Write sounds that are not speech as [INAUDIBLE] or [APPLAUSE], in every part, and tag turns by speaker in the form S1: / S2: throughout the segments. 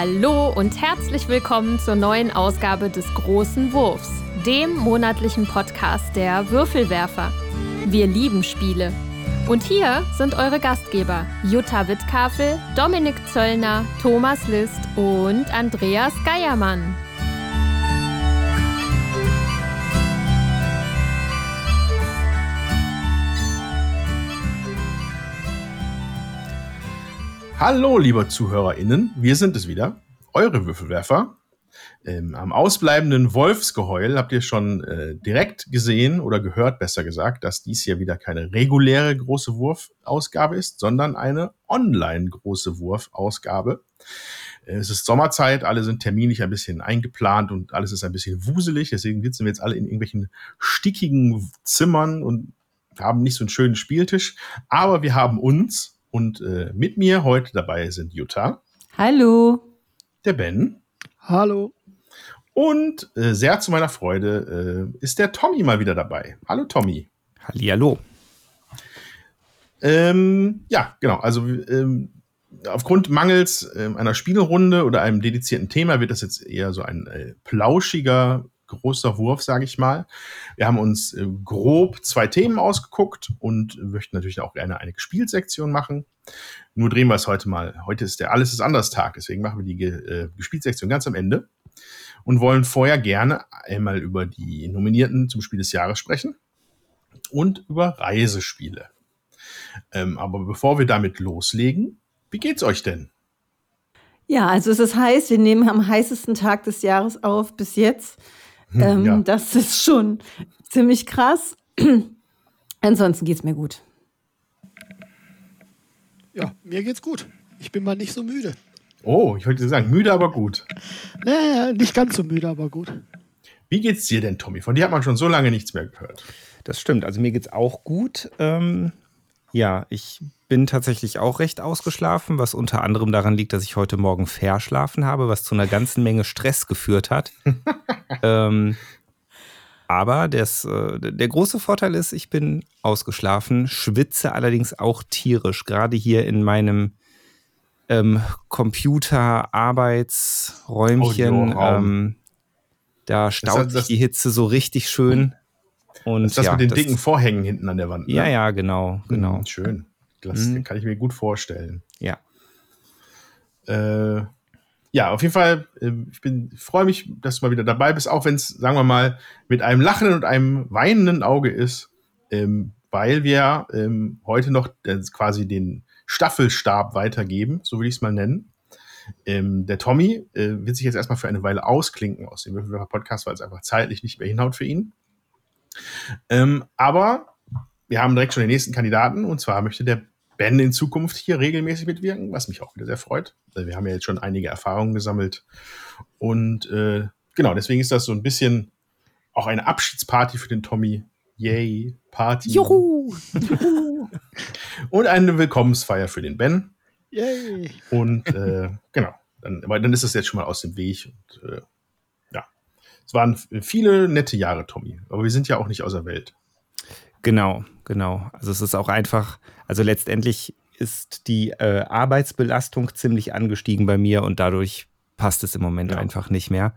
S1: Hallo und herzlich willkommen zur neuen Ausgabe des Großen Wurfs, dem monatlichen Podcast der Würfelwerfer. Wir lieben Spiele. Und hier sind eure Gastgeber Jutta Wittkafel, Dominik Zöllner, Thomas List und Andreas Geiermann.
S2: Hallo, liebe ZuhörerInnen, wir sind es wieder, eure Würfelwerfer. Ähm, am ausbleibenden Wolfsgeheul habt ihr schon äh, direkt gesehen oder gehört, besser gesagt, dass dies hier wieder keine reguläre große Wurfausgabe ist, sondern eine online große Wurfausgabe. Äh, es ist Sommerzeit, alle sind terminlich ein bisschen eingeplant und alles ist ein bisschen wuselig. Deswegen sitzen wir jetzt alle in irgendwelchen stickigen Zimmern und haben nicht so einen schönen Spieltisch. Aber wir haben uns und äh, mit mir heute dabei sind Jutta.
S3: Hallo.
S2: Der Ben.
S4: Hallo.
S2: Und äh, sehr zu meiner Freude äh, ist der Tommy mal wieder dabei. Hallo Tommy.
S5: Hallihallo.
S2: Ähm, ja, genau. Also ähm, aufgrund mangels ähm, einer Spielrunde oder einem dedizierten Thema wird das jetzt eher so ein äh, plauschiger großer Wurf, sage ich mal. Wir haben uns äh, grob zwei Themen ausgeguckt und möchten natürlich auch gerne eine Gespielsektion machen. Nur drehen wir es heute mal. Heute ist der Alles ist anders Tag, deswegen machen wir die äh, Gespielsektion ganz am Ende und wollen vorher gerne einmal über die Nominierten zum Spiel des Jahres sprechen und über Reisespiele. Ähm, aber bevor wir damit loslegen, wie geht's euch denn?
S3: Ja, also es ist heiß. Wir nehmen am heißesten Tag des Jahres auf bis jetzt. Hm, ähm, ja. Das ist schon ziemlich krass. [CLEARS THROAT] Ansonsten geht es mir gut.
S4: Ja, mir geht's gut. Ich bin mal nicht so müde.
S2: Oh, ich wollte sagen, müde, aber gut.
S4: Naja, nicht ganz so müde, aber gut.
S2: Wie geht's dir denn, Tommy? Von dir hat man schon so lange nichts mehr gehört.
S5: Das stimmt. Also mir geht's auch gut. Ähm, ja, ich bin tatsächlich auch recht ausgeschlafen, was unter anderem daran liegt, dass ich heute Morgen verschlafen habe, was zu einer ganzen Menge Stress geführt hat. [LAUGHS] ähm, aber das, äh, der große Vorteil ist, ich bin ausgeschlafen, schwitze allerdings auch tierisch, gerade hier in meinem ähm, Computer-Arbeitsräumchen. Ähm, da staut sich die Hitze so richtig schön.
S2: Und das, das ja, mit den das, dicken Vorhängen hinten an der Wand.
S5: Ne? Ja, ja, genau, genau.
S2: Mhm, schön. Das mhm. kann ich mir gut vorstellen.
S5: Ja.
S2: Äh, ja, auf jeden Fall, äh, ich bin, freue mich, dass du mal wieder dabei bist, auch wenn es, sagen wir mal, mit einem lachenden und einem weinenden Auge ist, ähm, weil wir ähm, heute noch äh, quasi den Staffelstab weitergeben, so will ich es mal nennen. Ähm, der Tommy äh, wird sich jetzt erstmal für eine Weile ausklinken aus dem Würfelwerfer Podcast, weil es einfach zeitlich nicht mehr hinhaut für ihn. Ähm, aber wir haben direkt schon den nächsten Kandidaten und zwar möchte der Ben in Zukunft hier regelmäßig mitwirken, was mich auch wieder sehr freut. Wir haben ja jetzt schon einige Erfahrungen gesammelt und äh, genau, deswegen ist das so ein bisschen auch eine Abschiedsparty für den Tommy. Yay, Party.
S3: Juhu!
S2: und eine Willkommensfeier für den Ben.
S4: Yay!
S2: Und äh, genau, dann, aber dann ist es jetzt schon mal aus dem Weg. Und, äh, es waren viele nette Jahre, Tommy. Aber wir sind ja auch nicht außer Welt.
S5: Genau, genau. Also es ist auch einfach, also letztendlich ist die äh, Arbeitsbelastung ziemlich angestiegen bei mir und dadurch passt es im Moment ja. einfach nicht mehr.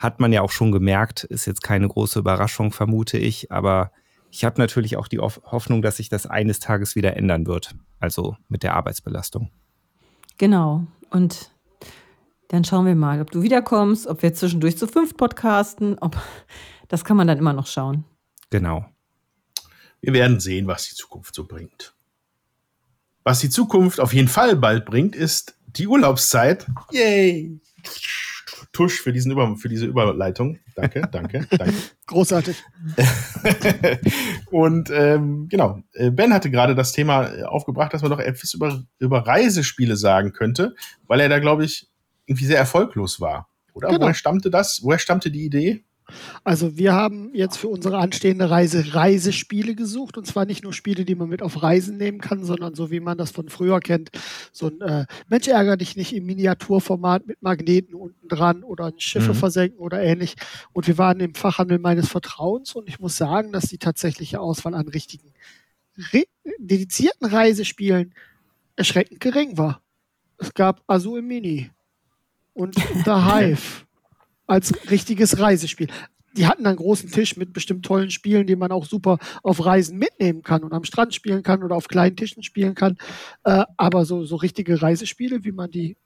S5: Hat man ja auch schon gemerkt, ist jetzt keine große Überraschung, vermute ich, aber ich habe natürlich auch die Hoffnung, dass sich das eines Tages wieder ändern wird, also mit der Arbeitsbelastung.
S3: Genau. Und dann schauen wir mal, ob du wiederkommst, ob wir zwischendurch zu fünf podcasten. Ob, das kann man dann immer noch schauen.
S5: Genau.
S2: Wir werden sehen, was die Zukunft so bringt. Was die Zukunft auf jeden Fall bald bringt, ist die Urlaubszeit. Yay! Tusch für, diesen Über, für diese Überleitung. Danke, [LAUGHS] danke, danke.
S4: Großartig. [LAUGHS]
S2: Und ähm, genau, äh, Ben hatte gerade das Thema aufgebracht, dass man doch etwas über, über Reisespiele sagen könnte, weil er da, glaube ich, irgendwie sehr erfolglos war. Oder? Genau. Woher stammte das? Woher stammte die Idee?
S4: Also wir haben jetzt für unsere anstehende Reise Reisespiele gesucht und zwar nicht nur Spiele, die man mit auf Reisen nehmen kann, sondern so wie man das von früher kennt, so ein äh, Mensch ärger dich nicht im Miniaturformat mit Magneten unten dran oder ein Schiffe mhm. versenken oder ähnlich. Und wir waren im Fachhandel meines Vertrauens und ich muss sagen, dass die tatsächliche Auswahl an richtigen, re dedizierten Reisespielen erschreckend gering war. Es gab Azu im Mini, und The Hive als richtiges Reisespiel. Die hatten einen großen Tisch mit bestimmt tollen Spielen, die man auch super auf Reisen mitnehmen kann und am Strand spielen kann oder auf kleinen Tischen spielen kann. Äh, aber so, so richtige Reisespiele, wie man die,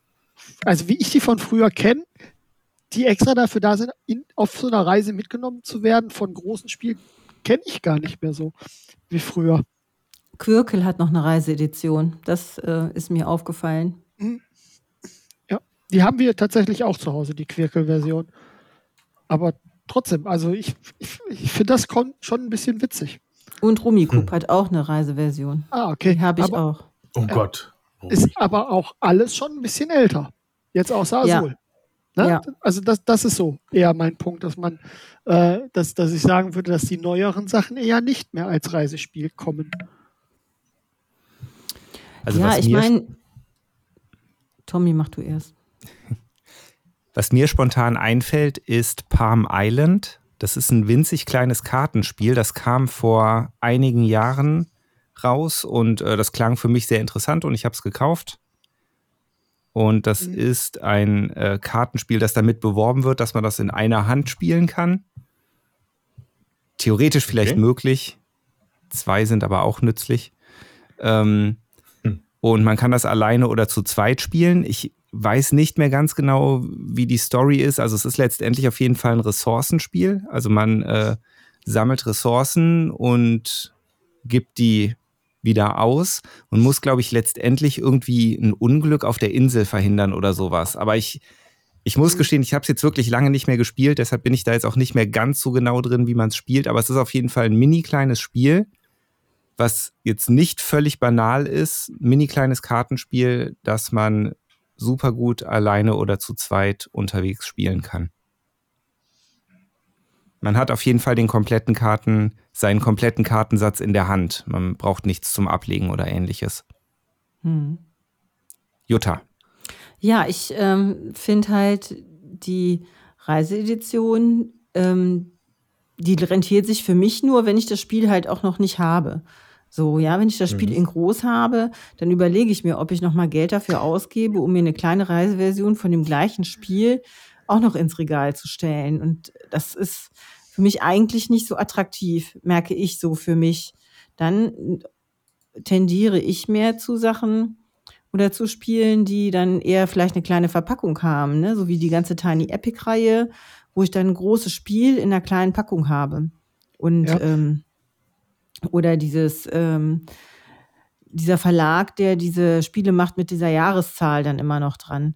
S4: also wie ich die von früher kenne, die extra dafür da sind, in, auf so einer Reise mitgenommen zu werden von großen Spielen, kenne ich gar nicht mehr so wie früher.
S3: Quirkel hat noch eine Reiseedition. Das äh, ist mir aufgefallen.
S4: Die haben wir tatsächlich auch zu Hause, die Quirkel-Version. Aber trotzdem, also ich, ich, ich finde das schon ein bisschen witzig.
S3: Und Rumikub hm. hat auch eine Reiseversion.
S4: Ah, okay.
S3: Die habe ich aber, auch.
S2: Oh Gott.
S4: Oh. Ist aber auch alles schon ein bisschen älter. Jetzt außer Azul. Ja. Ne? Ja. Also das, das ist so eher mein Punkt, dass man, äh, dass, dass ich sagen würde, dass die neueren Sachen eher nicht mehr als Reisespiel kommen.
S3: Also ja, ich meine, Tommy, mach du erst.
S5: Was mir spontan einfällt, ist Palm Island. Das ist ein winzig kleines Kartenspiel. Das kam vor einigen Jahren raus und äh, das klang für mich sehr interessant und ich habe es gekauft. Und das mhm. ist ein äh, Kartenspiel, das damit beworben wird, dass man das in einer Hand spielen kann. Theoretisch vielleicht okay. möglich. Zwei sind aber auch nützlich. Ähm, hm. Und man kann das alleine oder zu zweit spielen. Ich weiß nicht mehr ganz genau, wie die Story ist. Also es ist letztendlich auf jeden Fall ein Ressourcenspiel. Also man äh, sammelt Ressourcen und gibt die wieder aus und muss, glaube ich, letztendlich irgendwie ein Unglück auf der Insel verhindern oder sowas. Aber ich, ich muss gestehen, ich habe es jetzt wirklich lange nicht mehr gespielt, deshalb bin ich da jetzt auch nicht mehr ganz so genau drin, wie man es spielt. Aber es ist auf jeden Fall ein mini kleines Spiel, was jetzt nicht völlig banal ist. Mini kleines Kartenspiel, das man super gut alleine oder zu zweit unterwegs spielen kann. Man hat auf jeden Fall den kompletten Karten, seinen kompletten Kartensatz in der Hand. Man braucht nichts zum Ablegen oder ähnliches. Hm. Jutta.
S3: Ja, ich ähm, finde halt die Reiseedition, ähm, die rentiert sich für mich nur, wenn ich das Spiel halt auch noch nicht habe. So, ja, wenn ich das Spiel mhm. in groß habe, dann überlege ich mir, ob ich nochmal Geld dafür ausgebe, um mir eine kleine Reiseversion von dem gleichen Spiel auch noch ins Regal zu stellen. Und das ist für mich eigentlich nicht so attraktiv, merke ich so für mich. Dann tendiere ich mehr zu Sachen oder zu Spielen, die dann eher vielleicht eine kleine Verpackung haben, ne? so wie die ganze Tiny Epic-Reihe, wo ich dann ein großes Spiel in einer kleinen Packung habe. Und ja. ähm, oder dieses ähm, dieser Verlag, der diese Spiele macht mit dieser Jahreszahl dann immer noch dran.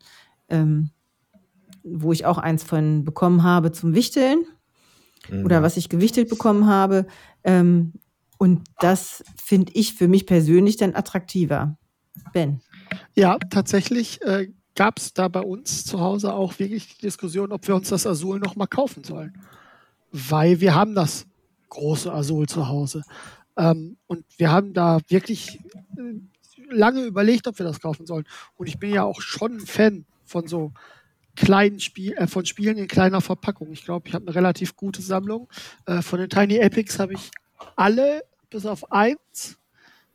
S3: Ähm, wo ich auch eins von bekommen habe zum Wichteln mhm. oder was ich gewichtet bekommen habe. Ähm, und das finde ich für mich persönlich dann attraktiver. Ben.
S4: Ja, tatsächlich äh, gab es da bei uns zu Hause auch wirklich die Diskussion, ob wir uns das Azul noch mal kaufen sollen. Weil wir haben das große Azul zu Hause. Ähm, und wir haben da wirklich äh, lange überlegt, ob wir das kaufen sollen. Und ich bin ja auch schon ein Fan von so kleinen Spiel, äh, von Spielen in kleiner Verpackung. Ich glaube, ich habe eine relativ gute Sammlung. Äh, von den Tiny Epics habe ich alle bis auf eins.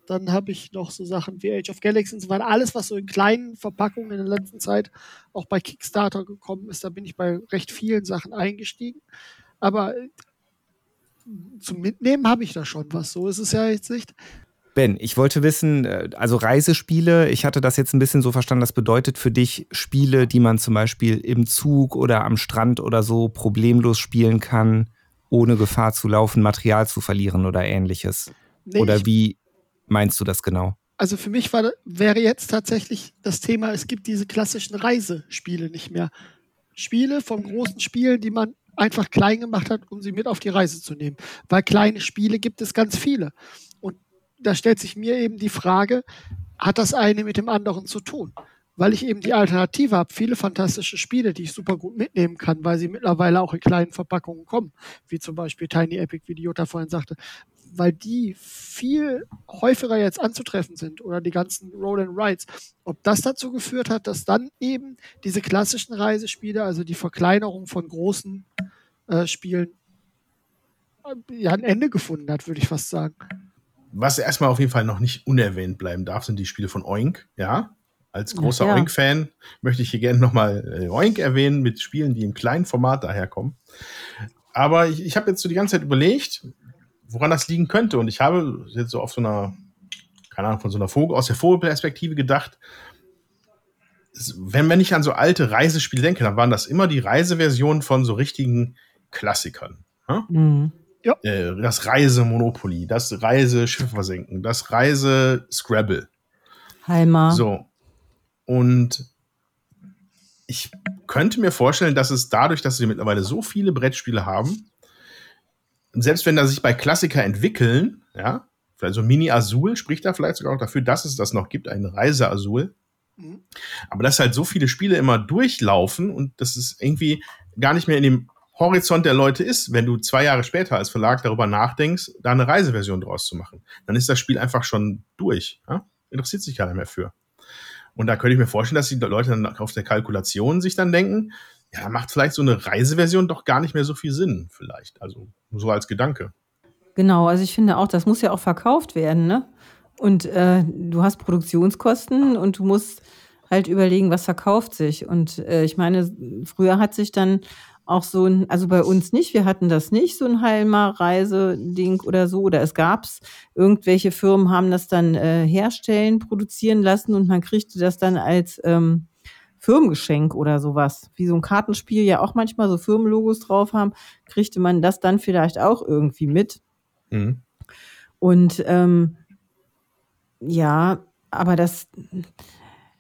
S4: Dann habe ich noch so Sachen wie Age of Galaxy und so weiter. Alles, was so in kleinen Verpackungen in der letzten Zeit auch bei Kickstarter gekommen ist, da bin ich bei recht vielen Sachen eingestiegen. Aber äh, zum Mitnehmen habe ich da schon was. So ist es ja jetzt nicht.
S5: Ben, ich wollte wissen, äh, also Reisespiele, ich hatte das jetzt ein bisschen so verstanden, das bedeutet für dich Spiele, die man zum Beispiel im Zug oder am Strand oder so problemlos spielen kann, ohne Gefahr zu laufen, Material zu verlieren oder ähnliches. Nee, oder wie meinst du das genau?
S4: Also für mich war, wäre jetzt tatsächlich das Thema, es gibt diese klassischen Reisespiele nicht mehr. Spiele von großen Spielen, die man einfach klein gemacht hat, um sie mit auf die Reise zu nehmen. Weil kleine Spiele gibt es ganz viele da stellt sich mir eben die Frage, hat das eine mit dem anderen zu tun? Weil ich eben die Alternative habe, viele fantastische Spiele, die ich super gut mitnehmen kann, weil sie mittlerweile auch in kleinen Verpackungen kommen, wie zum Beispiel Tiny Epic, wie die Jutta vorhin sagte, weil die viel häufiger jetzt anzutreffen sind oder die ganzen Roll and Rides. Ob das dazu geführt hat, dass dann eben diese klassischen Reisespiele, also die Verkleinerung von großen äh, Spielen, äh, ja ein Ende gefunden hat, würde ich fast sagen
S2: was erstmal auf jeden Fall noch nicht unerwähnt bleiben darf, sind die Spiele von Oink, ja. Als großer
S3: ja.
S2: Oink-Fan möchte ich hier gerne nochmal äh, Oink erwähnen mit Spielen, die im kleinen Format daherkommen. Aber ich, ich habe jetzt so die ganze Zeit überlegt, woran das liegen könnte. Und ich habe jetzt so auf so einer, keine Ahnung, von so einer Vogel, aus der Vogelperspektive gedacht, wenn, wenn ich an so alte Reisespiele denke, dann waren das immer die Reiseversionen von so richtigen Klassikern. Ja?
S3: Mhm.
S2: Äh, das Reise-Monopoly, das Reise-Schiff versenken, das Reise-Scrabble.
S3: Heimer.
S2: So. Und ich könnte mir vorstellen, dass es dadurch, dass sie mittlerweile so viele Brettspiele haben, selbst wenn da sich bei Klassiker entwickeln, ja, vielleicht so Mini Azul spricht da vielleicht sogar auch dafür, dass es das noch gibt, ein Reise Azul.
S4: Mhm.
S2: Aber dass halt so viele Spiele immer durchlaufen und das ist irgendwie gar nicht mehr in dem Horizont der Leute ist, wenn du zwei Jahre später als Verlag darüber nachdenkst, da eine Reiseversion draus zu machen. Dann ist das Spiel einfach schon durch. Ja? Interessiert sich keiner mehr für. Und da könnte ich mir vorstellen, dass die Leute dann auf der Kalkulation sich dann denken, ja, macht vielleicht so eine Reiseversion doch gar nicht mehr so viel Sinn, vielleicht. Also so als Gedanke.
S3: Genau, also ich finde auch, das muss ja auch verkauft werden, ne? Und äh, du hast Produktionskosten und du musst halt überlegen, was verkauft sich. Und äh, ich meine, früher hat sich dann auch so ein, also bei uns nicht, wir hatten das nicht, so ein Heilmar-Reise-Ding oder so, oder es gab's. Irgendwelche Firmen haben das dann äh, herstellen, produzieren lassen und man kriegte das dann als ähm, Firmengeschenk oder sowas. Wie so ein Kartenspiel ja auch manchmal so Firmenlogos drauf haben, kriegte man das dann vielleicht auch irgendwie mit.
S2: Mhm.
S3: Und ähm, ja, aber das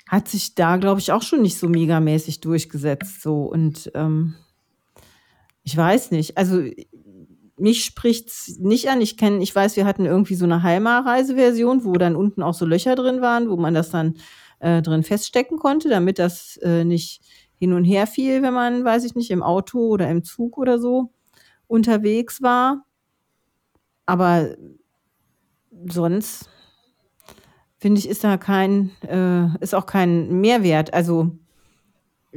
S3: hat sich da, glaube ich, auch schon nicht so megamäßig durchgesetzt. So und ähm, ich weiß nicht. Also mich spricht's nicht an. Ich kenne, ich weiß, wir hatten irgendwie so eine Heilmar-Reiseversion, wo dann unten auch so Löcher drin waren, wo man das dann äh, drin feststecken konnte, damit das äh, nicht hin und her fiel, wenn man, weiß ich nicht, im Auto oder im Zug oder so unterwegs war. Aber sonst finde ich, ist da kein, äh, ist auch kein Mehrwert. Also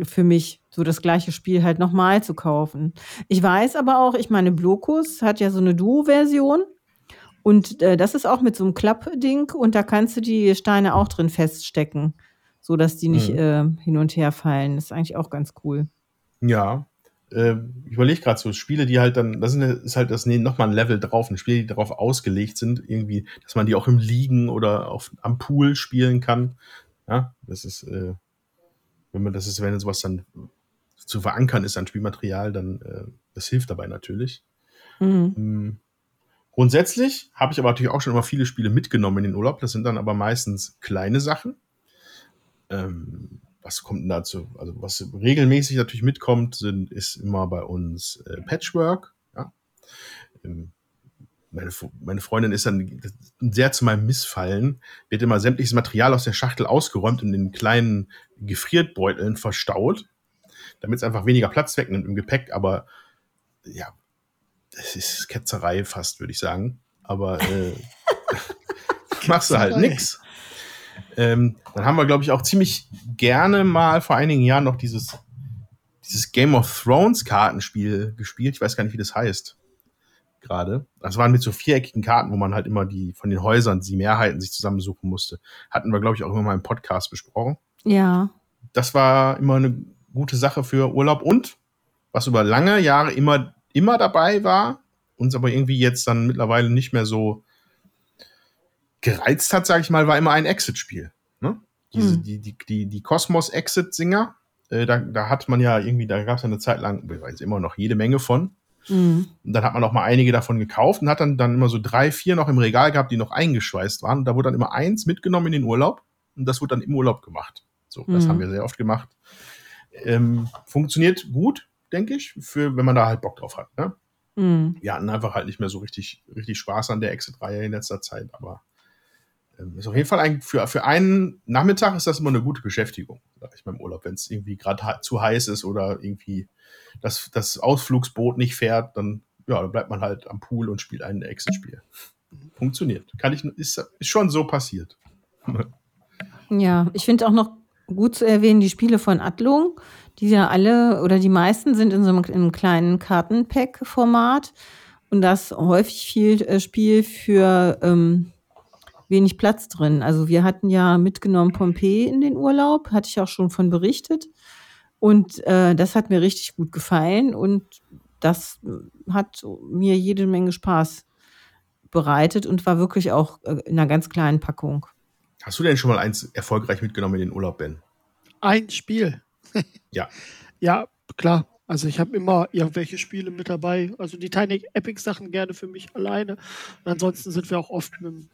S3: für mich, so das gleiche Spiel halt nochmal zu kaufen. Ich weiß aber auch, ich meine, Blokus hat ja so eine Duo-Version. Und äh, das ist auch mit so einem Klappding und da kannst du die Steine auch drin feststecken, so dass die nicht
S2: Mhm.
S3: äh, hin und her fallen. Das ist eigentlich auch ganz cool.
S2: Ja. Äh, ich überlege gerade so Spiele, die halt dann, das ist halt das nee, nochmal ein Level drauf, ein Spiel, die darauf ausgelegt sind, irgendwie, dass man die auch im Liegen oder auf, am Pool spielen kann. Ja, das ist, äh, wenn man das ist, wenn sowas dann zu verankern ist an Spielmaterial, dann äh, das hilft dabei natürlich.
S3: Mhm.
S2: Mm. Grundsätzlich habe ich aber natürlich auch schon immer viele Spiele mitgenommen in den Urlaub. Das sind dann aber meistens kleine Sachen. Ähm, was kommt denn dazu? Also, was regelmäßig natürlich mitkommt, sind, ist immer bei uns äh, Patchwork. Ja? Ähm, meine, meine Freundin ist dann sehr zu meinem Missfallen, wird immer sämtliches Material aus der Schachtel ausgeräumt und in kleinen Gefrierbeuteln verstaut, damit es einfach weniger Platz wegnimmt im Gepäck. Aber ja, das ist Ketzerei fast, würde ich sagen. Aber äh, [LAUGHS] machst du halt nix. Ähm, dann haben wir, glaube ich, auch ziemlich gerne mal vor einigen Jahren noch dieses, dieses Game of Thrones Kartenspiel gespielt. Ich weiß gar nicht, wie das heißt. Gerade. Das waren mit so viereckigen Karten, wo man halt immer die von den Häusern die Mehrheiten sich zusammensuchen musste. Hatten wir, glaube ich, auch immer mal im Podcast besprochen
S3: Ja.
S2: das war immer eine gute Sache für Urlaub und was über lange Jahre immer, immer dabei war, uns aber irgendwie jetzt dann mittlerweile nicht mehr so gereizt hat, sage ich mal, war immer ein Exit-Spiel. Ne? Diese,
S3: Hm.
S2: Die, die, die, die Cosmos-Exit-Singer, äh, da, da hat man ja irgendwie, da gab es ja eine Zeit lang, ich weiß immer noch jede Menge von.
S3: Mhm.
S2: Und dann hat man auch mal einige davon gekauft und hat dann, dann immer so drei, vier noch im Regal gehabt, die noch eingeschweißt waren. Und da wurde dann immer eins mitgenommen in den Urlaub und das wurde dann im Urlaub gemacht. So, das
S3: Mhm.
S2: haben wir sehr oft gemacht. Ähm, funktioniert gut, denke ich, für wenn man da halt Bock drauf hat. Ne?
S3: Mhm.
S2: Wir hatten einfach halt nicht mehr so richtig, richtig Spaß an der Exit-Reihe in letzter Zeit, aber ähm, ist auf jeden Fall ein, für, für einen Nachmittag ist das immer eine gute Beschäftigung, sag ich beim Urlaub. Wenn es irgendwie gerade zu heiß ist oder irgendwie das, das Ausflugsboot nicht fährt, dann, ja, dann bleibt man halt am Pool und spielt ein Exit-Spiel. Funktioniert. Kann ich, ist, ist schon so passiert.
S3: Ja, ich finde auch noch gut zu erwähnen, die Spiele von Adlung, die ja alle oder die meisten sind in so einem, in einem kleinen Kartenpack-Format und das häufig viel äh, Spiel für ähm, wenig Platz drin. Also wir hatten ja mitgenommen Pompeii in den Urlaub, hatte ich auch schon von berichtet. Und äh, das hat mir richtig gut gefallen und das hat mir jede Menge Spaß bereitet und war wirklich auch äh, in einer ganz kleinen Packung.
S2: Hast du denn schon mal eins erfolgreich mitgenommen in den Urlaub, Ben?
S4: Ein Spiel. [LAUGHS]
S2: Ja.
S4: Ja, klar. Also ich habe immer irgendwelche Spiele mit dabei. Also die Tiny Epic Sachen gerne für mich alleine. Und ansonsten sind wir auch oft mit dem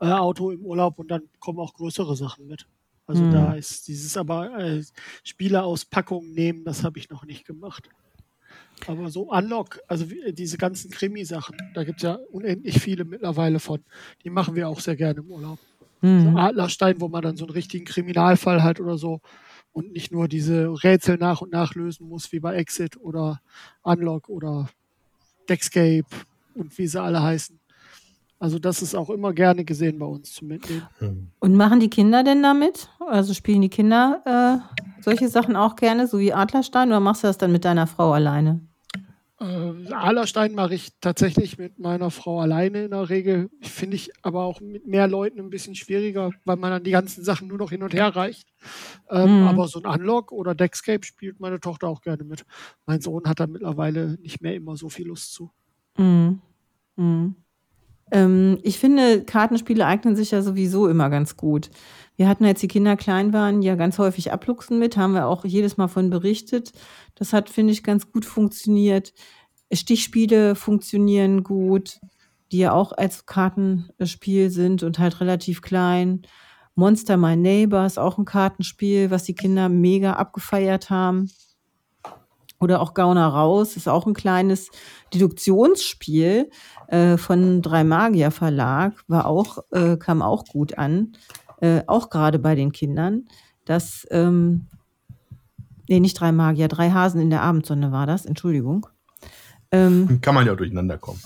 S4: äh, Auto im Urlaub und dann kommen auch größere Sachen mit. Also
S3: Hm.
S4: da ist dieses aber äh, Spiele aus Packungen nehmen, das habe ich noch nicht gemacht. Aber so Unlock, also wie- diese ganzen Krimi-Sachen, da gibt es ja unendlich viele mittlerweile von. Die machen wir auch sehr gerne im Urlaub. So
S3: Mhm.
S4: Adlerstein, wo man dann so einen richtigen Kriminalfall hat oder so und nicht nur diese Rätsel nach und nach lösen muss, wie bei Exit oder Unlock oder Dexcape und wie sie alle heißen. Also das ist auch immer gerne gesehen bei uns zum Mitnehmen.
S2: Hm.
S3: Und machen die Kinder denn damit? Also spielen die Kinder äh, solche Sachen auch gerne, so wie Adlerstein, oder machst du das dann mit deiner Frau alleine?
S4: Äh, Adlerstein mache ich tatsächlich mit meiner Frau alleine in der Regel. Finde ich aber auch mit mehr Leuten ein bisschen schwieriger, weil man dann die ganzen Sachen nur noch hin und her reicht. Ähm,
S3: Mhm.
S4: Aber so ein Unlock oder Dexcape spielt meine Tochter auch gerne mit. Mein Sohn hat da mittlerweile nicht mehr immer so viel Lust zu.
S3: Mhm. Mhm. Ähm, ich finde, Kartenspiele eignen sich ja sowieso immer ganz gut. Wir hatten, als die Kinder klein waren, ja ganz häufig Abluchsen mit, haben wir auch jedes Mal von berichtet. Das hat, finde ich, ganz gut funktioniert. Stichspiele funktionieren gut, die ja auch als Kartenspiel sind und halt relativ klein. Monster My Neighbor ist auch ein Kartenspiel, was die Kinder mega abgefeiert haben. Oder auch Gauner raus ist auch ein kleines Deduktionsspiel äh, von Drei Magier Verlag, war auch, äh, kam auch gut an, äh, auch gerade bei den Kindern. Das, ähm, nee, nicht Drei Magier, Drei Hasen in der Abendsonne war das, Entschuldigung. Ähm,
S2: Kann man ja durcheinander kommen.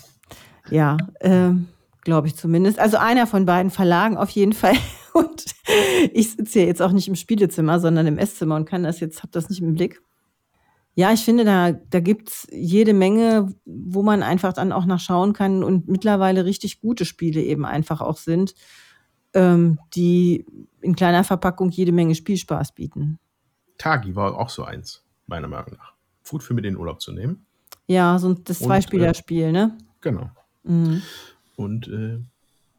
S3: ja, ähm, glaube ich zumindest. Also einer von beiden Verlagen auf jeden Fall. [LAUGHS] Und ich sitze hier jetzt auch nicht im Spielezimmer, sondern im Esszimmer und kann das jetzt, habe das nicht im Blick. Ja, ich finde, da, da gibt's jede Menge, wo man einfach dann auch nachschauen kann und mittlerweile richtig gute Spiele eben einfach auch sind, ähm, die in kleiner Verpackung jede Menge Spielspaß bieten.
S2: Tagi war auch so eins, meiner Meinung nach. Gut für mit in den Urlaub zu nehmen.
S3: Ja, so das Zweispielerspiel, ne?
S2: Genau.
S3: Mhm.
S2: Und äh,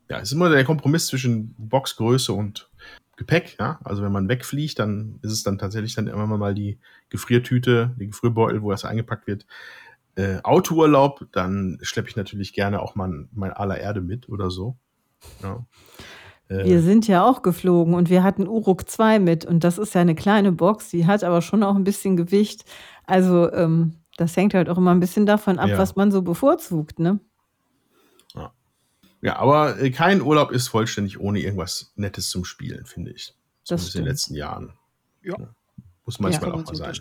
S2: ja, es ist immer der Kompromiss zwischen Boxgröße und Gepäck. Ja? Also wenn man wegfliegt, dann ist es dann tatsächlich dann immer mal die Gefriertüte, die Gefrierbeutel, wo das eingepackt wird. Äh, Autourlaub, dann schleppe ich natürlich gerne auch mal mein aller Erde mit oder so. Ja. Äh,
S3: Wir sind ja auch geflogen und wir hatten Uruk 2 mit und das ist ja eine kleine Box, die hat aber schon auch ein bisschen Gewicht. Also ähm, das hängt halt auch immer ein bisschen davon ab,
S2: Ja.
S3: was man so bevorzugt, ne?
S2: Ja, aber äh, kein Urlaub ist vollständig ohne irgendwas Nettes zum Spielen, finde ich.
S3: Das
S2: Zumindest in den letzten Jahren.
S4: Ja.
S2: Muss
S3: Ja,
S2: manchmal
S4: Kann
S2: auch mal
S4: so
S2: sein.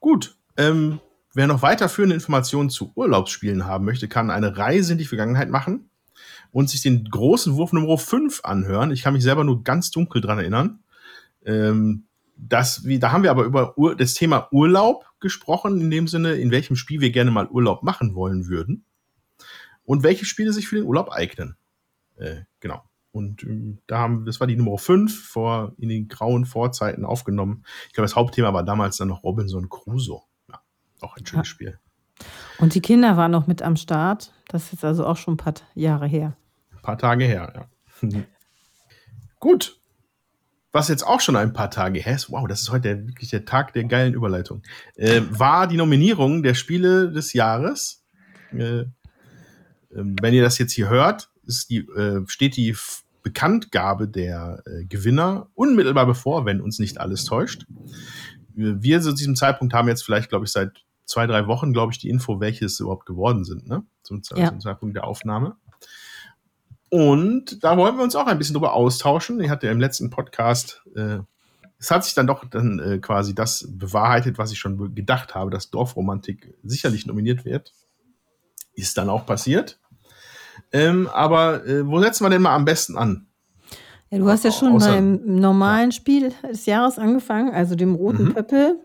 S2: Gut. Ähm, wer noch weiterführende Informationen zu Urlaubsspielen haben möchte, kann eine Reise in die Vergangenheit machen und sich den großen Wurf Nummer 5 anhören. Ich kann mich selber nur ganz dunkel dran erinnern. Ähm, das, wie, da haben wir aber über Ur, das Thema Urlaub gesprochen, in dem Sinne, in welchem Spiel wir gerne mal Urlaub machen wollen würden und welche Spiele sich für den Urlaub eignen. Äh, genau. Und ähm, da haben, das war die Nummer 5 vor, in den grauen Vorzeiten aufgenommen. Ich glaube, das Hauptthema war damals dann noch Robinson Crusoe. Ja, auch ein schönes
S3: Ja.
S2: Spiel.
S3: Und die Kinder waren noch mit am Start. Das ist jetzt also auch schon ein paar Jahre her.
S2: Ein paar Tage her, ja. [LAUGHS] Gut. Was jetzt auch schon ein paar Tage her ist, wow, das ist heute wirklich der Tag der geilen Überleitung, äh, war die Nominierung der Spiele des Jahres. Äh, wenn ihr das jetzt hier hört, die, äh, steht die Bekanntgabe der äh, Gewinner unmittelbar bevor, wenn uns nicht alles täuscht. Wir zu diesem Zeitpunkt haben jetzt vielleicht, glaube ich, seit zwei, drei Wochen, glaube ich, die Info, welche es überhaupt geworden sind, ne? Zum,
S3: Ja.
S2: zum Zeitpunkt der Aufnahme. Und da wollen wir uns auch ein bisschen drüber austauschen. Ich hatte ja im letzten Podcast, äh, es hat sich dann doch dann äh, quasi das bewahrheitet, was ich schon gedacht habe, dass Dorfromantik sicherlich nominiert wird. Ist dann auch passiert. Ähm, aber äh, wo setzen wir denn mal am besten an?
S3: Ja, du hast ja schon
S2: Außer-
S3: beim normalen Spiel des Jahres angefangen, also dem Roten
S2: Mhm.
S3: Pöppel.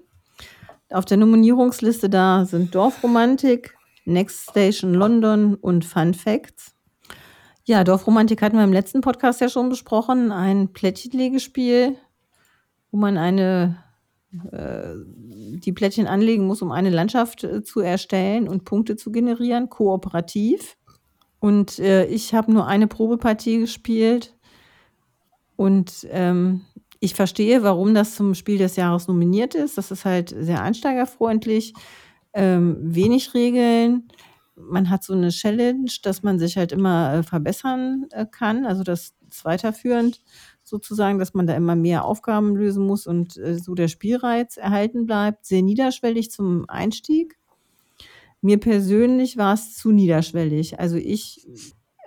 S3: Auf der Nominierungsliste da sind Dorfromantik, Next Station London und Fun Facts. Ja, Dorfromantik hatten wir im letzten Podcast ja schon besprochen. Ein Plättchenlegespiel, wo man eine, äh, die Plättchen anlegen muss, um eine Landschaft äh, zu erstellen und Punkte zu generieren, kooperativ. Und äh, ich habe nur eine Probepartie gespielt. Und ähm, ich verstehe, warum das zum Spiel des Jahres nominiert ist. Das ist halt sehr einsteigerfreundlich, ähm, wenig Regeln. Man hat so eine Challenge, dass man sich halt immer äh, verbessern äh, kann. Also das ist weiterführend sozusagen, dass man da immer mehr Aufgaben lösen muss und äh, so der Spielreiz erhalten bleibt. Sehr niederschwellig zum Einstieg. Mir persönlich war es zu niederschwellig. Also ich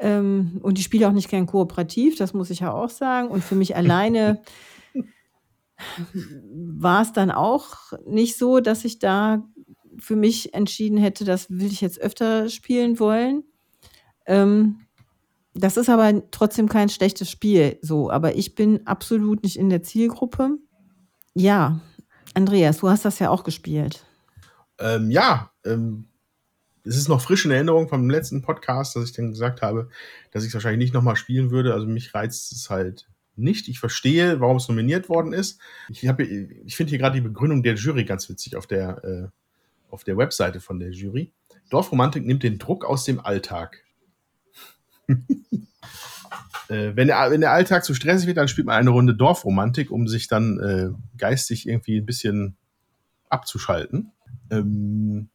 S3: ähm, und ich spiele auch nicht gern kooperativ, das muss ich ja auch sagen. Und für mich [LAUGHS] alleine war es dann auch nicht so, dass ich da für mich entschieden hätte, das will ich jetzt öfter spielen wollen. Ähm, das ist aber trotzdem kein schlechtes Spiel, so. Aber ich bin absolut nicht in der Zielgruppe. Ja, Andreas, du hast das ja auch gespielt.
S2: Ähm, ja, ähm, es ist noch frisch in Erinnerung vom letzten Podcast, dass ich dann gesagt habe, dass ich es wahrscheinlich nicht nochmal spielen würde. Also mich reizt es halt nicht. Ich verstehe, warum es nominiert worden ist. Ich, ich finde hier gerade die Begründung der Jury ganz witzig auf der, äh, auf der Webseite von der Jury. Dorfromantik nimmt den Druck aus dem Alltag. [LAUGHS] äh, wenn, der, wenn der Alltag zu stressig wird, dann spielt man eine Runde Dorfromantik, um sich dann äh, geistig irgendwie ein bisschen abzuschalten. Ähm,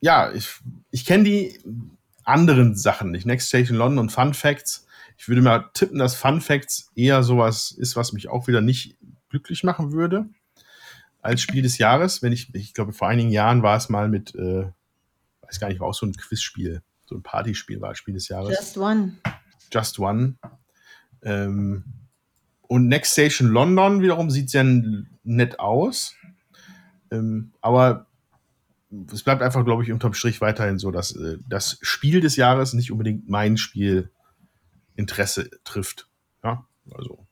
S2: ja, ich, ich kenne die anderen Sachen nicht. Next Station London und Fun Facts. Ich würde mal tippen, dass Fun Facts eher sowas ist, was mich auch wieder nicht glücklich machen würde als Spiel des Jahres. Wenn ich, ich glaube, vor einigen Jahren war es mal mit, äh, weiß gar nicht, war auch so ein Quizspiel, so ein Partyspiel war Spiel des Jahres.
S3: Just One.
S2: Just One. Ähm, und Next Station London wiederum sieht sehr nett aus. Ähm, aber es bleibt einfach, glaube ich, unterm Strich weiterhin so, dass äh, das Spiel des Jahres nicht unbedingt mein Spielinteresse trifft. Ja, also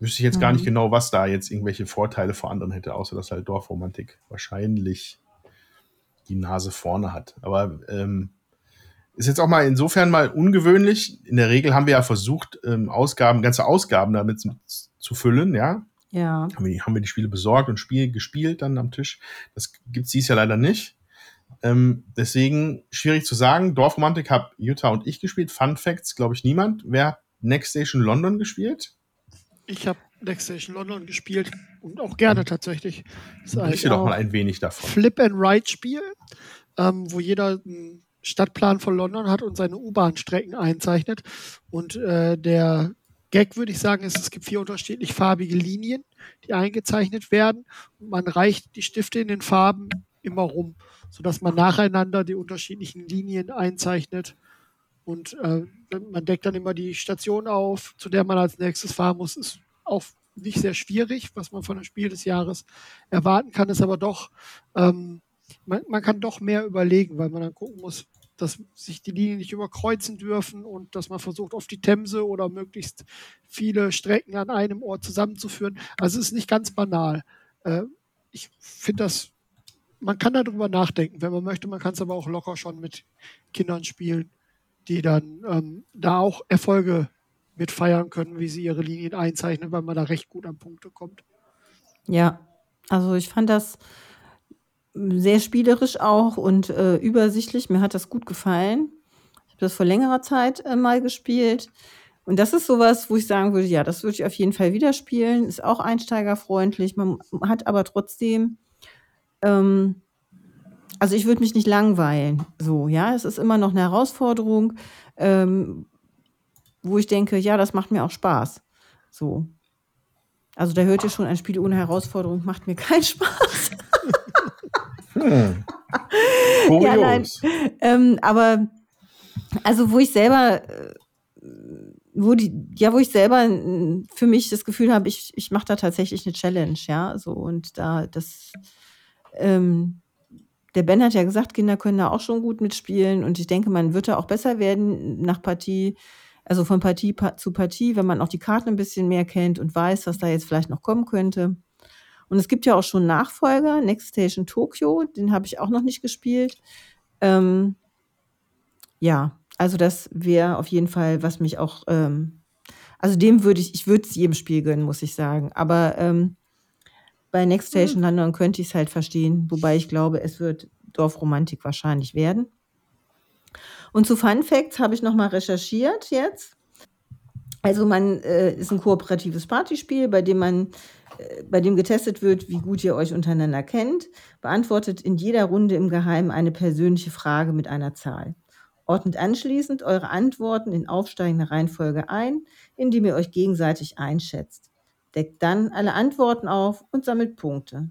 S2: wüsste ich jetzt mhm. gar nicht mhm. genau, was da jetzt irgendwelche Vorteile vor anderen hätte, außer dass halt Dorfromantik wahrscheinlich die Nase vorne hat. Aber ähm, ist jetzt auch mal insofern mal ungewöhnlich. In der Regel haben wir ja versucht, ähm, Ausgaben, ganze Ausgaben damit zu, zu füllen, ja.
S3: Ja.
S2: Haben wir, haben wir die Spiele besorgt und Spiel gespielt dann am Tisch. Das gibt es dies ja leider nicht. Ähm, deswegen schwierig zu sagen. Dorfromantik habe Jutta und ich gespielt. Fun Facts, glaube ich, niemand. Wer hat Next Station London gespielt?
S4: Ich habe Next Station London gespielt und auch gerne tatsächlich.
S2: Berichte doch mal ein wenig davon.
S4: Flip and Ride Spiel, ähm, wo jeder einen Stadtplan von London hat und seine U-Bahn-Strecken einzeichnet. Und äh, der Gag, würde ich sagen, ist, es gibt vier unterschiedlich farbige Linien, die eingezeichnet werden. Und man reicht die Stifte in den Farben immer rum, sodass man nacheinander die unterschiedlichen Linien einzeichnet. Und äh, man deckt dann immer die Station auf, zu der man als nächstes fahren muss. Ist auch nicht sehr schwierig, was man von einem Spiel des Jahres erwarten kann, ist aber doch, ähm, man, man kann doch mehr überlegen, weil man dann gucken muss, dass sich die Linien nicht überkreuzen dürfen und dass man versucht, auf die Themse oder möglichst viele Strecken an einem Ort zusammenzuführen. Also es ist nicht ganz banal. Äh, ich finde das, man kann darüber nachdenken, wenn man möchte. Man kann es aber auch locker schon mit Kindern spielen, die dann ähm, da auch Erfolge mit feiern können, wie sie ihre Linien einzeichnen, weil man da recht gut an Punkte kommt.
S3: Ja, also ich fand das sehr spielerisch auch und äh, übersichtlich. Mir hat das gut gefallen. Ich habe das vor längerer Zeit äh, mal gespielt. Und das ist sowas, wo ich sagen würde, ja, das würde ich auf jeden Fall wieder spielen. Ist auch einsteigerfreundlich. Man hat aber trotzdem, ähm, also ich würde mich nicht langweilen. So, ja, es ist immer noch eine Herausforderung, ähm, wo ich denke, ja, das macht mir auch Spaß. So. Also da hört ihr schon, ein Spiel ohne Herausforderung macht mir keinen Spaß. Hm. ja, nein. Ähm, aber also wo ich selber, äh, wo die, ja, wo ich selber für mich das Gefühl habe, ich, ich mache da tatsächlich eine Challenge, ja. So und da das ähm, der Ben hat ja gesagt, Kinder können da auch schon gut mitspielen und ich denke, man wird da auch besser werden nach Partie, also von Partie zu Partie, wenn man auch die Karten ein bisschen mehr kennt und weiß, was da jetzt vielleicht noch kommen könnte. Und es gibt ja auch schon Nachfolger, Next Station Tokyo, den habe ich auch noch nicht gespielt. Ähm, ja, Also das wäre auf jeden Fall, was mich auch, ähm, also dem würde ich, ich würde es jedem Spiel gönnen, muss ich sagen. Aber ähm, bei Next Station mhm. London könnte ich es halt verstehen, wobei ich glaube, es wird Dorfromantik wahrscheinlich werden. Und zu Fun Facts habe ich nochmal recherchiert jetzt. Also man äh, ist ein kooperatives Partyspiel, bei dem man äh, bei dem getestet wird, wie gut ihr euch untereinander kennt, beantwortet in jeder Runde im Geheimen eine persönliche Frage mit einer Zahl. Ordnet anschließend eure Antworten in aufsteigender Reihenfolge ein, indem ihr euch gegenseitig einschätzt. Deckt dann alle Antworten auf und sammelt Punkte.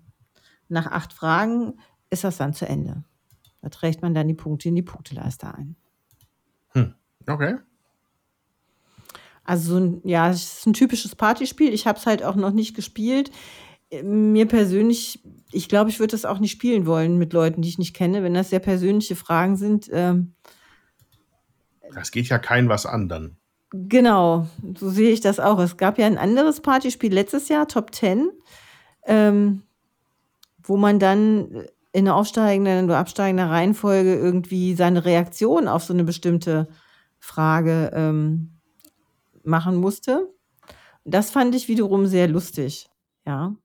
S3: Nach acht Fragen ist das dann zu Ende. Da trägt man dann die Punkte in die Punkteleiste ein.
S2: Okay.
S3: Also ja, es ist ein typisches Partyspiel. Ich habe es halt auch noch nicht gespielt. Mir persönlich, ich glaube, ich würde das auch nicht spielen wollen mit Leuten, die ich nicht kenne, wenn das sehr persönliche Fragen sind. Ähm,
S2: das geht ja kein was an dann.
S3: Genau, so sehe ich das auch. Es gab ja ein anderes Partyspiel letztes Jahr, Top 10, ähm, wo man dann in einer aufsteigenden oder absteigender Reihenfolge irgendwie seine Reaktion auf so eine bestimmte Frage ähm, machen musste. Das fand ich wiederum sehr lustig, ja.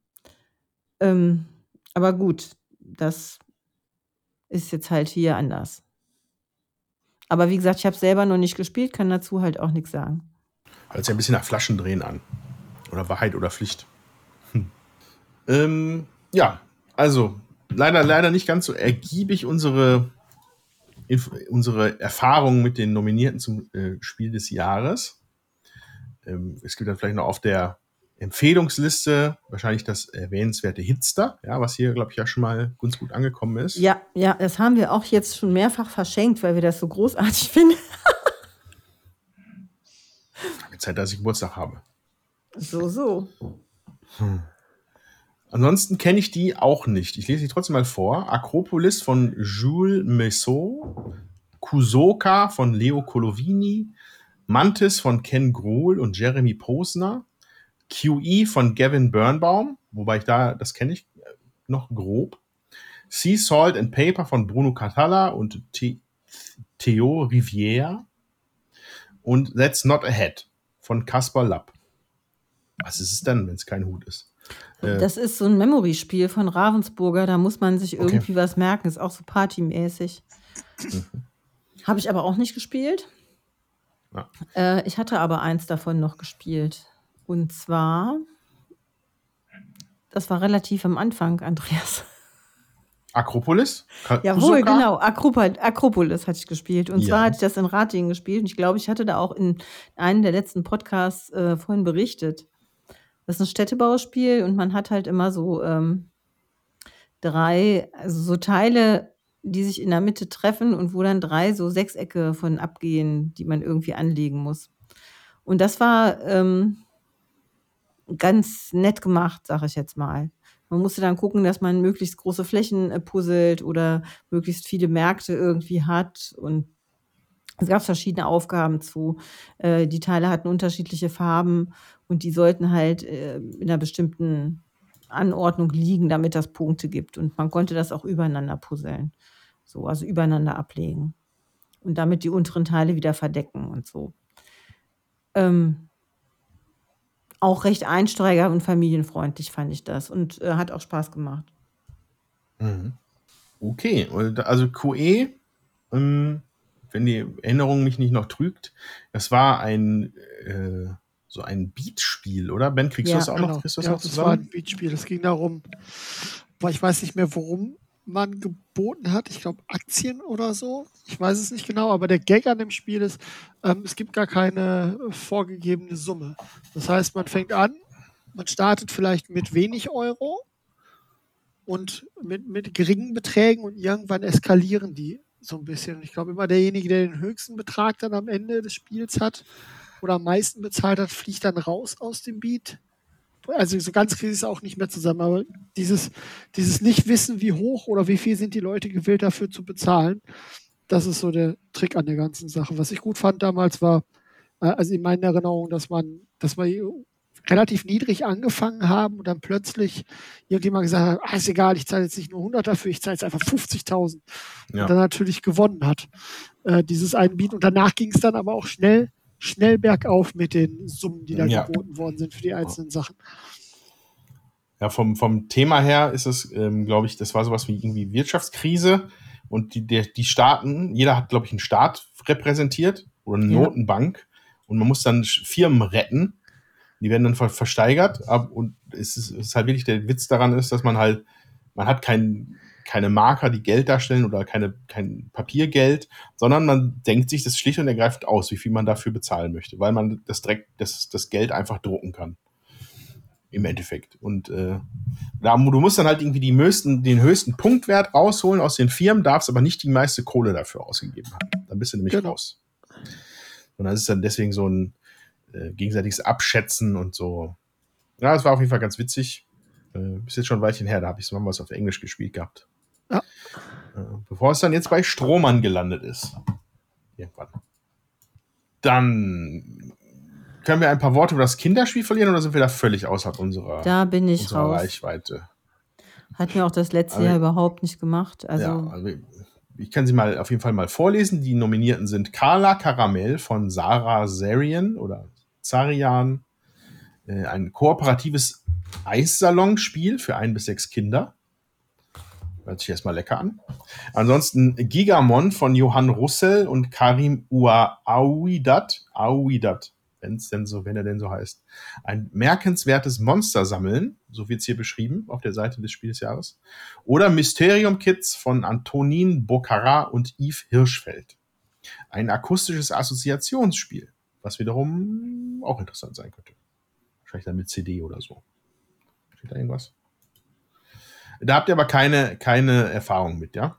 S3: Ähm, aber gut, das ist jetzt halt hier anders. Aber wie gesagt, ich habe selber noch nicht gespielt, kann dazu halt auch nichts sagen.
S2: Hört sich ein bisschen nach Flaschendrehen an. Oder Wahrheit oder Pflicht. Hm. Ähm, ja, also leider, leider nicht ganz so ergiebig unsere, unsere Erfahrungen mit den Nominierten zum äh, Spiel des Jahres. Ähm, es gibt dann vielleicht noch auf der Empfehlungsliste wahrscheinlich das erwähnenswerte Hitster, ja, was hier, glaube ich, ja schon mal ganz gut angekommen ist.
S3: Ja, ja, das haben wir auch jetzt schon mehrfach verschenkt, weil wir das so großartig [LAUGHS] finden.
S2: Zeit, dass ich Geburtstag habe.
S3: So, so.
S2: Hm. Ansonsten kenne ich die auch nicht. Ich lese sie trotzdem mal vor. Akropolis von Jules Messot, Kusoka von Leo Colovini, Mantis von Ken Grohl und Jeremy Posner, QE von Gavin Birnbaum, wobei ich da, das kenne ich noch grob. Sea Salt and Paper von Bruno Catalla und Theo Rivière. Und That's Not Ahead von Caspar Lapp. Was ist es denn, wenn es kein Hut ist?
S3: Äh, das ist so ein Memory-Spiel von Ravensburger, da muss man sich irgendwie okay. was merken. Ist auch so partymäßig. Mhm. Habe ich aber auch nicht gespielt. Ja. Äh, ich hatte aber eins davon noch gespielt. Und zwar, das war relativ am Anfang, Andreas.
S2: Akropolis?
S3: Ka Jawohl, genau. Akropol Akropolis hatte ich gespielt. Und ja. zwar hatte ich das in Ratingen gespielt. Und ich glaube, ich hatte da auch in einem der letzten Podcasts äh, vorhin berichtet. Das ist ein Städtebauspiel und man hat halt immer so ähm, drei, also so Teile, die sich in der Mitte treffen und wo dann drei so Sechsecke von abgehen, die man irgendwie anlegen muss. Und das war ähm, ganz nett gemacht, sage ich jetzt mal. Man musste dann gucken, dass man möglichst große Flächen äh, puzzelt oder möglichst viele Märkte irgendwie hat. Und es gab verschiedene Aufgaben zu. Äh, die Teile hatten unterschiedliche Farben und die sollten halt äh, in einer bestimmten Anordnung liegen, damit das Punkte gibt. Und man konnte das auch übereinander puzzeln. So, also übereinander ablegen. Und damit die unteren Teile wieder verdecken und so. Ähm, auch recht einsteiger- und familienfreundlich fand ich das und äh, hat auch Spaß gemacht.
S2: Mhm. Okay, also QE, ähm, wenn die Erinnerung mich nicht noch trügt, das war ein äh, so ein Beatspiel, oder? Ben, kriegst ja, du das auch genau. noch?
S4: Kriegst du das ja, das war ein Beatspiel. Es ging darum, weil ich weiß nicht mehr, worum man geboten hat. Ich glaube, Aktien oder so. Ich weiß es nicht genau, aber der Gag an dem Spiel ist, ähm, es gibt gar keine vorgegebene Summe. Das heißt, man fängt an, man startet vielleicht mit wenig Euro und mit, mit geringen Beträgen und irgendwann eskalieren die so ein bisschen. Ich glaube, immer derjenige, der den höchsten Betrag dann am Ende des Spiels hat oder am meisten bezahlt hat, fliegt dann raus aus dem Beat also so ganz kriege ich es auch nicht mehr zusammen, aber dieses, dieses Nicht-Wissen, wie hoch oder wie viel sind die Leute gewillt dafür zu bezahlen, das ist so der Trick an der ganzen Sache. Was ich gut fand damals war, äh, also in meinen Erinnerungen, dass man, dass man relativ niedrig angefangen haben und dann plötzlich irgendjemand gesagt hat, ah, ist egal, ich zahle jetzt nicht nur 100 dafür, ich zahle jetzt einfach 50.000. Ja. Und dann natürlich gewonnen hat, äh, dieses Einbieten. Und danach ging es dann aber auch schnell, schnell bergauf mit den Summen, die da ja. geboten worden sind für die einzelnen Sachen.
S2: Ja, vom, vom Thema her ist es, ähm, glaube ich, das war sowas wie irgendwie Wirtschaftskrise und die, der, die Staaten, jeder hat, glaube ich, einen Staat repräsentiert oder eine ja. Notenbank und man muss dann Firmen retten. Die werden dann ver versteigert und es ist, es ist, halt wirklich der Witz daran ist, dass man halt, man hat kein, keine Marker, die Geld darstellen oder keine, kein Papiergeld, sondern man denkt sich das schlicht und ergreifend aus, wie viel man dafür bezahlen möchte, weil man das, direkt, das, das Geld einfach drucken kann im Endeffekt. Und äh, da, du musst dann halt irgendwie die höchsten, den höchsten Punktwert rausholen aus den Firmen, darfst aber nicht die meiste Kohle dafür ausgegeben haben. Dann bist du nämlich genau. raus. Und das ist dann deswegen so ein äh, gegenseitiges Abschätzen und so. Ja, es war auf jeden Fall ganz witzig. Äh, ist jetzt schon ein Weilchen her, da habe ich es mal was auf Englisch gespielt gehabt. Ja. Äh, bevor es dann jetzt bei Strohmann gelandet ist. Irgendwann. Dann können wir ein paar Worte über das Kinderspiel verlieren oder sind wir da völlig außerhalb unserer,
S3: da bin ich
S2: unserer
S3: raus.
S2: Reichweite?
S3: Hat mir auch das letzte also, Jahr überhaupt nicht gemacht. Also, ja, also
S2: ich kann sie mal auf jeden Fall mal vorlesen. Die Nominierten sind Carla Caramel von Sarah Zarian oder Zarian. Äh, ein kooperatives Eissalonspiel für ein bis sechs Kinder. Hört sich erstmal lecker an. Ansonsten Gigamon von Johann Russell und Karim Uawidat. Awidat wenn es denn so, wenn er denn so heißt. Ein merkenswertes Monster sammeln, so wird es hier beschrieben auf der Seite des Spielsjahres. Oder Mysterium Kids von Antonin Bocara und Yves Hirschfeld. Ein akustisches Assoziationsspiel, was wiederum auch interessant sein könnte. Wahrscheinlich dann mit CD oder so. Steht da irgendwas? Da habt ihr aber keine, keine Erfahrung mit, ja?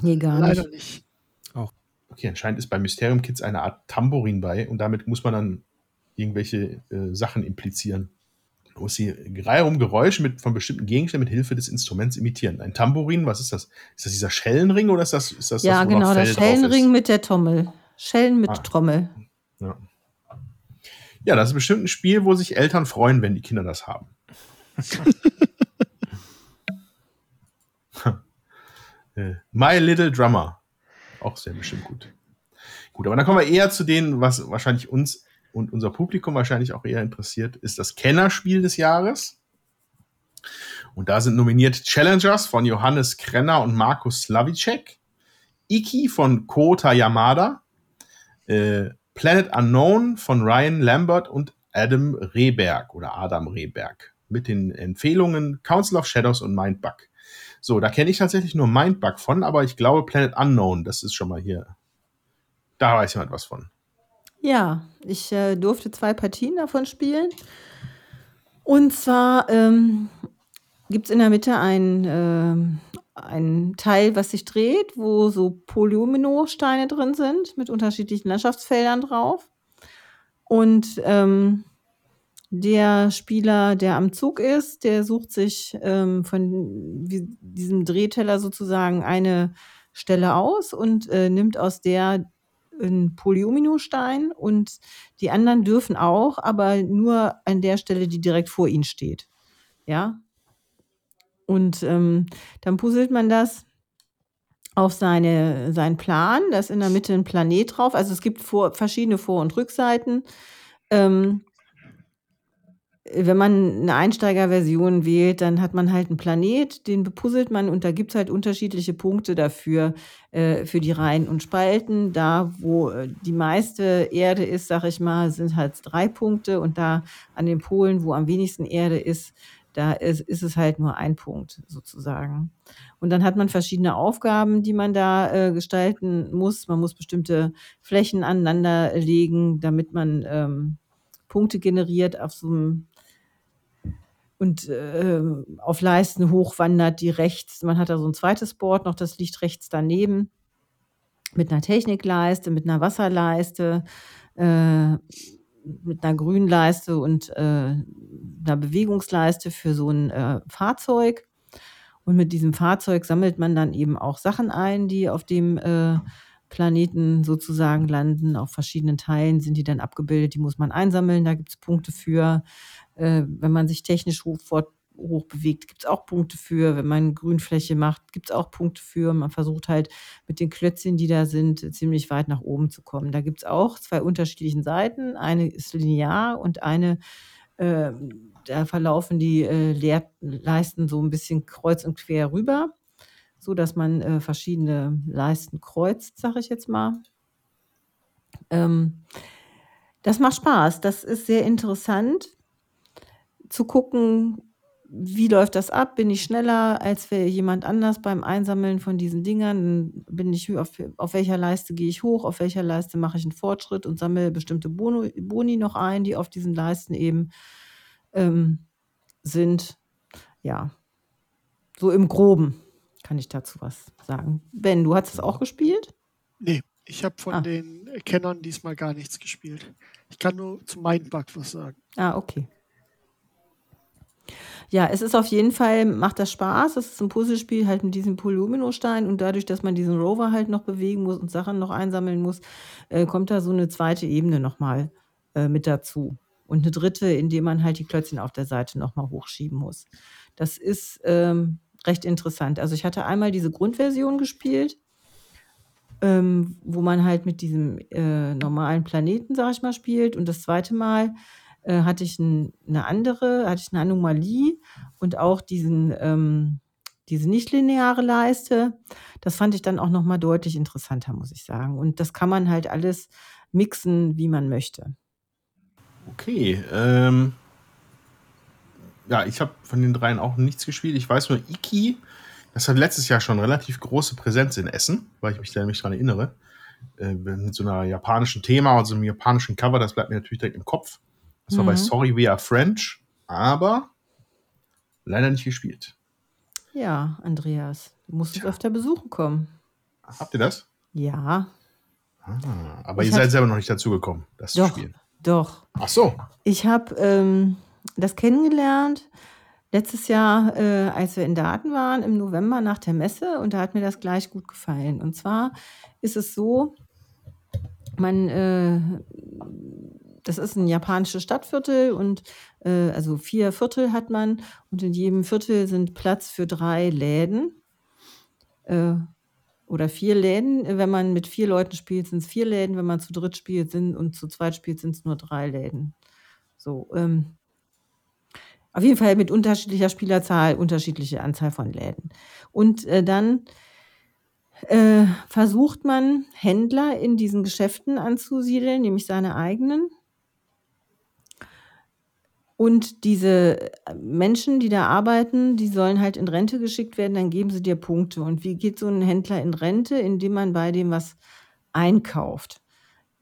S3: Nee, gar nicht. Leider nicht.
S2: Okay, anscheinend ist bei Mysterium Kids eine Art Tambourin bei und damit muss man dann irgendwelche äh, Sachen implizieren. Man muss die Reihe um Geräusche mit, von bestimmten Gegenständen mit Hilfe des Instruments imitieren. Ein Tambourin, was ist das? Ist das dieser Schellenring oder ist das, ist das
S3: Ja,
S2: das,
S3: genau, der Schellenring mit der Trommel. Schellen mit ah. Trommel.
S2: Ja. Ja, das ist bestimmt ein Spiel, wo sich Eltern freuen, wenn die Kinder das haben. Äh, [LAUGHS] My Little Drummer. Auch sehr bestimmt gut. Gut, aber dann kommen wir eher zu denen, was wahrscheinlich uns und unser Publikum wahrscheinlich auch eher interessiert, ist das Kennerspiel des Jahres. Und da sind nominiert Challengers von Johannes Krenner und Markus Slavicek, Iki von Kota Yamada, äh, Planet Unknown von Ryan Lambert und Adam Rehberg oder Adam Rehberg mit den Empfehlungen Council of Shadows und Mindbug. So, da kenne ich tatsächlich nur Mindbug von, aber ich glaube Planet Unknown, das ist schon mal hier. Da weiß jemand was von.
S3: Ja, ich äh, durfte zwei Partien davon spielen. Und zwar ähm, gibt es in der Mitte ein, äh, ein Teil, was sich dreht, wo so Polyomino-Steine drin sind, mit unterschiedlichen Landschaftsfeldern drauf. Und ähm, der Spieler, der am Zug ist, der sucht sich ähm, von diesem Drehteller sozusagen eine Stelle aus und äh, nimmt aus der ein Polyominostein und die anderen dürfen auch, aber nur an der Stelle, die direkt vor ihnen steht. Ja. Und ähm, dann puzzelt man das auf seine, seinen Plan. Da ist in der Mitte ein Planet drauf. Also es gibt vor, verschiedene Vor- und Rückseiten. Ähm, wenn man eine Einsteigerversion wählt, dann hat man halt einen Planet, den bepuzzelt man und da gibt es halt unterschiedliche Punkte dafür, äh, für die Reihen und Spalten. Da, wo äh, die meiste Erde ist, sag ich mal, sind halt drei Punkte und da an den Polen, wo am wenigsten Erde ist, da ist, ist es halt nur ein Punkt sozusagen. Und dann hat man verschiedene Aufgaben, die man da äh, gestalten muss. Man muss bestimmte Flächen aneinander legen, damit man ähm, Punkte generiert auf so einem und äh, auf Leisten hochwandert, die rechts, man hat da so ein zweites Board noch, das liegt rechts daneben, mit einer Technikleiste, mit einer Wasserleiste, äh, mit einer Grünleiste und äh, einer Bewegungsleiste für so ein äh, Fahrzeug. Und mit diesem Fahrzeug sammelt man dann eben auch Sachen ein, die auf dem äh, Planeten sozusagen landen. Auf verschiedenen Teilen sind die dann abgebildet, die muss man einsammeln, da gibt es Punkte für. Äh, wenn man sich technisch hoch, hoch bewegt, gibt es auch Punkte für. Wenn man Grünfläche macht, gibt es auch Punkte für. Man versucht halt mit den Klötzchen, die da sind, ziemlich weit nach oben zu kommen. Da gibt es auch zwei unterschiedliche Seiten. Eine ist linear und eine äh, da verlaufen die äh, Leisten so ein bisschen kreuz und quer rüber so dass man äh, verschiedene Leisten kreuzt, sage ich jetzt mal. Ähm, das macht Spaß. Das ist sehr interessant zu gucken, wie läuft das ab? Bin ich schneller als jemand anders beim Einsammeln von diesen Dingern? Bin ich auf, auf welcher Leiste gehe ich hoch? Auf welcher Leiste mache ich einen Fortschritt und sammle bestimmte Boni, Boni noch ein, die auf diesen Leisten eben ähm, sind? Ja, so im Groben kann ich dazu was sagen. Ben, du hast es auch gespielt?
S4: Nee, ich habe von ah. den Kennern diesmal gar nichts gespielt. Ich kann nur zu Mindbug was sagen.
S3: Ah, okay. Ja, es ist auf jeden Fall, macht das Spaß. Es ist ein Puzzlespiel halt mit diesem Polyminostein und dadurch, dass man diesen Rover halt noch bewegen muss und Sachen noch einsammeln muss, äh, kommt da so eine zweite Ebene nochmal äh, mit dazu. Und eine dritte, indem man halt die Klötzchen auf der Seite nochmal hochschieben muss. Das ist ähm, recht interessant. Also ich hatte einmal diese Grundversion gespielt, ähm, wo man halt mit diesem äh, normalen Planeten, sag ich mal, spielt. Und das zweite Mal äh, hatte ich ein, eine andere, hatte ich eine Anomalie und auch diesen, ähm, diese nicht-lineare Leiste. Das fand ich dann auch nochmal deutlich interessanter, muss ich sagen. Und das kann man halt alles mixen, wie man möchte.
S2: Okay, ähm, ja, ich habe von den dreien auch nichts gespielt. Ich weiß nur, Iki, das hat letztes Jahr schon relativ große Präsenz in Essen, weil ich mich da nämlich dran erinnere. Äh, mit so einer japanischen Thema und so einem japanischen Cover, das bleibt mir natürlich direkt im Kopf. Das war bei mhm. Sorry We Are French, aber leider nicht gespielt.
S3: Ja, Andreas, du musst es öfter besuchen kommen.
S2: Habt ihr das?
S3: Ja.
S2: Ah, aber ich ihr seid selber noch nicht dazu gekommen, das
S3: doch,
S2: zu spielen.
S3: Doch.
S2: Ach so.
S3: Ich habe ähm, das kennengelernt letztes Jahr, äh, als wir in Daten waren, im November nach der Messe und da hat mir das gleich gut gefallen. Und zwar ist es so, man, äh, das ist ein japanisches Stadtviertel und äh, also vier Viertel hat man und in jedem Viertel sind Platz für drei Läden äh, oder vier Läden. Wenn man mit vier Leuten spielt, sind es vier Läden. Wenn man zu dritt spielt sind, und zu zweit spielt, sind es nur drei Läden. So, ähm, auf jeden Fall mit unterschiedlicher Spielerzahl, unterschiedliche Anzahl von Läden. Und äh, dann äh, versucht man, Händler in diesen Geschäften anzusiedeln, nämlich seine eigenen. Und diese Menschen, die da arbeiten, die sollen halt in Rente geschickt werden, dann geben sie dir Punkte. Und wie geht so ein Händler in Rente? Indem man bei dem was einkauft.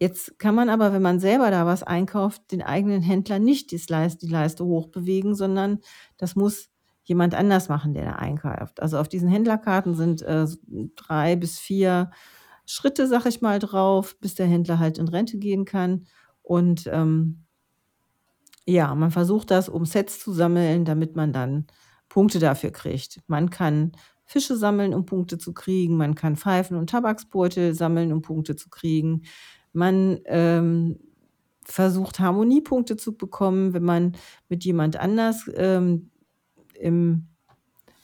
S3: Jetzt kann man aber, wenn man selber da was einkauft, den eigenen Händler nicht die Leiste, die Leiste hochbewegen, sondern das muss jemand anders machen, der da einkauft. Also auf diesen Händlerkarten sind äh, drei bis vier Schritte, sag ich mal, drauf, bis der Händler halt in Rente gehen kann. Und ähm, ja, man versucht das, um Sets zu sammeln, damit man dann Punkte dafür kriegt. Man kann Fische sammeln, um Punkte zu kriegen. Man kann Pfeifen und Tabaksbeutel sammeln, um Punkte zu kriegen. Man ähm, versucht Harmoniepunkte zu bekommen, wenn man mit jemand anders ähm, im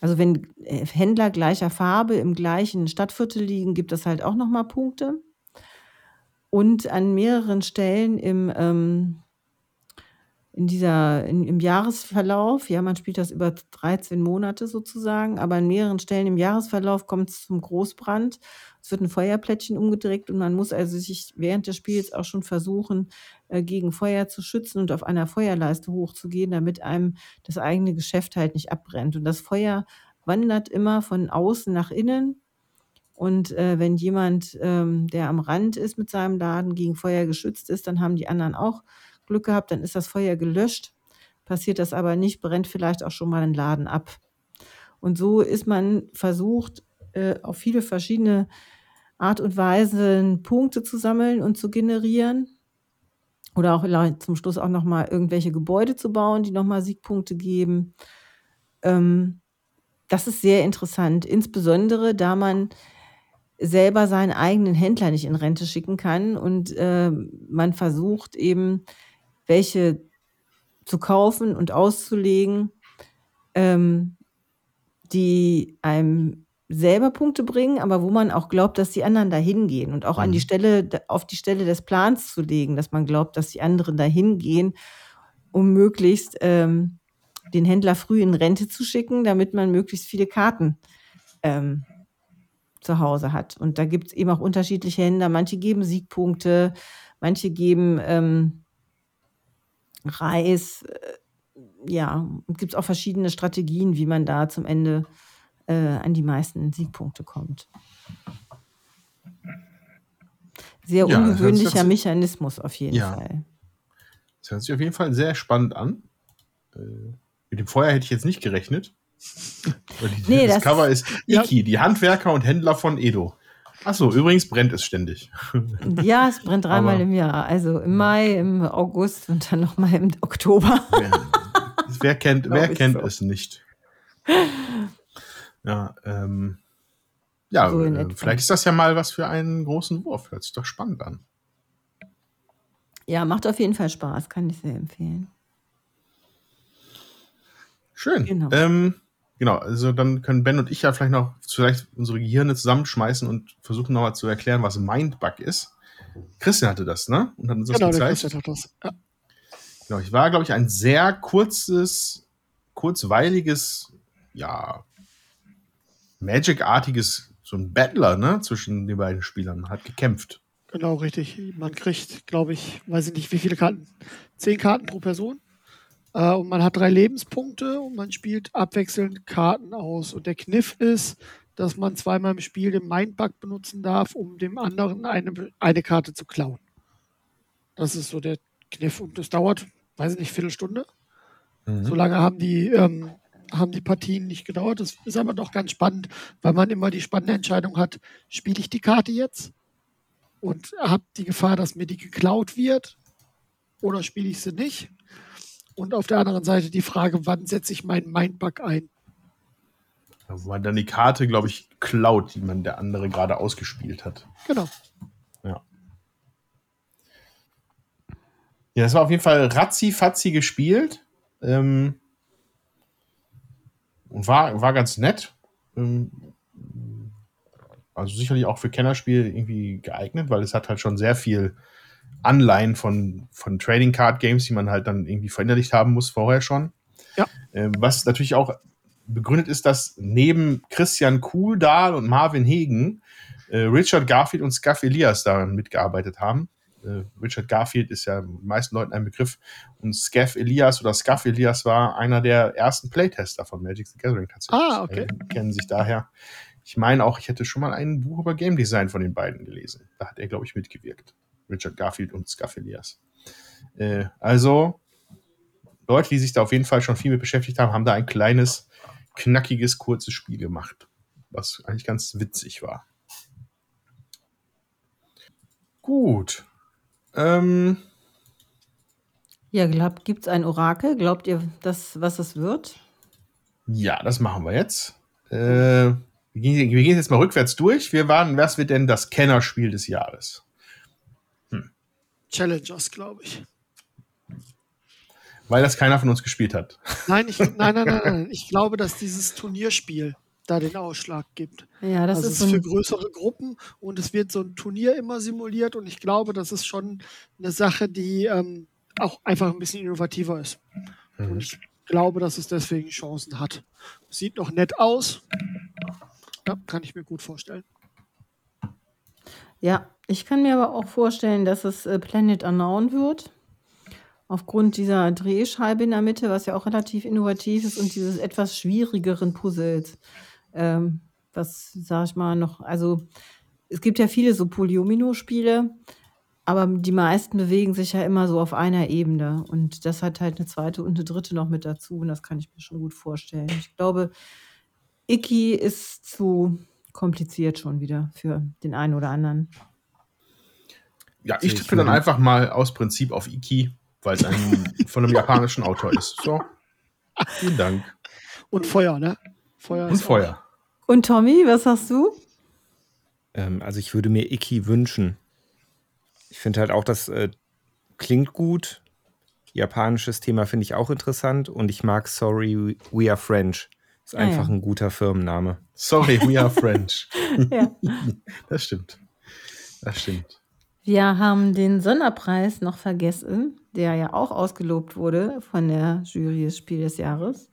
S3: also wenn äh, Händler gleicher Farbe im gleichen Stadtviertel liegen, gibt es halt auch nochmal Punkte. Und an mehreren Stellen im ähm, in dieser, in, im Jahresverlauf, ja, man spielt das über 13 Monate sozusagen, aber an mehreren Stellen im Jahresverlauf kommt es zum Großbrand. Es wird ein Feuerplättchen umgedreht und man muss also sich während des Spiels auch schon versuchen, äh, gegen Feuer zu schützen und auf einer Feuerleiste hochzugehen, damit einem das eigene Geschäft halt nicht abbrennt. Und das Feuer wandert immer von außen nach innen. Und äh, wenn jemand, ähm, der am Rand ist mit seinem Laden, gegen Feuer geschützt ist, dann haben die anderen auch Glück gehabt, dann ist das Feuer gelöscht. Passiert das aber nicht, brennt vielleicht auch schon mal ein Laden ab. Und so ist man versucht, äh, auf viele verschiedene Art und Weise Punkte zu sammeln und zu generieren. Oder auch zum Schluss auch nochmal irgendwelche Gebäude zu bauen, die nochmal Siegpunkte geben. Ähm, das ist sehr interessant, insbesondere da man selber seinen eigenen Händler nicht in Rente schicken kann und äh, man versucht eben, welche zu kaufen und auszulegen, ähm, die einem selber Punkte bringen, aber wo man auch glaubt, dass die anderen dahin gehen und auch an die
S2: Mhm.
S3: Stelle, auf die Stelle des Plans zu legen, dass man glaubt, dass die anderen dahin gehen, um möglichst ähm, den Händler früh in Rente zu schicken, damit man möglichst viele Karten ähm, zu Hause hat. Und da gibt es eben auch unterschiedliche Händler. Manche geben Siegpunkte, manche geben ähm, Reis. Äh, ja, gibt es auch verschiedene Strategien, wie man da zum Ende äh, an die meisten Siegpunkte kommt. Sehr
S2: Ja, das
S3: ungewöhnlicher
S2: ganz-
S3: Mechanismus auf jeden
S2: Ja.
S3: Fall.
S2: Das hört sich auf jeden Fall sehr spannend an. Äh, mit dem Feuer hätte ich jetzt nicht gerechnet. [LAUGHS] Die,
S3: Nee,
S2: das,
S3: das-
S2: Cover ist
S4: Ja.
S2: Iki, die Handwerker und Händler von Edo. Achso, übrigens brennt es ständig. [LAUGHS]
S3: Ja, es brennt dreimal im Jahr. Also im Mai, im August und dann nochmal im Oktober.
S2: wer, wer kennt, [LAUGHS] wer kennt
S3: so.
S2: es nicht? Ja, ähm, ja
S3: So
S2: äh, vielleicht ist das ja mal was für einen großen Wurf. Hört sich doch spannend an.
S3: Ja, macht auf jeden Fall Spaß, kann ich sehr empfehlen.
S2: Schön.
S3: Genau.
S2: Ähm, genau, also dann können Ben und ich ja vielleicht noch vielleicht unsere Gehirne zusammenschmeißen und versuchen nochmal zu erklären, was Mindbug ist. Christian hatte das, ne? Und hat uns das
S4: Genau, der
S2: gezeigt.
S4: Christian hat das. Ja.
S2: Genau, ich war, glaube ich, ein sehr kurzes, kurzweiliges, ja, Magic-artiges, so ein Battler, ne, zwischen den beiden Spielern. Hat gekämpft.
S4: Genau, richtig. Man kriegt, glaube ich, weiß ich nicht, wie viele Karten. Zehn Karten pro Person. Äh, und man hat drei Lebenspunkte und man spielt abwechselnd Karten aus. Und der Kniff ist, dass man zweimal im Spiel den Mindbug benutzen darf, um dem anderen eine, eine Karte zu klauen. Das ist so der Kniff. Und das dauert, weiß ich nicht, Viertelstunde.
S2: Mhm.
S4: So lange haben die, ähm, haben die Partien nicht gedauert. Das ist aber doch ganz spannend, weil man immer die spannende Entscheidung hat, spiele ich die Karte jetzt und habe die Gefahr, dass mir die geklaut wird oder spiele ich sie nicht. Und auf der anderen Seite die Frage, wann setze ich meinen Mindbug ein?
S2: Wo man dann die Karte, glaube ich, klaut, die man der andere gerade ausgespielt hat.
S4: Genau.
S2: Ja, das war auf jeden Fall ratzi-fatzi gespielt. Ähm, und war, war ganz nett. Ähm, also sicherlich auch für Kennerspiel irgendwie geeignet, weil es hat halt schon sehr viel Anleihen von, von Trading Card Games, die man halt dann irgendwie verinnerlicht haben muss vorher schon.
S4: Ja.
S2: Ähm, was natürlich auch begründet ist, dass neben Christian Kuhldahl und Marvin Hegen äh, Richard Garfield und Scuff Elias daran mitgearbeitet haben. Äh, Richard Garfield ist ja den meisten Leuten ein Begriff und Scaff Elias oder Scuff Elias war einer der ersten Playtester von Magic the Gathering tatsächlich.
S4: Ah, okay.
S2: Äh, kennen sich daher. Ich meine auch, ich hätte schon mal ein Buch über Game Design von den beiden gelesen. Da hat er, glaube ich, mitgewirkt. Richard Garfield und Scuff Elias. Äh, also, Leute, die sich da auf jeden Fall schon viel mit beschäftigt haben, haben da ein kleines, knackiges, kurzes Spiel gemacht. Was eigentlich ganz witzig war. Gut. Ähm,
S3: Ja, glaubt, gibt es ein Orakel? Glaubt ihr, dass, was es wird?
S2: ja, das machen wir jetzt. Äh, wir, gehen, wir gehen jetzt mal rückwärts durch. Wir waren, was wird denn das Kennerspiel des Jahres?
S4: Challengers, glaube ich.
S2: Weil das keiner von uns gespielt hat.
S4: Nein, ich, nein, nein, nein, [LAUGHS] nein. Ich glaube, dass dieses Turnierspiel da den Ausschlag gibt.
S3: Ja, das
S4: also
S3: ist
S4: es
S3: so
S4: ist für größere Gruppen und es wird so ein Turnier immer simuliert und ich glaube, das ist schon eine Sache, die ähm, auch einfach ein bisschen innovativer ist. Und ich glaube, dass es deswegen Chancen hat. Sieht noch nett aus. Ja, kann ich mir gut vorstellen.
S3: Ja, ich kann mir aber auch vorstellen, dass es äh, Planet Unknown wird. Aufgrund dieser Drehscheibe in der Mitte, was ja auch relativ innovativ ist, und dieses etwas schwierigeren Puzzles. Ähm, was, sag ich mal, noch, also es gibt ja viele so Polyomino-Spiele, aber die meisten bewegen sich ja immer so auf einer Ebene. Und das hat halt eine zweite und eine dritte noch mit dazu. Und das kann ich mir schon gut vorstellen. Ich glaube, Icky ist zu kompliziert schon wieder für den einen oder anderen.
S2: Ja, ich tippe dann
S5: mit.
S2: einfach mal aus Prinzip auf Iki, weil es ein [LAUGHS] von einem japanischen Autor ist. So. Vielen Dank.
S4: Und Feuer, ne? Feuer
S2: Und
S4: ist auch-
S2: Feuer.
S3: Und Tommy, was sagst du?
S5: Ähm, also ich würde mir Iki wünschen. Ich finde halt auch, das äh, klingt gut. Japanisches Thema finde ich auch interessant und ich mag Sorry, We Are French. Ist
S3: Ah,
S5: einfach
S3: ja.
S5: ein guter Firmenname.
S2: Sorry, we are French. [LAUGHS]
S3: Ja. [LAUGHS]
S2: Das stimmt. Das stimmt.
S3: Wir haben den Sonderpreis noch vergessen, der ja auch ausgelobt wurde von der Jury des Spiel des Jahres.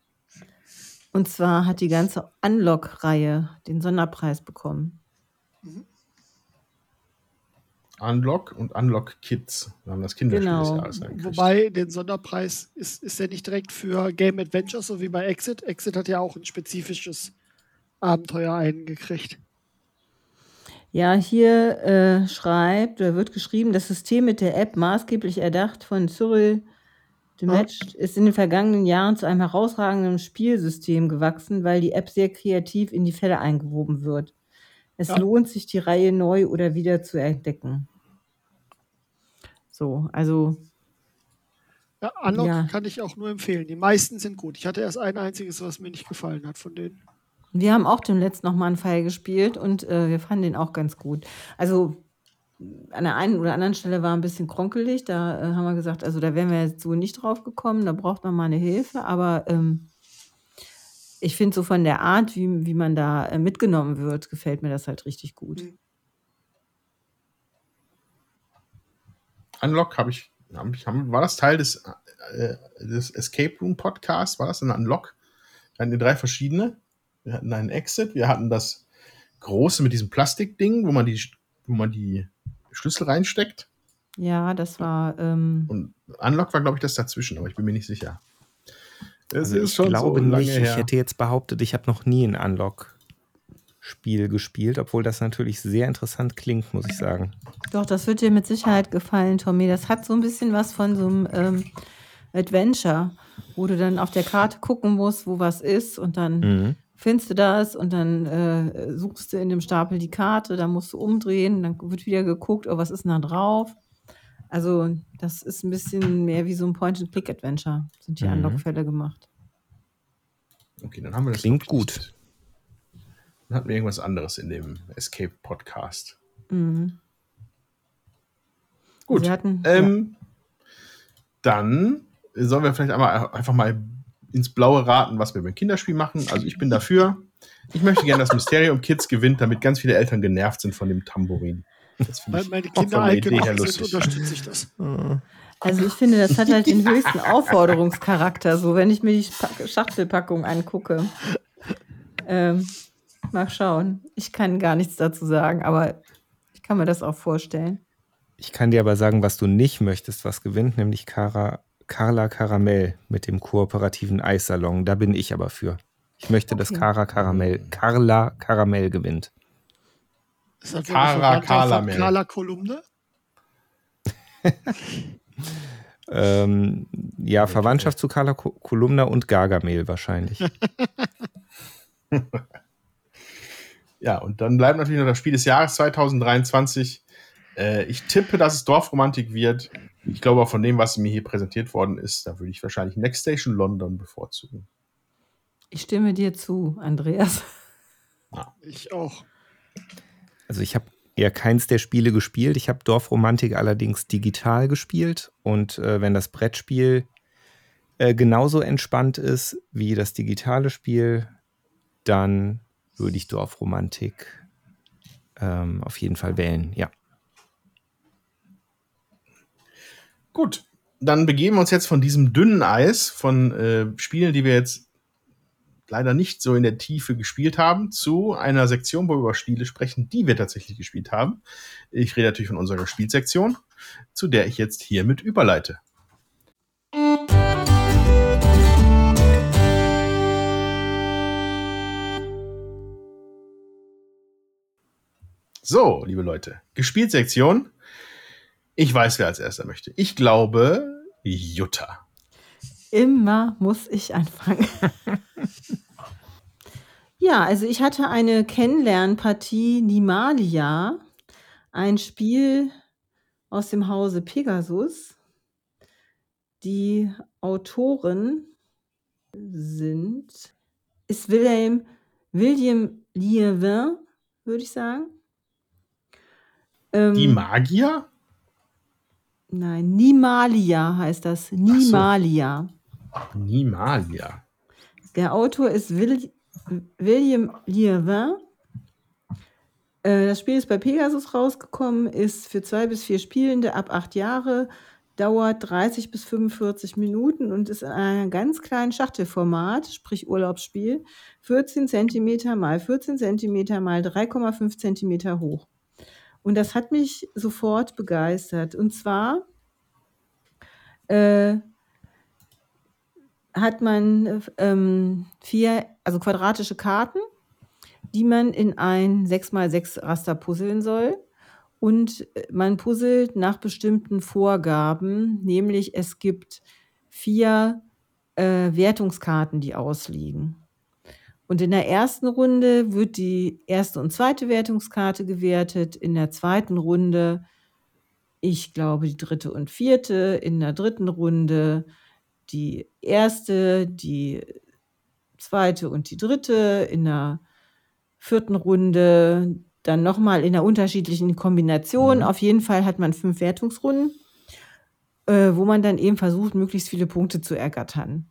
S3: Und zwar hat die ganze Unlock-Reihe den Sonderpreis bekommen.
S2: Unlock und Unlock Kids. Wir haben das Kinderspiel
S3: Genau.
S2: des Jahres eigentlich.
S4: Wobei den Sonderpreis ist, ist ja nicht direkt für Game Adventures, so wie bei Exit. Exit hat ja auch ein spezifisches Abenteuer eingekriegt.
S3: Ja, hier äh, schreibt oder wird geschrieben, das System mit der App maßgeblich erdacht von Cyril Demetsch ist in den vergangenen Jahren zu einem herausragenden Spielsystem gewachsen, weil die App sehr kreativ in die Fälle eingewoben wird. Es
S4: Ja.
S3: lohnt sich, die Reihe neu oder wieder zu entdecken. So, also
S4: Ja, Unlock
S3: Ja.
S4: kann ich auch nur empfehlen. Die meisten sind gut. Ich hatte erst ein einziges, was mir nicht gefallen hat von denen.
S3: Wir haben auch dem letzten noch mal einen Fall gespielt und äh, wir fanden den auch ganz gut. Also an der einen oder anderen Stelle war ein bisschen kronkelig. Da äh, haben wir gesagt, also da wären wir jetzt so nicht drauf gekommen. Da braucht man mal eine Hilfe. Aber ähm, ich finde so von der Art, wie, wie man da äh, mitgenommen wird, gefällt mir das halt richtig gut.
S4: Mhm.
S2: Unlock habe ich, hab ich hab, war das Teil des, äh, des Escape Room Podcasts? War das ein Unlock? Wir hatten die drei verschiedene. Wir hatten einen Exit, wir hatten das große mit diesem Plastikding, wo man die, wo man die Schlüssel reinsteckt.
S3: Ja, das war. Ähm,
S2: Und Unlock war, glaube ich, das dazwischen, aber ich bin mir nicht sicher. Es
S5: Also ich glaube nicht. Ich hätte jetzt behauptet, ich habe noch nie ein Unlock-Spiel gespielt, obwohl das natürlich sehr interessant klingt, muss ich sagen.
S3: Doch, das wird dir mit Sicherheit gefallen, Tommy. Das hat so ein bisschen was von so einem ähm, Adventure, wo du dann auf der Karte gucken musst, wo was ist und dann
S5: Mhm.
S3: findest du das und dann äh, suchst du in dem Stapel die Karte, dann musst du umdrehen, dann wird wieder geguckt, oh, was ist denn da drauf? Also, das ist ein bisschen mehr wie so ein Point-and-Click-Adventure, sind die
S5: Mhm.
S3: Unlock-Fälle gemacht.
S2: Okay, dann haben wir das.
S5: Klingt gut.
S2: Dann hatten wir irgendwas anderes in dem Escape Podcast.
S3: Mhm.
S2: Gut.
S3: Wir hatten-
S2: ähm, Dann sollen wir vielleicht einmal einfach mal ins Blaue raten, was wir beim Kinderspiel machen. Also ich bin dafür. Ich möchte gerne, dass Mysterium Kids gewinnt, damit ganz viele Eltern genervt sind von dem Tambourin. Das finde
S4: Weil
S2: ich
S4: meine
S2: auch
S4: Kinder
S2: von der
S4: alt
S2: Idee her lustig.
S4: unterstütze ich das.
S3: Also ich finde, das hat halt den höchsten Aufforderungscharakter, so wenn ich mir die Schachtelpackung angucke. Ähm, mal schauen. Ich kann gar nichts dazu sagen, aber ich kann mir das auch vorstellen.
S5: Ich kann dir aber sagen, was du nicht möchtest, was gewinnt, nämlich Cara, Carla Karamell mit dem kooperativen Eissalon. Da bin ich aber für. Ich möchte, dass
S3: Okay.
S5: Cara Karamell, Carla Karamell gewinnt.
S4: Ist das
S2: Cara Kalamel.
S4: Carla Kolumne? [LAUGHS]
S5: Ähm, ja, Verwandtschaft zu Carla Ko- Kolumna und Gargamel wahrscheinlich. [LAUGHS]
S2: Ja, und dann bleibt natürlich noch das Spiel des Jahres 2023. Äh, ich tippe, dass es Dorfromantik wird. Ich glaube auch von dem, was mir hier präsentiert worden ist, da würde ich wahrscheinlich Next Station London bevorzugen.
S3: Ich stimme dir zu, Andreas.
S4: Ich auch.
S5: Also ich habe eher keins der Spiele gespielt. Ich habe Dorfromantik allerdings digital gespielt. Und äh, wenn das Brettspiel äh, genauso entspannt ist wie das digitale Spiel, dann würde ich Dorfromantik ähm, auf jeden Fall wählen. Ja.
S2: Gut, dann begeben wir uns jetzt von diesem dünnen Eis von äh, Spielen, die wir jetzt leider nicht so in der Tiefe gespielt haben, zu einer Sektion, wo wir über Spiele sprechen, die wir tatsächlich gespielt haben. Ich rede natürlich von unserer Spielsektion, zu der ich jetzt hiermit überleite. So, liebe Leute, Gespielsektion. Ich weiß, wer als erster möchte. Ich glaube, Jutta.
S3: Immer muss ich anfangen. [LAUGHS] ja, also ich hatte eine Kennenlernpartie Nimalia, ein Spiel aus dem Hause Pegasus. Die Autoren sind, ist William, William Lievin, würde ich sagen. Ähm,
S2: Die Magier?
S3: Nein, Nimalia heißt das. Nimalia.
S2: Nimalia.
S3: Der Autor ist Will William Lievin. Äh, das Spiel ist bei Pegasus rausgekommen, ist für zwei bis vier Spielende ab acht Jahre, dauert 30 bis 45 Minuten und ist in einem ganz kleinen Schachtelformat, sprich Urlaubsspiel, 14 cm mal 14 cm mal 3,5 cm hoch. Und das hat mich sofort begeistert. Und zwar äh, hat man ähm, vier, also quadratische Karten, die man in ein 6x6 Raster puzzeln soll. Und äh, man puzzelt nach bestimmten Vorgaben, nämlich es gibt vier äh, Wertungskarten, die ausliegen. Und in der ersten Runde wird die erste und zweite Wertungskarte gewertet, in der zweiten Runde, ich glaube, die dritte und vierte, in der dritten Runde die erste, die zweite und die dritte, in der vierten Runde dann nochmal in einer unterschiedlichen Kombination.
S2: Mhm.
S3: Auf jeden Fall hat man fünf Wertungsrunden, äh, wo man dann eben versucht, möglichst viele Punkte zu ergattern.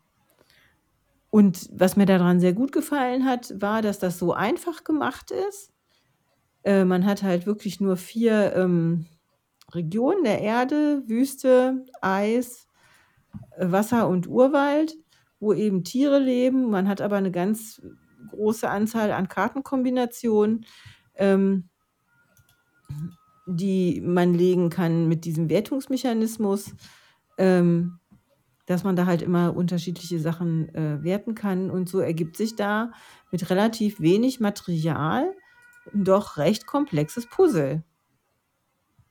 S3: Und was mir daran sehr gut gefallen hat, war, dass das so einfach gemacht ist. Äh, man hat halt wirklich nur vier ähm, Regionen der Erde, Wüste, Eis, äh, Wasser und Urwald, wo eben Tiere leben. Man hat aber eine ganz große Anzahl an Kartenkombinationen, ähm, die man legen kann mit diesem Wertungsmechanismus, ähm, dass man da halt immer unterschiedliche Sachen äh, werten kann. Und so ergibt sich da mit relativ wenig Material ein doch recht komplexes Puzzle.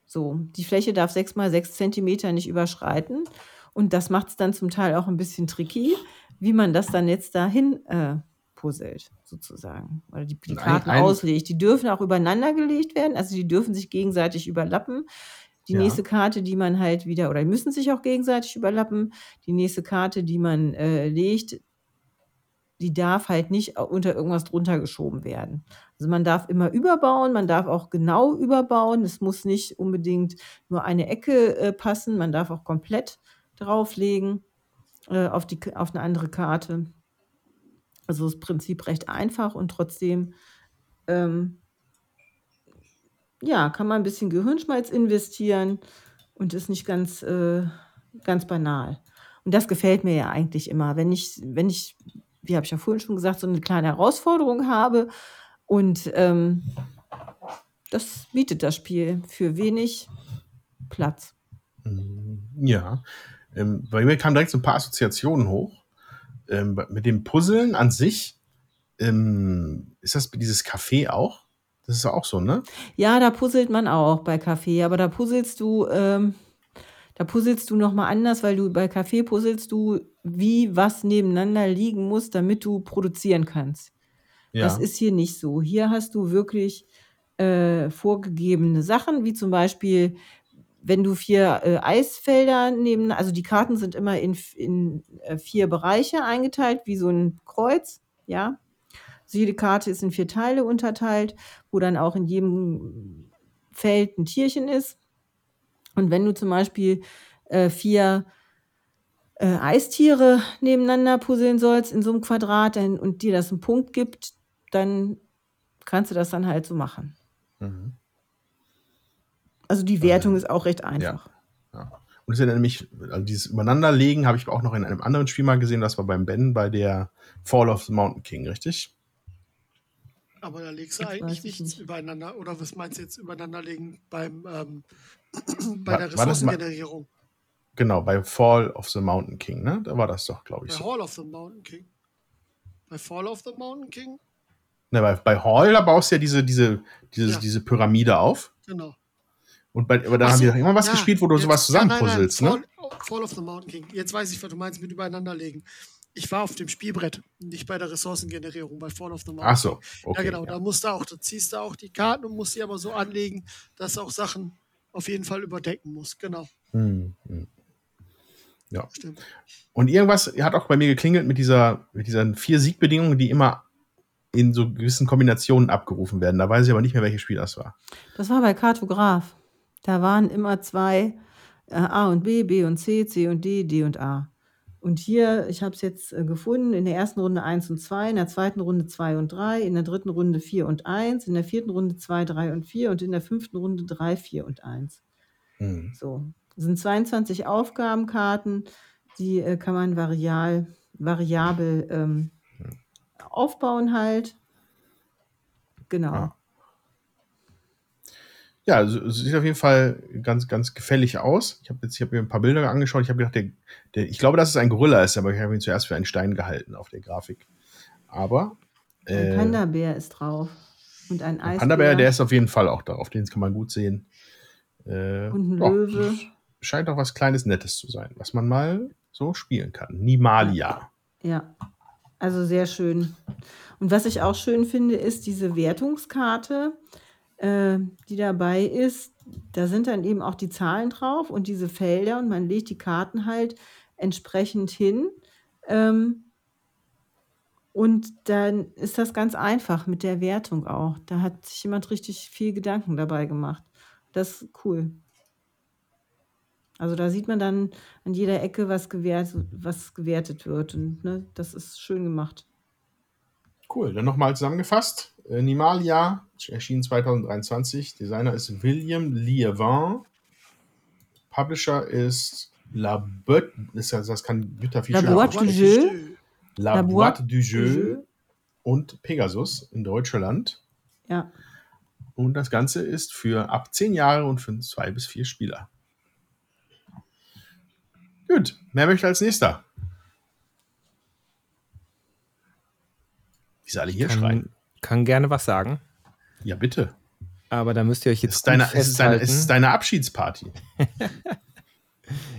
S3: So, die Fläche darf 6 mal 6 Zentimeter nicht überschreiten. Und das macht es dann zum Teil auch ein bisschen tricky, wie man das dann jetzt dahin äh, puzzelt, sozusagen. Oder die, die Karten auslegt. Die dürfen auch übereinander gelegt werden, also die dürfen sich gegenseitig überlappen. Die
S2: Ja.
S3: nächste Karte, die man halt wieder, oder die müssen sich auch gegenseitig überlappen. Die nächste Karte, die man äh, legt, die darf halt nicht unter irgendwas drunter geschoben werden. Also man darf immer überbauen, man darf auch genau überbauen. Es muss nicht unbedingt nur eine Ecke äh, passen, man darf auch komplett drauflegen äh, auf, die, auf eine andere Karte. Also das Prinzip recht einfach und trotzdem ähm, ja, kann man ein bisschen Gehirnschmalz investieren und ist nicht ganz, äh, ganz banal. Und das gefällt mir ja eigentlich immer, wenn ich, wenn ich, wie habe ich ja vorhin schon gesagt, so eine kleine Herausforderung habe und ähm, das bietet das Spiel für wenig Platz.
S2: Ja. Ähm, bei mir kamen direkt so ein paar Assoziationen hoch. Ähm, mit dem Puzzeln an sich, ähm, ist das dieses Café auch? Das ist auch so, ne?
S3: Ja, da puzzelt man auch bei Kaffee, aber da puzzelst du, ähm, da puzzelst du nochmal anders, weil du bei Kaffee puzzelst du, wie was nebeneinander liegen muss, damit du produzieren kannst.
S2: Ja.
S3: Das ist hier nicht so. Hier hast du wirklich äh, vorgegebene Sachen, wie zum Beispiel, wenn du vier äh, Eisfelder neben, also die Karten sind immer in, in äh, vier Bereiche eingeteilt, wie so ein Kreuz, ja. Also jede Karte ist in vier Teile unterteilt, wo dann auch in jedem Feld ein Tierchen ist. Und wenn du zum Beispiel äh, vier äh, Eistiere nebeneinander puzzeln sollst in so einem Quadrat dann, und dir das einen Punkt gibt, dann kannst du das dann halt so machen.
S2: Mhm.
S3: Also die Wertung ist auch recht einfach.
S2: Ja. Und das ist ja nämlich, also dieses Übereinanderlegen habe ich auch noch in einem anderen Spiel mal gesehen, das war beim Ben bei der Fall of the Mountain King, richtig?
S4: Aber da legst du
S3: Das
S4: eigentlich
S3: ich
S4: nichts
S3: nicht.
S4: übereinander. Oder was meinst du jetzt übereinanderlegen beim, ähm, [CLEARS THROAT] bei
S2: War-
S4: der Ressourcengenerierung?
S2: Genau, bei Fall of the Mountain King, ne? Da war das doch, glaube ich.
S4: Bei
S2: So.
S4: Hall of the Mountain King. Bei Fall of the Mountain King?
S2: Ne, bei, bei Hall, da baust du ja diese, diese, diese,
S4: Ja.
S2: diese Pyramide auf.
S4: Genau.
S2: Und bei, aber da
S4: Ach
S2: haben die doch immer was
S4: ja,
S2: gespielt, wo du
S4: jetzt-
S2: sowas
S4: ja, nein, nein,
S2: zusammenpuzzelst, ne?
S4: Fall, Fall of the Mountain King. Jetzt weiß ich, was du meinst mit übereinanderlegen. Ich war auf dem Spielbrett, nicht bei der Ressourcengenerierung, bei Fall of the Mountain
S2: Ach so, okay.
S4: ja, genau. Da musst du auch, da ziehst du auch die Karten und musst sie aber so anlegen, dass auch Sachen auf jeden Fall überdecken muss. Genau,
S2: Hm, hm. Ja.
S4: stimmt.
S2: Und irgendwas hat auch bei mir geklingelt mit dieser, mit diesen vier Siegbedingungen, die immer in so gewissen Kombinationen abgerufen werden. Da weiß ich aber nicht mehr, welches Spiel das war.
S3: Das war bei Kartograf. Da waren immer zwei äh, A und B, B und C, C und D, D und A. Und hier, ich habe es jetzt äh, gefunden, in der ersten Runde 1 und 2, in der zweiten Runde 2 und 3, in der dritten Runde 4 und 1, in der vierten Runde 2, 3 und 4 und in der fünften Runde 3, 4 und 1.
S2: Hm.
S3: So, das sind 22 Aufgabenkarten, die äh, kann man varial, variabel ähm, aufbauen halt. Genau.
S2: Ja. Ja, also, es sieht auf jeden Fall ganz, ganz gefällig aus. Ich habe jetzt, ich habe mir ein paar Bilder angeschaut. Ich habe gedacht, der, der, ich glaube, dass es ein Gorilla ist, aber ich habe ihn zuerst für einen Stein gehalten auf der Grafik. Aber
S3: Ein
S2: äh,
S3: Panda-Bär ist drauf. Und ein Eisbär.
S2: Panda-Bär, der ist auf jeden Fall auch drauf. Den kann man gut sehen. Äh,
S3: Und ein
S2: ja,
S3: Löwe.
S2: Scheint auch was Kleines, Nettes zu sein, was man mal so spielen kann. Nimalia.
S3: Ja, also sehr schön. Und was ich auch schön finde, ist diese Wertungskarte, äh, die dabei ist. Da sind dann eben auch die Zahlen drauf und diese Felder und man legt die Karten halt entsprechend hin. Ähm, und dann ist das ganz einfach mit der Wertung auch. Da hat sich jemand richtig viel Gedanken dabei gemacht. Das ist cool. Also da sieht man dann an jeder Ecke, was, gewert, was gewertet wird. Und ne, das ist schön gemacht.
S2: Cool, dann nochmal zusammengefasst. Äh, Nimalia erschien 2023. Designer ist William Lievin. Publisher ist La Boîte, das, das kann Jutta
S3: La Boîte du. Jeu.
S2: La,
S3: La
S2: Boîte du Jeu,
S3: Jeu.
S2: und Pegasus in Deutschland.
S3: Ja.
S2: Und das Ganze ist für ab 10 Jahre und für zwei bis vier Spieler. Gut, wer möchte als nächster? Wie sie alle hier schreien.
S5: Kann, kann gerne was sagen.
S2: Ja, bitte.
S5: Aber da müsst ihr euch
S2: Es
S5: jetzt
S2: ist deine, es ist deine, es
S5: festhalten.
S2: ist deine Abschiedsparty. [LAUGHS]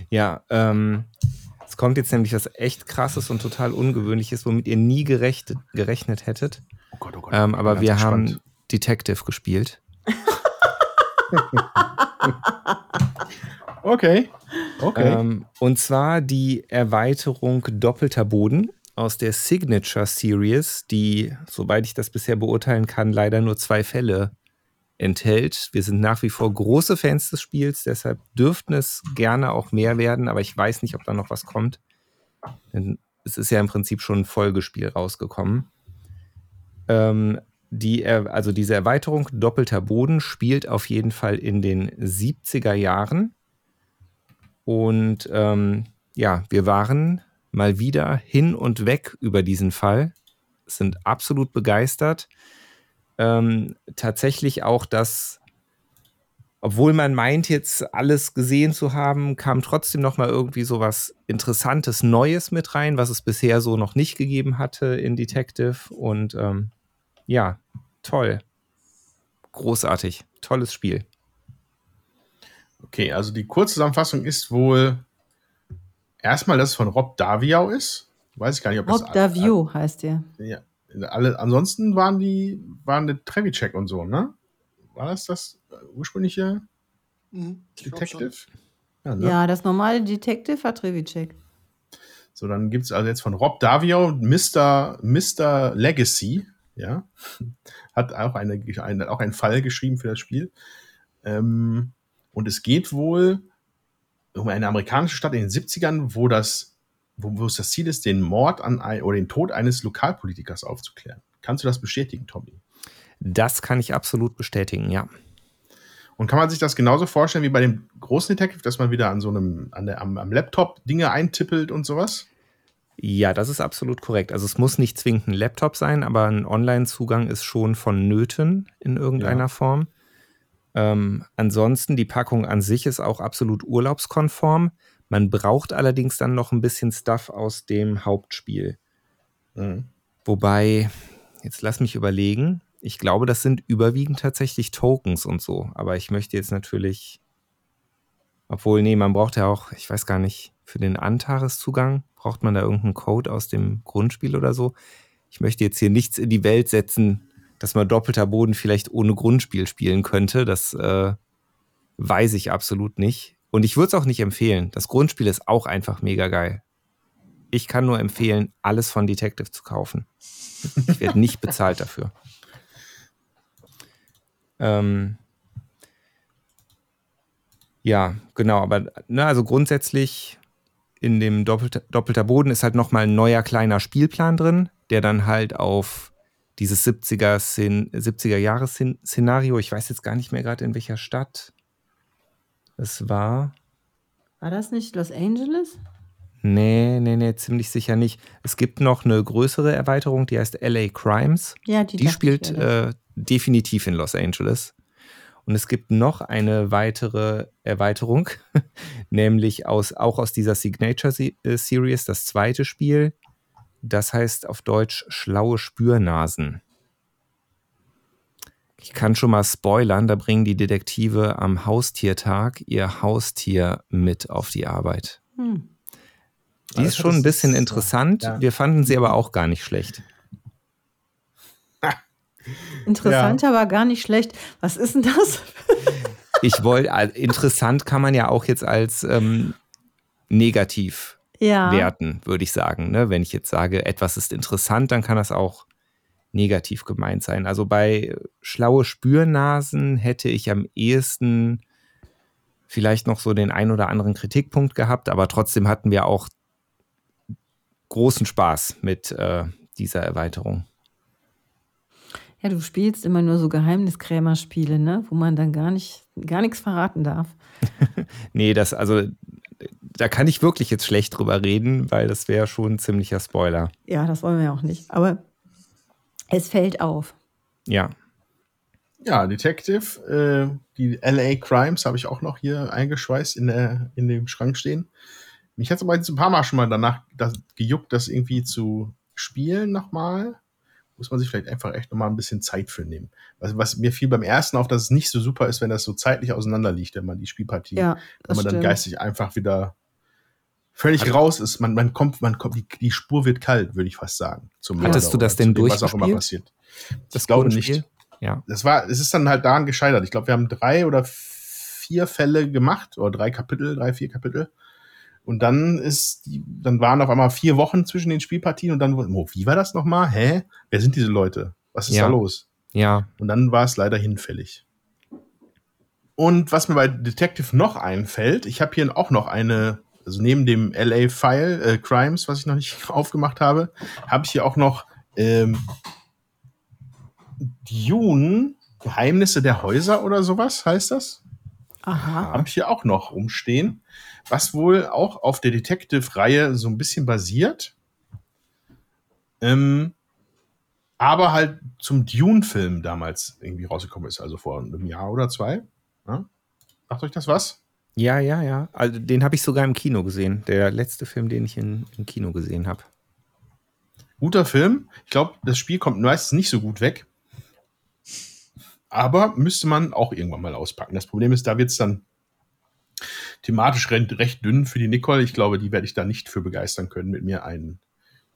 S5: Ja, ähm, es kommt jetzt nämlich was echt krasses und total ungewöhnliches, womit ihr nie gerecht, gerechnet hättet.
S2: Oh Gott, oh Gott.
S5: Ähm, aber wir
S2: gespannt.
S5: haben Detective gespielt. [LAUGHS]
S2: Okay. Okay.
S5: Ähm, und zwar die Erweiterung Doppelter Boden aus der Signature Series, die, soweit ich das bisher beurteilen kann, leider nur zwei Fälle enthält. Wir sind nach wie vor große Fans des Spiels, deshalb dürften es gerne auch mehr werden, aber ich weiß nicht, ob da noch was kommt. Denn es ist ja im Prinzip schon ein Folgespiel rausgekommen. Ähm, die, also diese Erweiterung Doppelter Boden spielt auf jeden Fall in den 70er Jahren. Und ähm, ja, wir waren mal wieder hin und weg über diesen Fall, sind absolut begeistert. Ähm, tatsächlich auch das, obwohl man meint, jetzt alles gesehen zu haben, kam trotzdem noch mal irgendwie so was Interessantes, Neues mit rein, was es bisher so noch nicht gegeben hatte in Detective. Und ähm, ja, toll. Großartig. Tolles Spiel.
S2: Okay, also die Kurzzusammenfassung ist wohl erstmal, dass es von Rob Daviau ist. Weiß ich gar nicht, ob das
S3: Rob Davio heißt der.
S2: Ja, alle, ansonsten waren die, waren der Trevicek und so, ne? War das das ursprüngliche
S4: Mhm,
S2: Detective? Ja, ne?
S3: Ja, das normale Detective hat Trevicek.
S2: So, dann gibt es also jetzt von Rob Davio Mr. Mr. Legacy, ja. [LAUGHS] Hat auch, eine, eine, auch einen Fall geschrieben für das Spiel. Ähm, und es geht wohl um eine amerikanische Stadt in den 70ern, wo das, wo, wo es das Ziel ist, den Mord an ein, oder den Tod eines Lokalpolitikers aufzuklären. Kannst du das bestätigen, Tommy?
S5: Das kann ich absolut bestätigen, ja.
S2: Und kann man sich das genauso vorstellen wie bei dem großen Detective, dass man wieder an so einem, an der, am, am Laptop Dinge eintippelt und sowas?
S5: Ja, das ist absolut korrekt. Also es muss nicht zwingend ein Laptop sein, aber ein Online-Zugang ist schon vonnöten in irgendeiner
S2: Ja.
S5: Form. Ähm, ansonsten, die Packung an sich ist auch absolut urlaubskonform. Man braucht allerdings dann noch ein bisschen Stuff aus dem Hauptspiel.
S2: Mhm.
S5: Wobei, jetzt lass mich überlegen. Ich glaube, das sind überwiegend tatsächlich Tokens und so. Aber ich möchte jetzt natürlich. Obwohl, nee, man braucht ja auch, ich weiß gar nicht, für den Antares-Zugang braucht man da irgendeinen Code aus dem Grundspiel oder so. Ich möchte jetzt hier nichts in die Welt setzen, dass man doppelter Boden vielleicht ohne Grundspiel spielen könnte. Das äh, weiß ich absolut nicht. Und ich würde es auch nicht empfehlen. Das Grundspiel ist auch einfach mega geil. Ich kann nur empfehlen, alles von Detective zu kaufen. Ich werde nicht [LAUGHS] bezahlt dafür. Ähm, Ja, genau, aber ne, also grundsätzlich in dem Doppelter, Doppelter Boden ist halt nochmal ein neuer kleiner Spielplan drin, der dann halt auf dieses 70er, 70er Jahres Szenario, ich weiß jetzt gar nicht mehr gerade in welcher Stadt es war.
S3: War das nicht Los Angeles?
S5: Nee, nee, nee, ziemlich sicher nicht. Es gibt noch eine größere Erweiterung, die heißt LA Crimes.
S3: Ja, die,
S5: die spielt äh, definitiv in Los Angeles. Und es gibt noch eine weitere Erweiterung, [LAUGHS] nämlich aus, auch aus dieser Signature äh, Series, das zweite Spiel. Das heißt auf Deutsch Schlaue Spürnasen. Ich kann schon mal spoilern, da bringen die Detektive am Haustiertag ihr Haustier mit auf die Arbeit. Hm. Die also ist schon ein bisschen ist, interessant. Ja. Wir fanden sie aber auch gar nicht schlecht. [LAUGHS]
S3: Interessant, ja. aber gar nicht schlecht. Was ist denn das?
S5: ich wollte, also interessant kann man ja auch jetzt als ähm, negativ ja. werten, würde ich sagen. Ne? Wenn ich jetzt sage, etwas ist interessant, dann kann das auch negativ gemeint sein. Also bei schlaue Spürnasen hätte ich am ehesten vielleicht noch so den ein oder anderen Kritikpunkt gehabt, aber trotzdem hatten wir auch großen Spaß mit äh, dieser Erweiterung.
S3: Ja, du spielst immer nur so Geheimniskrämerspiele, ne? Wo man dann gar nicht, gar nichts verraten darf. [LAUGHS]
S5: nee, das, also da kann ich wirklich jetzt schlecht drüber reden, weil das wäre schon ein ziemlicher Spoiler.
S3: Ja, das wollen wir ja auch nicht. Aber es fällt auf.
S5: Ja.
S2: Ja, Detective, äh, die LA Crimes habe ich auch noch hier eingeschweißt in, der, in dem Schrank stehen. Mich hat es aber jetzt ein paar Mal schon mal danach das, gejuckt, das irgendwie zu spielen nochmal muss man sich vielleicht einfach echt nochmal ein bisschen Zeit für nehmen. Was, was mir fiel beim ersten auf, dass es nicht so super ist, wenn das so zeitlich auseinander liegt, wenn man die Spielpartie, ja, wenn man stimmt. dann geistig einfach wieder völlig also, raus ist. Man, man kommt, man kommt, die, die Spur wird kalt, würde ich fast sagen.
S5: Zum Hattest du das denn durch? Was auch immer
S2: passiert. Das ich glaube nicht. Ja. Das war, es ist dann halt daran gescheitert. Ich glaube, wir haben drei oder vier Fälle gemacht, oder drei Kapitel, drei, vier Kapitel. Und dann ist, die, dann waren auf einmal vier Wochen zwischen den Spielpartien und dann, oh, wie war das nochmal? Hä? Wer sind diese Leute? Was ist ja. da los?
S5: Ja.
S2: Und dann war es leider hinfällig. Und was mir bei Detective noch einfällt, ich habe hier auch noch eine, also neben dem LA File äh, Crimes, was ich noch nicht [LAUGHS] aufgemacht habe, habe ich hier auch noch ähm, Dune Geheimnisse der Häuser oder sowas heißt das.
S3: Aha.
S2: Habe ich hier auch noch umstehen was wohl auch auf der Detective-Reihe so ein bisschen basiert. Ähm, aber halt zum Dune-Film damals irgendwie rausgekommen ist, also vor einem Jahr oder zwei. Ja? Macht euch das was?
S5: Ja, ja, ja. Also den habe ich sogar im Kino gesehen. Der letzte Film, den ich in, im Kino gesehen habe.
S2: Guter Film. Ich glaube, das Spiel kommt meistens nicht so gut weg. Aber müsste man auch irgendwann mal auspacken. Das Problem ist, da wird es dann thematisch recht, dünn für die Nicole. Ich glaube, die werde ich da nicht für begeistern können, mit mir ein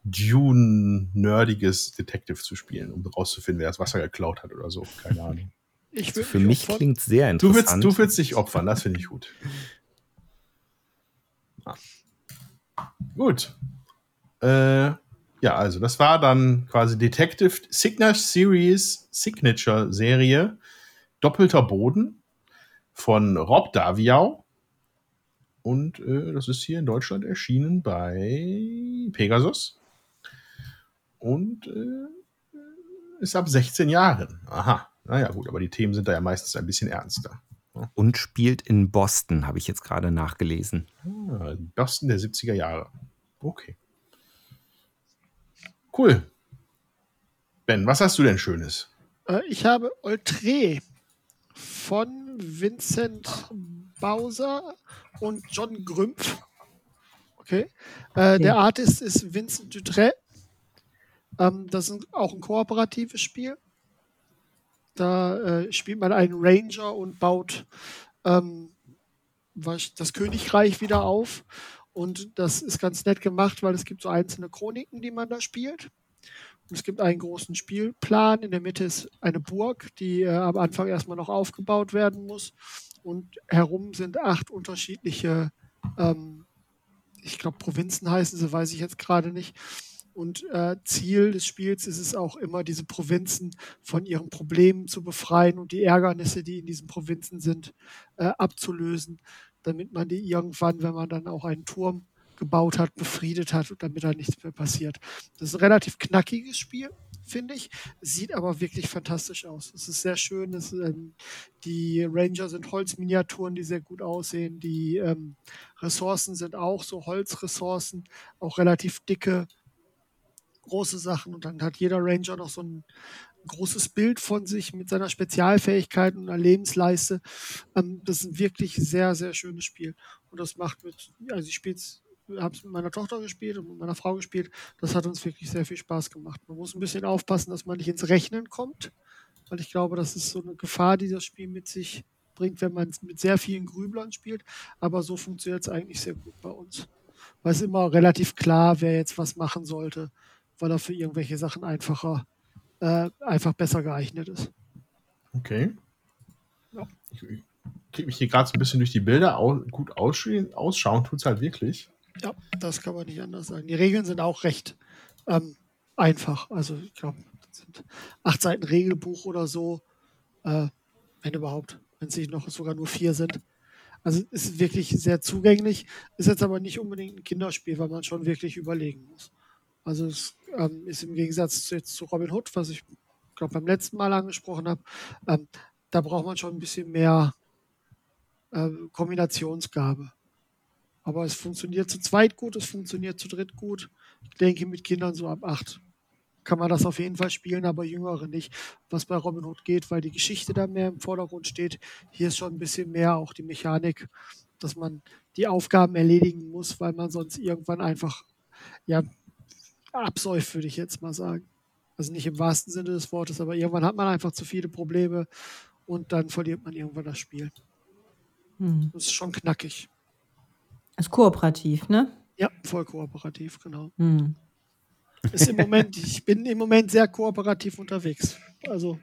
S2: Dune-nerdiges Detective zu spielen, um rauszufinden, wer das Wasser geklaut hat oder so. Keine Ahnung.
S5: Also für mich opfern. klingt sehr interessant.
S2: Du willst, du willst dich opfern, das finde ich gut. Ah. Gut. Äh, ja, also das war dann quasi Detective Signature Series Signature Serie Doppelter Boden von Rob Daviau. Und äh, das ist hier in Deutschland erschienen bei Pegasus. Und äh, ist ab 16 Jahren. Aha. Naja, gut, aber die Themen sind da ja meistens ein bisschen ernster.
S5: Und spielt in Boston, habe ich jetzt gerade nachgelesen.
S2: Ah, Boston der 70er Jahre. Okay. Cool. Ben, was hast du denn Schönes?
S4: Äh, ich habe Oltre von Vincent Bowser und John Grümpf. Okay. Äh, der Artist ist Vincent Dutret. Ähm, das ist auch ein kooperatives Spiel. Da äh, spielt man einen Ranger und baut ähm, das Königreich wieder auf. Und das ist ganz nett gemacht, weil es gibt so einzelne Chroniken, die man da spielt. Und es gibt einen großen Spielplan. In der Mitte ist eine Burg, die äh, am Anfang erstmal noch aufgebaut werden muss und herum sind acht unterschiedliche, ähm, ich glaube, Provinzen heißen sie, weiß ich jetzt gerade nicht, Und äh, Ziel des Spiels ist es auch immer, diese Provinzen von ihren Problemen zu befreien und die Ärgernisse, die in diesen Provinzen sind, äh, abzulösen, damit man die irgendwann, wenn man dann auch einen Turm gebaut hat, befriedet hat und damit da nichts mehr passiert. Das ist ein relativ knackiges Spiel, finde ich. Sieht aber wirklich fantastisch aus. Es ist sehr schön. Es, ähm, die Ranger sind Holzminiaturen, die sehr gut aussehen. Die ähm, Ressourcen sind auch so Holzressourcen, auch relativ dicke, große Sachen. Und dann hat jeder Ranger noch so ein großes Bild von sich mit seiner Spezialfähigkeit und einer Lebensleiste. Ähm, das ist ein wirklich sehr, sehr schönes Spiel. Und das macht mit, also ich spiele es habe es mit meiner Tochter gespielt und mit meiner Frau gespielt. Das hat uns wirklich sehr viel Spaß gemacht. Man muss ein bisschen aufpassen, dass man nicht ins Rechnen kommt, weil ich glaube, das ist so eine Gefahr, die das Spiel mit sich bringt, wenn man mit sehr vielen Grüblern spielt. Aber so funktioniert es eigentlich sehr gut bei uns. Weil es immer relativ klar, wer jetzt was machen sollte, weil er für irgendwelche Sachen einfacher, äh, einfach besser geeignet ist.
S2: Okay. Ja. Ich, ich kriege mich hier gerade so ein bisschen durch die Bilder au gut ausschauen, ausschauen tut es halt wirklich.
S4: Ja, das kann man nicht anders sagen. Die Regeln sind auch recht ähm, einfach. Also ich glaube, das sind acht Seiten Regelbuch oder so, äh, wenn überhaupt, wenn es nicht noch sogar nur vier sind. Also es ist wirklich sehr zugänglich, ist jetzt aber nicht unbedingt ein Kinderspiel, weil man schon wirklich überlegen muss. Also es ähm, ist im Gegensatz zu, zu Robin Hood, was ich glaube beim letzten Mal angesprochen habe, ähm, da braucht man schon ein bisschen mehr äh, Kombinationsgabe. Aber es funktioniert zu zweit gut, es funktioniert zu dritt gut. Ich denke, mit Kindern so ab acht kann man das auf jeden Fall spielen, aber Jüngere nicht. Was bei Robin Hood geht, weil die Geschichte da mehr im Vordergrund steht. Hier ist schon ein bisschen mehr auch die Mechanik, dass man die Aufgaben erledigen muss, weil man sonst irgendwann einfach ja absäuft, würde ich jetzt mal sagen. Also nicht im wahrsten Sinne des Wortes, aber irgendwann hat man einfach zu viele Probleme und dann verliert man irgendwann das Spiel. Hm. Das ist schon knackig.
S3: Ist kooperativ, ne?
S4: Ja, voll kooperativ, genau. Hm. Ist im Moment, [LAUGHS] ich bin im Moment sehr kooperativ unterwegs. Also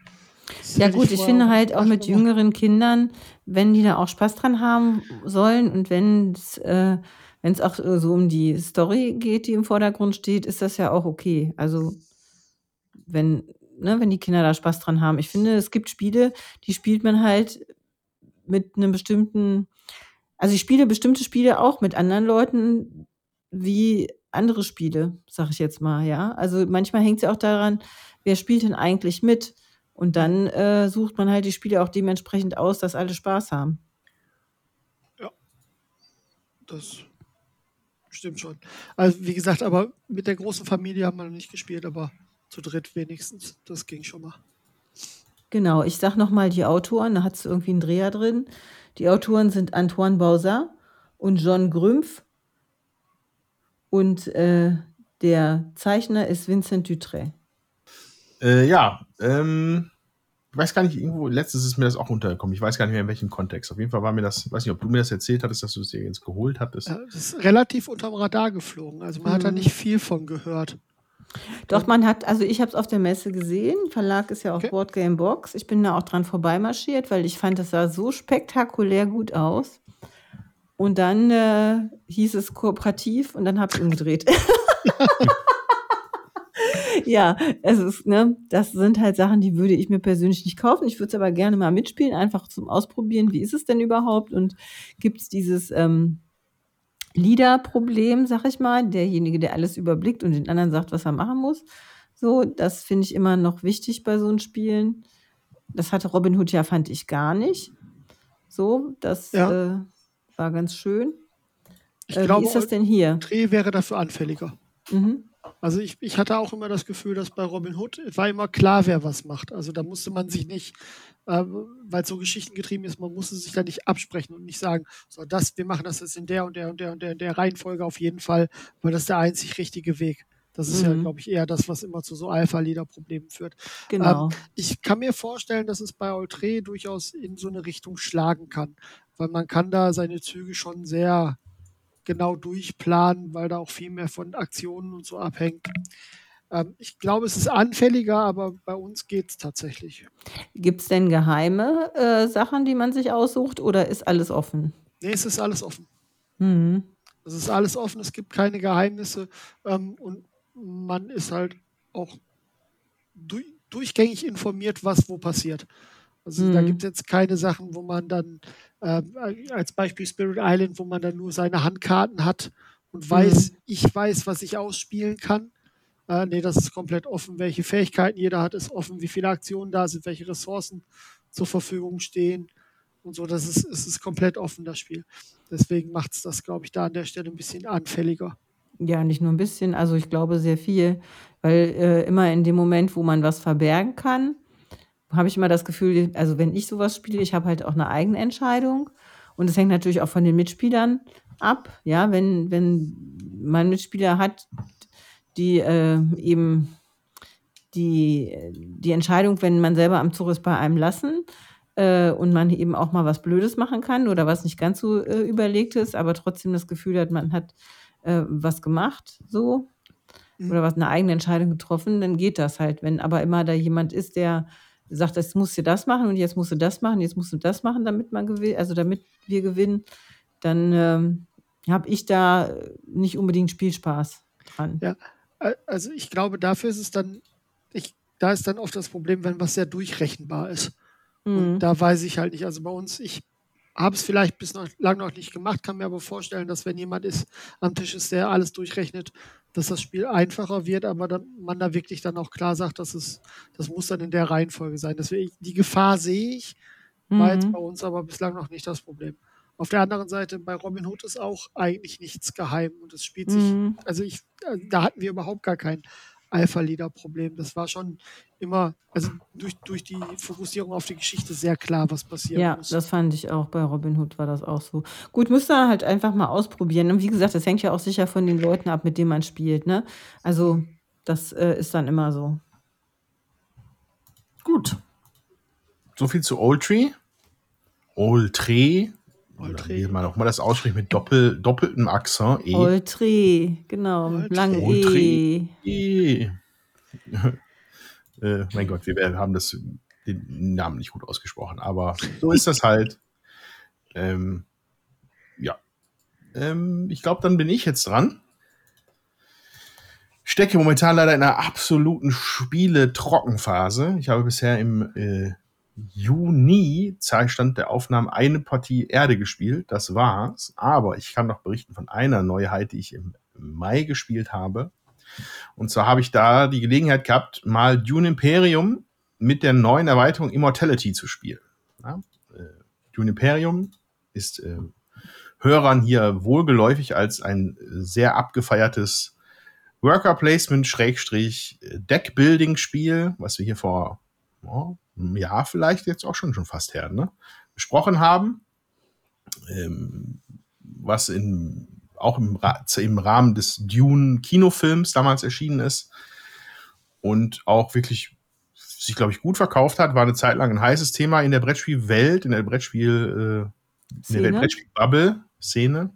S3: ja gut, ich, ich finde halt auch mit jüngeren Kindern, wenn die da auch Spaß dran haben sollen und wenn es äh, wenn es auch so um die Story geht, die im Vordergrund steht, ist das ja auch okay. Also wenn ne, wenn die Kinder da Spaß dran haben. Ich finde, es gibt Spiele, die spielt man halt mit einem bestimmten also ich spiele bestimmte Spiele auch mit anderen Leuten wie andere Spiele, sag ich jetzt mal, ja. Also manchmal hängt es ja auch daran, wer spielt denn eigentlich mit? Und dann äh, sucht man halt die Spiele auch dementsprechend aus, dass alle Spaß haben.
S4: Ja, das stimmt schon. Also wie gesagt, aber mit der großen Familie haben wir noch nicht gespielt, aber zu dritt wenigstens. Das ging schon mal.
S3: Genau, ich sag nochmal die Autoren, da hat es irgendwie einen Dreher drin. Die Autoren sind Antoine Bausat und John Grümpf und äh, der Zeichner ist Vincent Dutré.
S2: Äh, ja, ähm, weiß gar nicht, irgendwo, letztes ist mir das auch untergekommen. Ich weiß gar nicht mehr in welchem Kontext. Auf jeden Fall war mir das, weiß nicht, ob du mir das erzählt hattest, dass du es dir jetzt geholt hattest.
S4: Ja, das ist relativ unterm Radar geflogen. Also man mhm. hat da mhm. nicht viel von gehört.
S3: Doch, man hat, also ich habe es auf der Messe gesehen. Verlag ist ja auch okay. Board Game Box. Ich bin da auch dran vorbeimarschiert, weil ich fand, das sah so spektakulär gut aus. Und dann äh, hieß es kooperativ und dann habe ich umgedreht. [LAUGHS] [LAUGHS] ja, es ist, ne, das sind halt Sachen, die würde ich mir persönlich nicht kaufen. Ich würde es aber gerne mal mitspielen, einfach zum Ausprobieren. Wie ist es denn überhaupt? Und gibt es dieses ähm, Leader-Problem, sag ich mal, derjenige, der alles überblickt und den anderen sagt, was er machen muss. So, das finde ich immer noch wichtig bei so einen Spielen. Das hatte Robin Hood ja, fand ich gar nicht. So, das ja. äh, war ganz schön.
S4: Ich äh, glaube, wie ist das denn hier? Dreh wäre dafür anfälliger. Mhm. Also ich, ich hatte auch immer das Gefühl, dass bei Robin Hood war immer klar, wer was macht. Also da musste man sich nicht, äh, weil es so geschichtengetrieben ist, man musste sich da nicht absprechen und nicht sagen, so das, wir machen das jetzt in der und der und der und der, und der Reihenfolge auf jeden Fall, weil das ist der einzig richtige Weg. Das ist mhm. ja, glaube ich, eher das, was immer zu so Alpha-Leader-Problemen führt. Genau. Ähm, ich kann mir vorstellen, dass es bei Outre durchaus in so eine Richtung schlagen kann, weil man kann da seine Züge schon sehr genau durchplanen, weil da auch viel mehr von Aktionen und so abhängt. Ähm, ich glaube, es ist anfälliger, aber bei uns geht es tatsächlich.
S3: Gibt es denn geheime äh, Sachen, die man sich aussucht oder ist alles offen?
S4: Nee, es ist alles offen. Mhm. Es ist alles offen, es gibt keine Geheimnisse. Ähm, und man ist halt auch durch, durchgängig informiert, was wo passiert. Also mhm. da gibt es jetzt keine Sachen, wo man dann äh, als Beispiel Spirit Island, wo man dann nur seine Handkarten hat und weiß, mhm. ich weiß, was ich ausspielen kann. Äh, nee, das ist komplett offen, welche Fähigkeiten jeder hat, ist offen, wie viele Aktionen da sind, welche Ressourcen zur Verfügung stehen und so. Das ist, es ist komplett offen, das Spiel. Deswegen macht es das, glaube ich, da an der Stelle ein bisschen anfälliger.
S3: Ja, nicht nur ein bisschen, also ich glaube sehr viel, weil äh, immer in dem Moment, wo man was verbergen kann, habe ich immer das Gefühl, also wenn ich sowas spiele, ich habe halt auch eine eigene Entscheidung und es hängt natürlich auch von den Mitspielern ab, ja, wenn, wenn man Mitspieler hat, die äh, eben die, die Entscheidung, wenn man selber am Zug ist, bei einem lassen äh, und man eben auch mal was Blödes machen kann oder was nicht ganz so äh, überlegt ist, aber trotzdem das Gefühl hat, man hat äh, was gemacht, so mhm. oder was eine eigene Entscheidung getroffen, dann geht das halt. Wenn aber immer da jemand ist, der sagt, jetzt musst du das machen und jetzt musst du das machen, jetzt musst du das machen, damit man gewinnt, also damit wir gewinnen, dann ähm, habe ich da nicht unbedingt Spielspaß dran.
S4: Ja, also ich glaube, dafür ist es dann, ich, da ist dann oft das Problem, wenn was sehr durchrechenbar ist. Mhm. Und da weiß ich halt nicht. Also bei uns, ich habe es vielleicht bis noch, lang noch nicht gemacht, kann mir aber vorstellen, dass wenn jemand ist am Tisch ist, der alles durchrechnet, dass das Spiel einfacher wird, aber dann, man da wirklich dann auch klar sagt, dass es, das muss dann in der Reihenfolge sein. Deswegen, die Gefahr sehe ich, war mhm. jetzt bei uns aber bislang noch nicht das Problem. Auf der anderen Seite, bei Robin Hood ist auch eigentlich nichts geheim und es spielt sich, mhm. also ich, äh, da hatten wir überhaupt gar kein Alpha-Leader-Problem. Das war schon immer, also durch, durch die Fokussierung auf die Geschichte sehr klar, was passiert.
S3: Ja, muss. das fand ich auch. Bei Robin Hood war das auch so. Gut, müsst ihr halt einfach mal ausprobieren. Und wie gesagt, das hängt ja auch sicher von den Leuten ab, mit denen man spielt. Ne? Also, das äh, ist dann immer so.
S2: Gut. So viel zu Old Tree. Old Tree. Oder wie man auch mal das ausspricht mit doppel, doppeltem Akzent.
S3: E. Oltre, genau. Lang E.
S2: e. [LAUGHS] äh, mein Gott, wir haben das, den Namen nicht gut ausgesprochen, aber so ist das halt. Ähm, ja. Ähm, ich glaube, dann bin ich jetzt dran. Stecke momentan leider in einer absoluten Spiele-Trockenphase. Ich habe bisher im äh, Juni stand der Aufnahmen eine Partie Erde gespielt. Das war's. Aber ich kann noch berichten von einer Neuheit, die ich im Mai gespielt habe. Und zwar habe ich da die Gelegenheit gehabt, mal Dune Imperium mit der neuen Erweiterung Immortality zu spielen. Ja? Äh, Dune Imperium ist äh, Hörern hier wohlgeläufig als ein sehr abgefeiertes Worker Placement Schrägstrich Deck Building Spiel, was wir hier vor oh, einem Jahr vielleicht jetzt auch schon, schon fast her, ne? besprochen haben. Ähm, was in, auch im, im Rahmen des Dune-Kinofilms damals erschienen ist und auch wirklich sich, glaube ich, gut verkauft hat, war eine Zeit lang ein heißes Thema in der Brettspielwelt, in der Brettspiel, äh, in der Brettspiel-Bubble-Szene.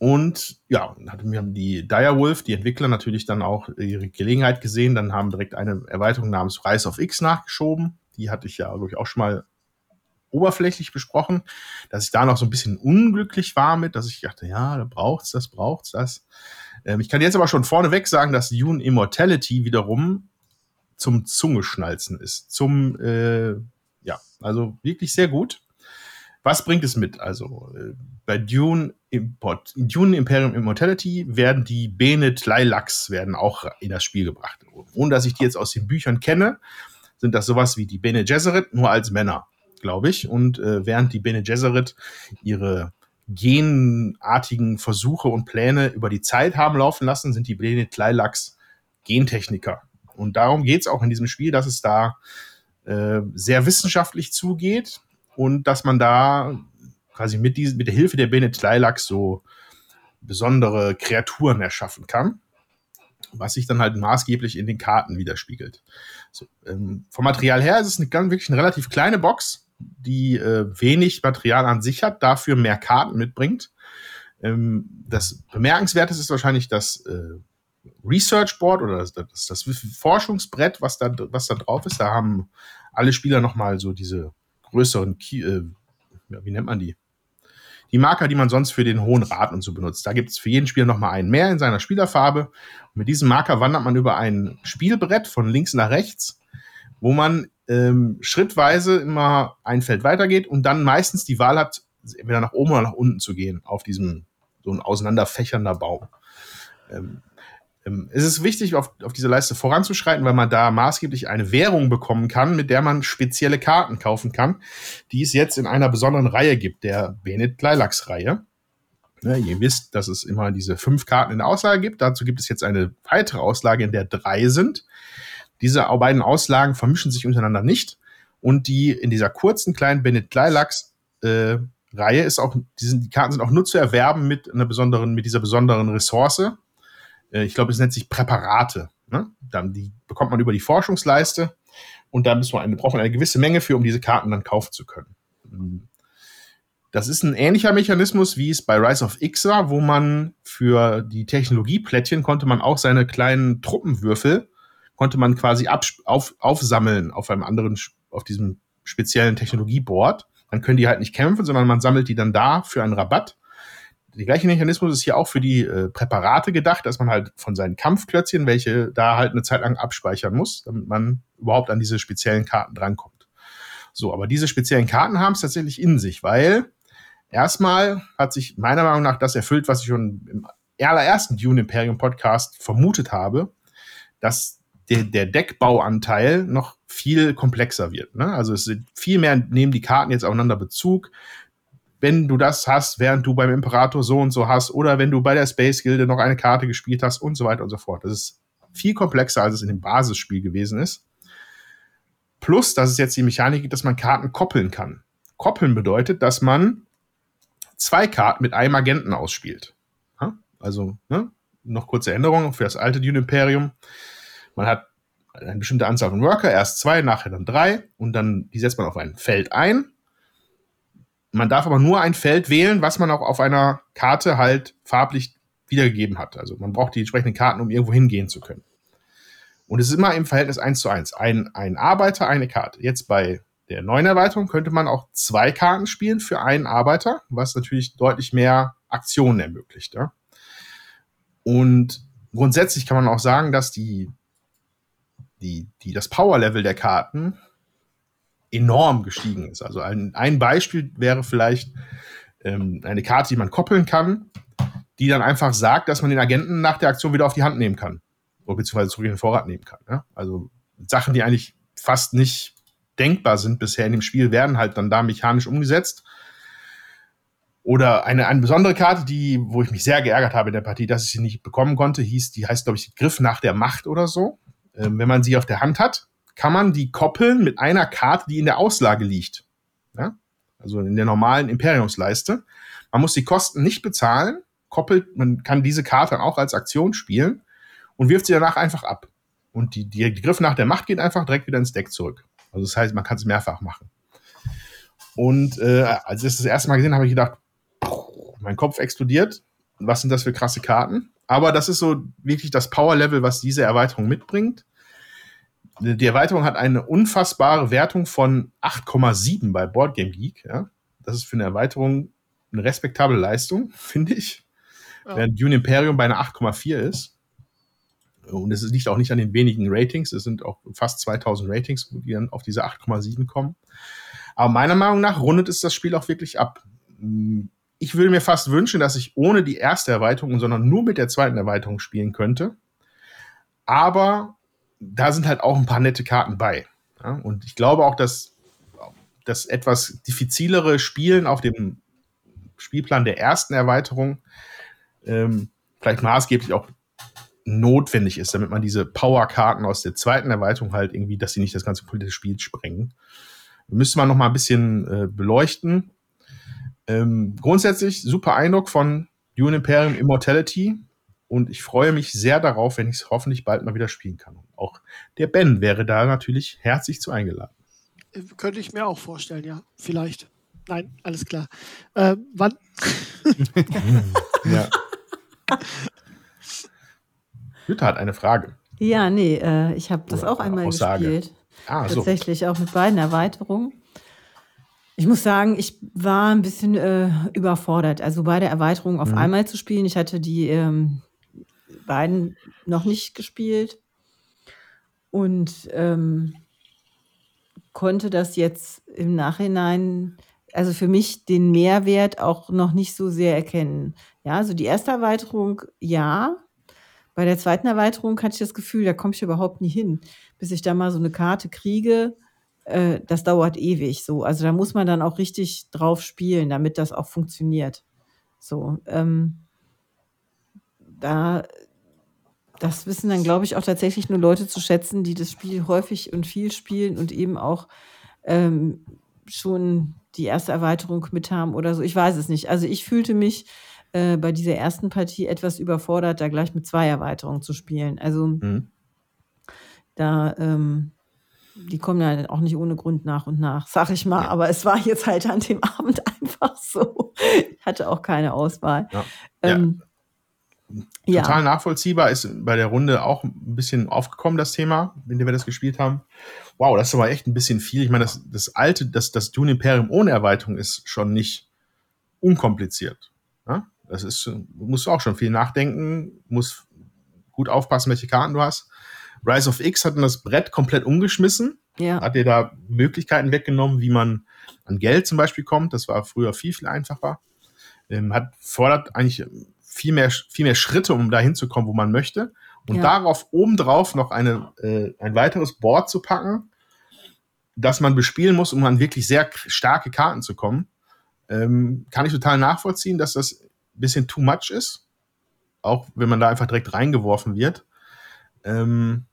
S2: Und ja, wir haben die Direwolf, die Entwickler natürlich dann auch ihre Gelegenheit gesehen, dann haben direkt eine Erweiterung namens Rise of X nachgeschoben. Die hatte ich ja, glaube ich, auch schon mal oberflächlich besprochen, dass ich da noch so ein bisschen unglücklich war mit, dass ich dachte, ja, da braucht's das, braucht's das. Ähm, ich kann jetzt aber schon vorneweg sagen, dass Dune Immortality wiederum zum Zungeschnalzen ist. Zum, äh, ja, also wirklich sehr gut. Was bringt es mit? Also äh, bei Dune, Import, Dune Imperium Immortality werden die Bene Tleilax werden auch in das Spiel gebracht. Ohne dass ich die jetzt aus den Büchern kenne, sind das sowas wie die Bene Gesserit, nur als Männer, glaube ich. Und äh, während die Bene Gesserit ihre genartigen Versuche und Pläne über die Zeit haben laufen lassen, sind die Bene Tleilax Gentechniker. Und darum geht es auch in diesem Spiel, dass es da äh, sehr wissenschaftlich zugeht und dass man da quasi mit, diesen, mit der Hilfe der Bene Lilacs so besondere Kreaturen erschaffen kann, was sich dann halt maßgeblich in den Karten widerspiegelt. So, ähm, vom Material her ist es eine, ganz, wirklich eine relativ kleine Box, die äh, wenig Material an sich hat, dafür mehr Karten mitbringt. Ähm, das Bemerkenswerte ist wahrscheinlich das äh, Research Board oder das, das, das, Forschungsbrett, was da, was da drauf ist. Da haben alle Spieler nochmal so diese größeren, Key, äh, wie nennt man die? die Marker, die man sonst für den Hohen Rat und so benutzt. Da gibt es für jeden Spieler nochmal einen mehr in seiner Spielerfarbe. Und mit diesem Marker wandert man über ein Spielbrett von links nach rechts, wo man ähm, schrittweise immer ein Feld weitergeht und dann meistens die Wahl hat, entweder nach oben oder nach unten zu gehen auf diesem so ein auseinanderfächernder Baum. Ähm, es ist wichtig, auf, auf diese Leiste voranzuschreiten, weil man da maßgeblich eine Währung bekommen kann, mit der man spezielle Karten kaufen kann, die es jetzt in einer besonderen Reihe gibt, der Benet Lilacs-Reihe. Ja, ihr wisst, dass es immer diese fünf Karten in der Auslage gibt. Dazu gibt es jetzt eine weitere Auslage, in der drei sind. Diese beiden Auslagen vermischen sich untereinander nicht. Und die in dieser kurzen kleinen Bennett Lilacs äh, Reihe ist auch, die, sind, die Karten sind auch nur zu erwerben mit einer besonderen, mit dieser besonderen Ressource, äh, ich glaube, es nennt sich Präparate. Ne? Dann die bekommt man über die Forschungsleiste und da braucht man eine gewisse Menge für, um diese Karten dann kaufen zu können. Hm. Das ist ein ähnlicher Mechanismus, wie es bei Rise of war, wo man für die Technologieplättchen konnte man auch seine kleinen Truppenwürfel konnte man quasi auf, aufsammeln auf einem anderen, auf diesem speziellen Technologieboard. Dann können die halt nicht kämpfen, sondern man sammelt die dann da für einen Rabatt der gleiche Mechanismus ist hier auch für die äh, Präparate gedacht, dass man halt von seinen Kampfklötzchen, welche da halt eine Zeit lang abspeichern muss, damit man überhaupt an diese speziellen Karten drankommt. So, aber diese speziellen Karten haben es tatsächlich in sich, weil erstmal hat sich meiner Meinung nach das erfüllt, was ich schon im allerersten Dune Imperium Podcast vermutet habe, dass der, der Deckbauanteil noch viel komplexer wird. Ne? Also es sind viel mehr nehmen die Karten jetzt aufeinander Bezug wenn du das hast, während du beim Imperator so und so hast, oder wenn du bei der Space Gilde noch eine Karte gespielt hast und so weiter und so fort. Das ist viel komplexer, als es in dem Basisspiel gewesen ist. Plus, dass es jetzt die Mechanik gibt, dass man Karten koppeln kann. Koppeln bedeutet, dass man zwei Karten mit einem Agenten ausspielt. Also, ne? noch kurze Änderungen für das alte Dune Imperium. Man hat eine bestimmte Anzahl von Worker, erst zwei, nachher dann drei, und dann die setzt man auf ein Feld ein man darf aber nur ein Feld wählen, was man auch auf einer Karte halt farblich wiedergegeben hat. Also man braucht die entsprechenden Karten, um irgendwo hingehen zu können. Und es ist immer im Verhältnis 1 zu 1. Ein, ein Arbeiter, eine Karte. Jetzt bei der neuen Erweiterung könnte man auch zwei Karten spielen für einen Arbeiter, was natürlich deutlich mehr Aktionen ermöglicht. Ja? Und grundsätzlich kann man auch sagen, dass die, die, die, das Power-Level der Karten enorm gestiegen ist. Also ein, ein Beispiel wäre vielleicht ähm, eine Karte, die man koppeln kann, die dann einfach sagt, dass man den Agenten nach der Aktion wieder auf die Hand nehmen kann. Oder beziehungsweise zurück in den Vorrat nehmen kann. Ja? Also Sachen, die eigentlich fast nicht denkbar sind bisher in dem Spiel, werden halt dann da mechanisch umgesetzt. Oder eine, eine besondere Karte, die, wo ich mich sehr geärgert habe in der Partie, dass ich sie nicht bekommen konnte, hieß, die heißt, glaube ich, Griff nach der Macht oder so. Ähm, wenn man sie auf der Hand hat, kann man die koppeln mit einer Karte, die in der Auslage liegt. Ja? Also in der normalen Imperiumsleiste. Man muss die Kosten nicht bezahlen, koppelt, man kann diese Karte auch als Aktion spielen und wirft sie danach einfach ab. Und die, die, die Griff nach der Macht geht einfach direkt wieder ins Deck zurück. Also das heißt, man kann es mehrfach machen. Und äh, als ich das erste Mal gesehen habe, habe ich gedacht, mein Kopf explodiert. Was sind das für krasse Karten? Aber das ist so wirklich das Power-Level, was diese Erweiterung mitbringt die Erweiterung hat eine unfassbare Wertung von 8,7 bei Boardgame Geek. Ja? Das ist für eine Erweiterung eine respektable Leistung, [LAUGHS] finde ich. Ja. Während Dune Imperium bei einer 8,4 ist. Und es liegt auch nicht an den wenigen Ratings. Es sind auch fast 2000 Ratings, die dann auf diese 8,7 kommen. Aber meiner Meinung nach rundet es das Spiel auch wirklich ab. Ich würde mir fast wünschen, dass ich ohne die erste Erweiterung, sondern nur mit der zweiten Erweiterung spielen könnte. Aber da sind halt auch ein paar nette Karten bei. Ja? Und ich glaube auch, dass das etwas diffizilere Spielen auf dem Spielplan der ersten Erweiterung ähm, vielleicht maßgeblich auch notwendig ist, damit man diese Power-Karten aus der zweiten Erweiterung halt irgendwie, dass sie nicht das ganze politische Spiel sprengen. Müsste man noch mal ein bisschen äh, beleuchten. Ähm, grundsätzlich super Eindruck von Dune Imperium Immortality und ich freue mich sehr darauf, wenn ich es hoffentlich bald mal wieder spielen kann. Auch der Ben wäre da natürlich herzlich zu eingeladen.
S4: Äh, könnte ich mir auch vorstellen, ja. Vielleicht. Nein, alles klar. Äh, wann? [LAUGHS]
S2: ja. Jutta hat eine Frage.
S3: Ja, nee, äh, ich habe das Oder auch einmal
S2: Aussage.
S3: gespielt. Ah, Tatsächlich so. auch mit beiden Erweiterungen. Ich muss sagen, ich war ein bisschen äh, überfordert. Also beide Erweiterungen auf
S2: Mhm.
S3: einmal zu spielen. Ich hatte die ähm, beiden noch nicht gespielt und ähm, konnte das jetzt im Nachhinein, also für mich den Mehrwert auch noch nicht so sehr erkennen. Ja, also die erste Erweiterung, ja. Bei der zweiten Erweiterung hatte ich das Gefühl, da komme ich überhaupt nie hin, bis ich da mal so eine Karte kriege. Äh, das dauert ewig so. Also da muss man dann auch richtig drauf spielen, damit das auch funktioniert. So, ähm, da, das wissen dann, glaube ich, auch tatsächlich nur Leute zu schätzen, die das Spiel häufig und viel spielen und eben auch ähm, schon die erste Erweiterung mit haben oder so. Ich weiß es nicht. Also ich fühlte mich äh, bei dieser ersten Partie etwas überfordert, da gleich mit zwei Erweiterungen zu spielen. Also
S2: Mhm.
S3: da, ähm, die kommen ja auch nicht ohne Grund nach und nach, sag ich mal. Aber es war jetzt halt an dem Abend [LAUGHS] einfach so. Ich hatte auch keine Auswahl.
S2: Ja.
S3: Ähm, ja.
S2: Total nachvollziehbar ist bei der Runde auch ein bisschen aufgekommen, das Thema, in dem wir das gespielt haben. Wow, das ist aber echt ein bisschen viel. Ich meine, das, das alte, das, das Dune Imperium ohne Erweiterung ist schon nicht unkompliziert. Ja? Das ist, du musst auch schon viel nachdenken, musst gut aufpassen, welche Karten du hast. Rise of X hat das Brett komplett umgeschmissen,
S3: ja.
S2: hat dir da Möglichkeiten weggenommen, wie man an Geld zum Beispiel kommt. Das war früher viel, viel einfacher. Ähm, hat fordert eigentlich viel mehr, viel mehr Schritte, um da hinzukommen, wo man möchte. Und
S3: Ja.
S2: darauf obendrauf noch eine, äh, ein weiteres Board zu packen, das man bespielen muss, um an wirklich sehr starke Karten zu kommen, ähm, kann ich total nachvollziehen, dass das ein bisschen too much ist. Auch wenn man da einfach direkt reingeworfen wird. Ähm,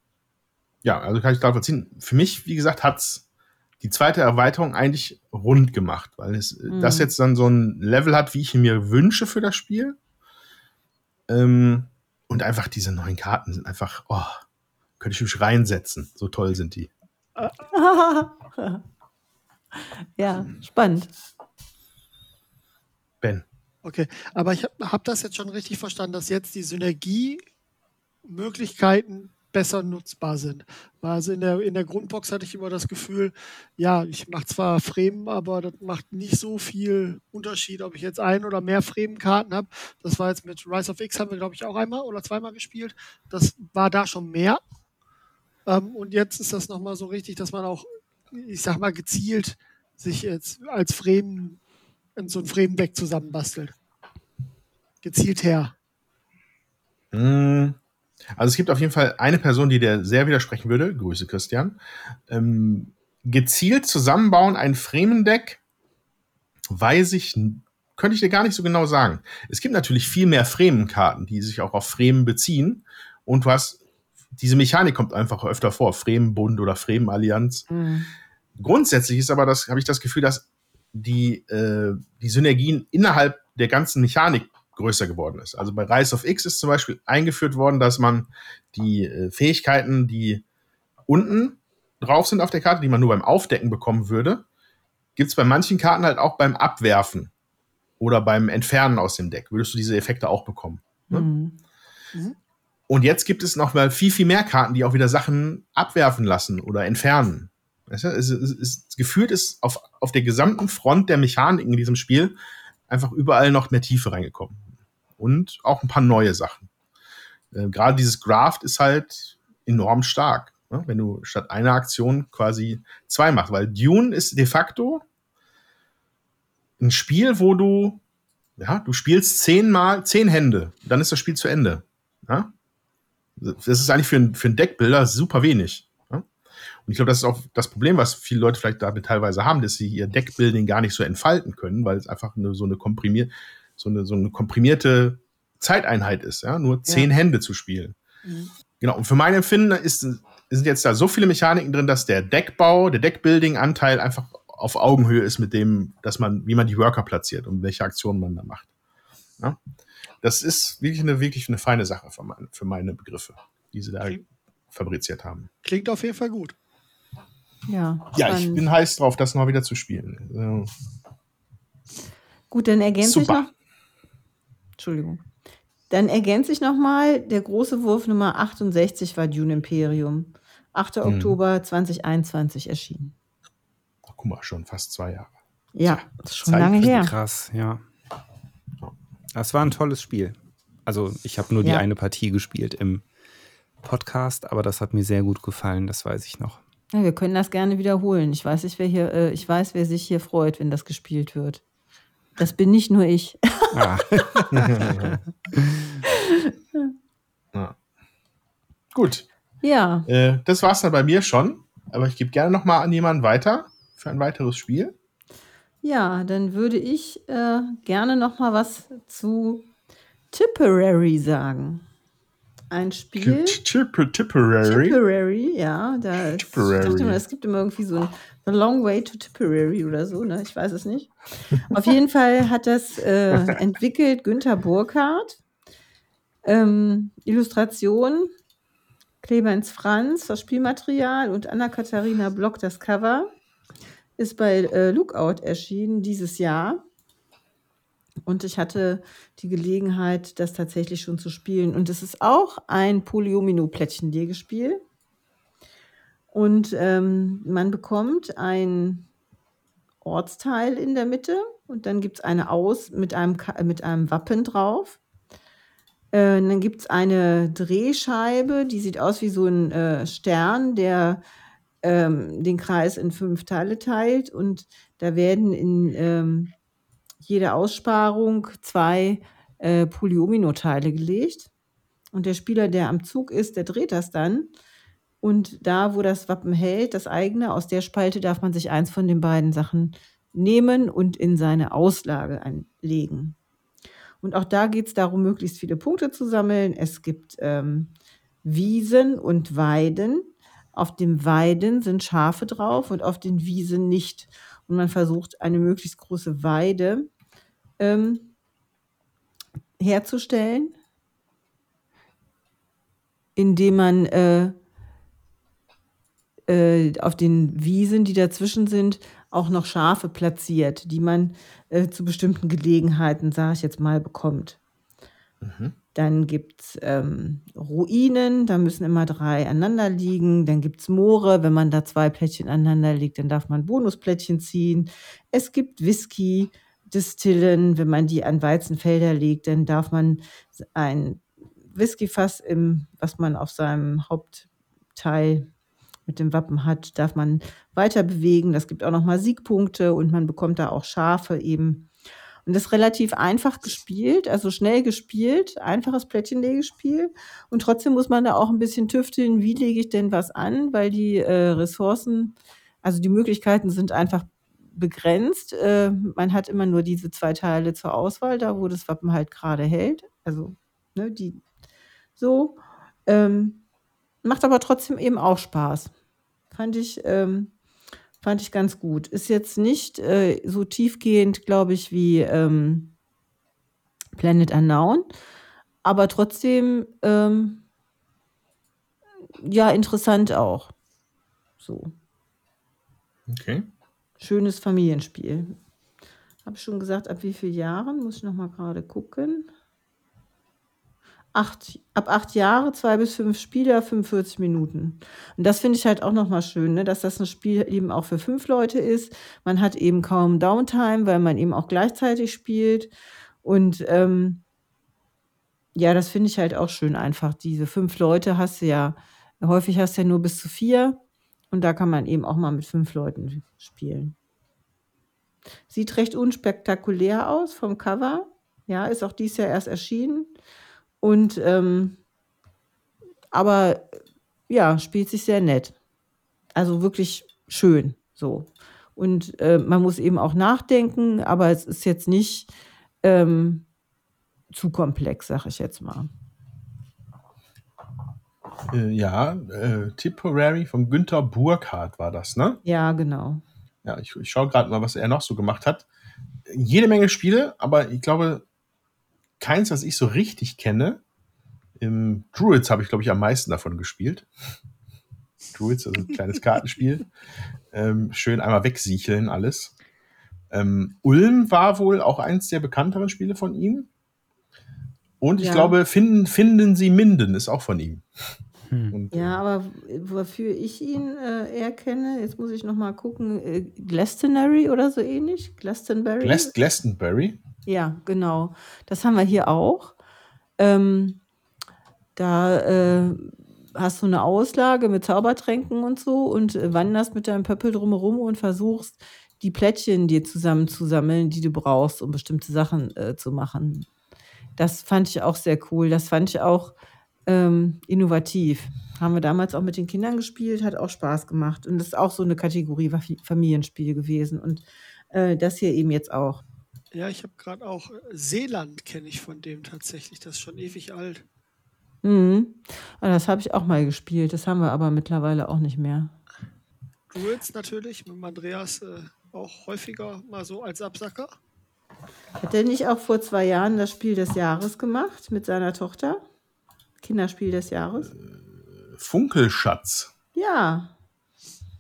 S2: ja, also kann ich nachvollziehen. Für mich, wie gesagt, hat's die zweite Erweiterung eigentlich rund gemacht, weil es äh,
S3: Mhm.
S2: das jetzt dann so ein Level hat, wie ich ihn mir wünsche für das Spiel. Ähm, und einfach diese neuen Karten sind einfach, oh, könnte ich mich reinsetzen. So toll sind die. [LAUGHS]
S3: ja, spannend.
S2: Ben.
S4: Okay, aber ich habe hab das jetzt schon richtig verstanden, dass jetzt die Synergiemöglichkeiten besser nutzbar sind. Also in der, in der Grundbox hatte ich immer das Gefühl, ja, ich mache zwar Fremen, aber das macht nicht so viel Unterschied, ob ich jetzt ein oder mehr Fremenkarten habe. Das war jetzt mit Rise of X haben wir, glaube ich, auch einmal oder zweimal gespielt. Das war da schon mehr. Ähm, und jetzt ist das nochmal so richtig, dass man auch, ich sag mal, gezielt sich jetzt als Fremen in so ein Fremendeck zusammenbastelt. Gezielt her.
S2: Mm, Also es gibt auf jeden Fall eine Person, die dir sehr widersprechen würde. Grüße, Christian. Ähm, gezielt zusammenbauen ein Fremendeck, weiß ich, könnte ich dir gar nicht so genau sagen. Es gibt natürlich viel mehr Fremenkarten, die sich auch auf Fremen beziehen. Und du hast, diese Mechanik kommt einfach öfter vor. Fremenbund oder Fremenallianz.
S3: Mhm.
S2: Grundsätzlich ist aber das, habe ich das Gefühl, dass die, äh, die Synergien innerhalb der ganzen Mechanik größer geworden ist. Also bei Rise of X ist zum Beispiel eingeführt worden, dass man die äh, Fähigkeiten, die unten drauf sind auf der Karte, die man nur beim Aufdecken bekommen würde, gibt es bei manchen Karten halt auch beim Abwerfen oder beim Entfernen aus dem Deck. Würdest du diese Effekte auch bekommen? Ne?
S3: Mhm.
S2: Und jetzt gibt es noch mal viel, viel mehr Karten, die auch wieder Sachen abwerfen lassen oder entfernen. Weißt du, es, es, es, gefühlt ist auf, auf der gesamten Front der Mechaniken in diesem Spiel einfach überall noch mehr Tiefe reingekommen. Und auch ein paar neue Sachen. Äh, Gerade dieses Graft ist halt enorm stark, ne? wenn du statt einer Aktion quasi zwei machst. Weil Dune ist de facto ein Spiel, wo du, ja, du spielst zehnmal, zehn Hände, dann ist das Spiel zu Ende. Ja? Das ist eigentlich für, ein, für einen Deckbilder super wenig. Ja? Und ich glaube, das ist auch das Problem, was viele Leute vielleicht damit teilweise haben, dass sie ihr Deckbuilding gar nicht so entfalten können, weil es einfach eine, so, eine komprimier so, eine, so eine komprimierte Zeiteinheit ist, ja, nur zehn Hände zu spielen.
S4: Mhm.
S2: Genau, und für mein Empfinden ist, sind jetzt da so viele Mechaniken drin, dass der Deckbau, der Deckbuilding-Anteil einfach auf Augenhöhe ist mit dem, dass man, wie man die Worker platziert und welche Aktionen man da macht. Ja? Das ist wirklich eine, wirklich eine feine Sache für meine, für meine Begriffe, die sie da
S4: Okay.
S2: fabriziert haben.
S4: Klingt auf jeden Fall gut.
S3: Ja,
S2: Ja, ich bin heiß drauf, das mal wieder zu spielen.
S3: Gut, dann ergänze ich
S2: Super.
S3: noch. Entschuldigung. Dann ergänze ich nochmal, der große Wurf Nummer 68 war Dune Imperium. 8.
S2: Mhm.
S3: Oktober 2021 erschienen.
S2: guck mal, schon fast zwei Jahre.
S3: Ja, das ist schon
S2: Zeit
S3: lange her.
S5: Krass, ja. Das war ein tolles Spiel. Also ich habe nur die
S3: Ja.
S5: eine Partie gespielt im Podcast, aber das hat mir sehr gut gefallen, das weiß ich noch.
S3: Ja, wir können das gerne wiederholen. Ich weiß nicht, wer hier, äh, ich weiß, wer sich hier freut, wenn das gespielt wird. Das bin nicht nur ich. [LAUGHS] [LAUGHS]
S5: Ah,
S2: Gut,
S3: ja,
S2: äh, das war's dann bei mir schon. Aber ich gebe gerne noch mal an jemanden weiter für ein weiteres Spiel.
S3: ja, dann würde ich äh, gerne noch mal was zu Tipperary sagen. Ein Spiel.
S2: Tipper- Tipperary.
S3: Tipperary, ja. Da
S2: Tipperary.
S3: Dachte immer, es gibt immer irgendwie so ein The Long Way to Tipperary oder so, ne? Ich weiß es nicht. Auf [LAUGHS] jeden Fall hat das äh, entwickelt Günther Burkhardt. Ähm, Illustration, Clemens Franz, das Spielmaterial und Anna-Katharina Block, das Cover. Ist bei äh, Lookout erschienen dieses Jahr. Und ich hatte die Gelegenheit, das tatsächlich schon zu spielen. Und es ist auch ein Polyomino-Plättchenlegespiel. Und ähm, man bekommt ein Ortsteil in der Mitte und dann gibt es eine Aus mit einem, mit einem Wappen drauf. Äh, dann gibt es eine Drehscheibe, die sieht aus wie so ein äh, Stern, der ähm, den Kreis in fünf Teile teilt. Und da werden in ähm, jede Aussparung zwei äh, Polyomino-Teile gelegt. Und der Spieler, der am Zug ist, der dreht das dann. Und da, wo das Wappen hält, das eigene, aus der Spalte darf man sich eins von den beiden Sachen nehmen und in seine Auslage einlegen. Und auch da geht es darum, möglichst viele Punkte zu sammeln. Es gibt ähm, Wiesen und Weiden. Auf dem Weiden sind Schafe drauf und auf den Wiesen nicht. Und man versucht, eine möglichst große Weide ähm, herzustellen, indem man äh, äh, auf den Wiesen, die dazwischen sind, auch noch Schafe platziert, die man äh, zu bestimmten Gelegenheiten, sage ich jetzt mal, bekommt. Dann gibt es ähm, Ruinen, da müssen immer drei aneinander liegen. Dann gibt es Moore, wenn man da zwei Plättchen aneinander legt, dann darf man Bonusplättchen ziehen. Es gibt Whisky, Distillen, wenn man die an Weizenfelder legt, dann darf man ein Whiskyfass, im, was man auf seinem Hauptteil mit dem Wappen hat, darf man weiter bewegen. Das gibt auch nochmal Siegpunkte und man bekommt da auch Schafe eben. Und das ist relativ einfach gespielt, also schnell gespielt, einfaches Plättchenlegespiel. Und trotzdem muss man da auch ein bisschen tüfteln, wie lege ich denn was an, weil die äh, Ressourcen, also die Möglichkeiten sind einfach begrenzt. Äh, man hat immer nur diese zwei Teile zur Auswahl, da wo das Wappen halt gerade hält. Also, ne, die so. Ähm, macht aber trotzdem eben auch Spaß. Fand ich, ähm, fand ich ganz gut. Ist jetzt nicht äh, so tiefgehend, glaube ich, wie ähm, Planet Unknown, aber trotzdem ähm, ja interessant auch. So.
S2: Okay.
S3: Schönes Familienspiel. Habe ich schon gesagt, ab wie vielen Jahren? Muss ich noch mal gerade gucken. Acht, ab acht Jahre, zwei bis fünf Spieler, 45 Minuten. Und das finde ich halt auch noch mal schön, ne? dass das ein Spiel eben auch für fünf Leute ist. Man hat eben kaum Downtime, weil man eben auch gleichzeitig spielt. Und ähm, ja, das finde ich halt auch schön einfach. Diese fünf Leute hast du ja, häufig hast du ja nur bis zu vier. Und da kann man eben auch mal mit fünf Leuten spielen. Sieht recht unspektakulär aus vom Cover. Ja, ist auch dieses Jahr erst erschienen. Und ähm, aber ja, spielt sich sehr nett. Also wirklich schön so. Und äh, man muss eben auch nachdenken, aber es ist jetzt nicht ähm, zu komplex, sag ich jetzt mal.
S2: Äh, ja, äh, Tipperary von Günther Burkhardt war das, ne?
S3: Ja, genau.
S2: Ja, ich, ich schaue gerade mal, was er noch so gemacht hat. Jede Menge Spiele, aber ich glaube, keins, was ich so richtig kenne. Im Druids habe ich, glaube ich, am meisten davon gespielt. Druids, also ein kleines Kartenspiel. [LAUGHS] ähm, schön einmal wegsicheln alles. Ähm, Ulm war wohl auch eins der bekannteren Spiele von ihm. Und ich
S3: Ja.
S2: glaube, finden, finden Sie Minden ist auch von ihm.
S5: Hm.
S2: Und,
S3: Ja,
S2: äh,
S3: aber wofür ich ihn äh, eher kenne, jetzt muss ich noch mal gucken, äh, Glastonbury oder so ähnlich? Glastonbury?
S2: Glas Glastonbury.
S3: Ja, genau. Das haben wir hier auch. Ähm, da äh, hast du eine Auslage mit Zaubertränken und so und äh, wanderst mit deinem Pöppel drumherum und versuchst, die Plättchen dir zusammenzusammeln, die du brauchst, um bestimmte Sachen äh, zu machen. Das fand ich auch sehr cool. Das fand ich auch ähm, innovativ. Haben wir damals auch mit den Kindern gespielt, hat auch Spaß gemacht. Und das ist auch so eine Kategorie Fa- Familienspiel gewesen. Und äh, das hier eben jetzt auch.
S4: Ja, ich habe gerade auch äh, Seeland kenne ich von dem tatsächlich. Das ist schon ewig alt.
S3: Mhm. Ah, Das habe ich auch mal gespielt. Das haben wir aber mittlerweile auch nicht mehr.
S4: Druids natürlich mit dem Andreas äh, auch häufiger mal so als Absacker.
S3: Hat er nicht auch vor zwei Jahren das Spiel des Jahres gemacht mit seiner Tochter? Kinderspiel des Jahres?
S2: Funkelschatz.
S3: Ja.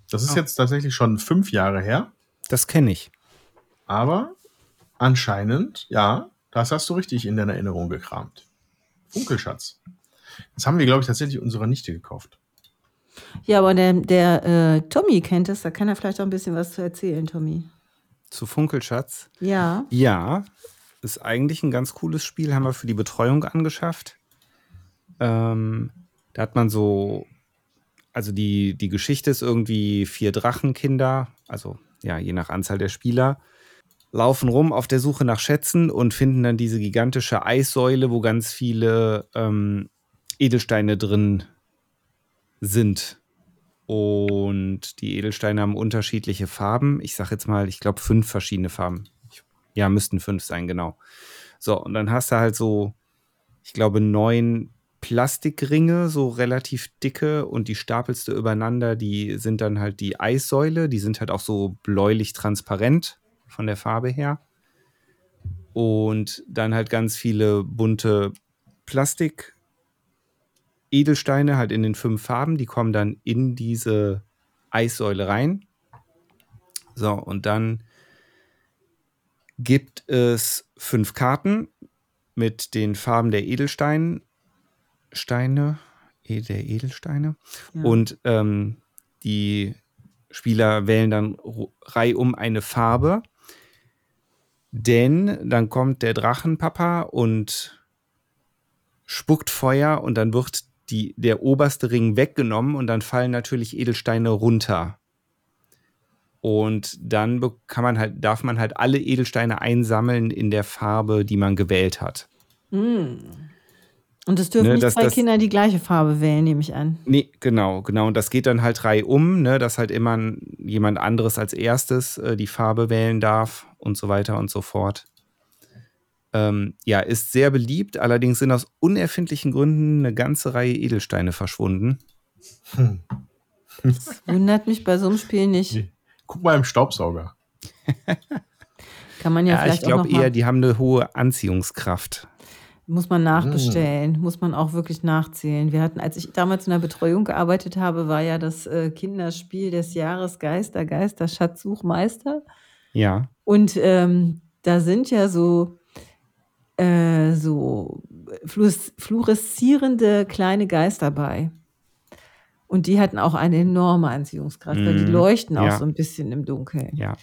S2: Das ist jetzt tatsächlich schon fünf Jahre her.
S5: Das kenne ich.
S2: Aber anscheinend, ja, das hast du richtig in deiner Erinnerung gekramt. Funkelschatz. Das haben wir, glaube ich, tatsächlich unserer Nichte gekauft.
S3: Ja, aber der, der äh, Tommy kennt es, da kann er vielleicht auch ein bisschen was zu erzählen, Tommy.
S5: Zu Funkelschatz.
S3: Ja.
S5: Ja, ist eigentlich ein ganz cooles Spiel, haben wir für die Betreuung angeschafft. Ähm, da hat man so, also die, die Geschichte ist irgendwie vier Drachenkinder, also ja, je nach Anzahl der Spieler, laufen rum auf der Suche nach Schätzen und finden dann diese gigantische Eissäule, wo ganz viele ähm, Edelsteine drin sind. Und die Edelsteine haben unterschiedliche Farben. Ich sag jetzt mal, ich glaube, fünf verschiedene Farben. Ja, müssten fünf sein, genau. So, und dann hast du halt so, ich glaube, neun Plastikringe, so relativ dicke, und die stapelst du übereinander. Die sind dann halt die Eissäule. Die sind halt auch so bläulich transparent von der Farbe her. Und dann halt ganz viele bunte Plastik. Edelsteine halt in den fünf Farben, die kommen dann in diese Eissäule rein. So, und dann gibt es fünf Karten mit den Farben der Edelsteine, Steine, eh, der Edelsteine.
S3: Ja.
S5: Und ähm, die Spieler wählen dann reihum eine Farbe. Denn dann kommt der Drachenpapa und spuckt Feuer und dann wird die, der oberste Ring weggenommen und dann fallen natürlich Edelsteine runter. Und dann kann man halt, darf man halt alle Edelsteine einsammeln in der Farbe, die man gewählt hat.
S3: Mm. Und es dürfen
S5: Ne,
S3: nicht
S5: das-
S3: zwei
S5: das-
S3: Kinder die gleiche Farbe wählen, nehme ich an.
S5: Nee, genau, genau. Und das geht dann halt drei um, ne, dass halt immer ein- jemand anderes als erstes äh, die Farbe wählen darf und so weiter und so fort. Ähm, ja, ist sehr beliebt, allerdings sind aus unerfindlichen Gründen eine ganze Reihe Edelsteine verschwunden.
S3: Wundert mich bei so einem Spiel nicht.
S2: Guck mal im Staubsauger.
S3: Kann man ja,
S5: Ja, ich
S3: vielleicht auch
S5: glaube eher, die haben eine hohe Anziehungskraft.
S3: Muss man nachbestellen, muss man auch wirklich nachzählen. Wir hatten, als ich damals in der Betreuung gearbeitet habe, war ja das äh, Kinderspiel des Jahres Geister, Geister, Schatzsuchmeister.
S5: Ja,
S3: Und ähm, da sind ja so, äh, so fluores- fluoreszierende kleine Geister bei. Und die hatten auch eine enorme Anziehungskraft, weil die
S5: Mhm.
S3: leuchten auch
S5: Ja.
S3: so ein bisschen im Dunkeln.
S5: ja.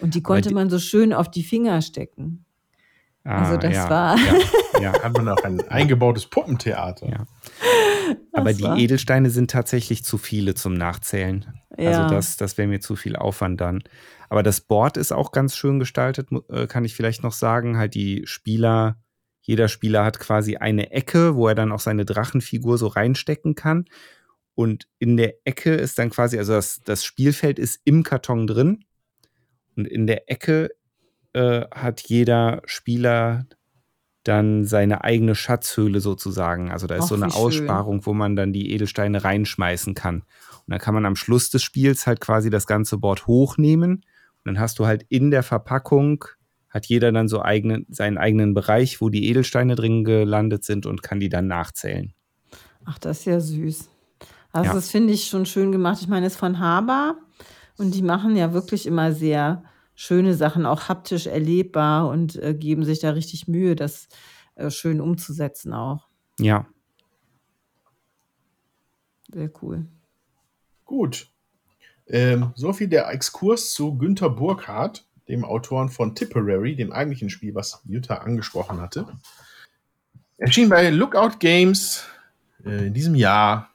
S3: Und die konnte
S5: die-
S3: man so schön auf die Finger stecken. Also
S5: Ah,
S3: das
S5: ja,
S3: war-
S5: Ja, ja. [LAUGHS]
S2: Hat man auch ein eingebautes Puppentheater.
S5: Ja. Aber die Edelsteine sind tatsächlich zu viele zum Nachzählen.
S3: Ja.
S5: Also das, das wäre mir zu viel Aufwand dann. Aber das Board ist auch ganz schön gestaltet, äh, kann ich vielleicht noch sagen. Halt die Spieler, jeder Spieler hat quasi eine Ecke, wo er dann auch seine Drachenfigur so reinstecken kann. Und in der Ecke ist dann quasi, also das, das Spielfeld ist im Karton drin. Und in der Ecke äh, hat jeder Spieler dann seine eigene Schatzhöhle sozusagen. Also da ist
S3: Ach,
S5: so eine
S3: wie schön.
S5: Aussparung, wo man dann die Edelsteine reinschmeißen kann. Und dann kann man am Schluss des Spiels halt quasi das ganze Board hochnehmen. Und dann hast du halt in der Verpackung, hat jeder dann so eigenen, seinen eigenen Bereich, wo die Edelsteine drin gelandet sind und kann die dann nachzählen.
S3: Ach, das ist ja süß. Also
S5: Ja.
S3: das finde ich schon schön gemacht. Ich meine, es ist von Haber und die machen ja wirklich immer sehr schöne Sachen, auch haptisch erlebbar und äh, geben sich da richtig Mühe, das äh, schön umzusetzen auch.
S5: Ja.
S3: Sehr cool.
S2: Gut. Ähm, so viel der Exkurs zu Günter Burkhardt, dem Autoren von Tipperary, dem eigentlichen Spiel, was Jutta angesprochen hatte. Erschien bei Lookout Games äh, in diesem Jahr.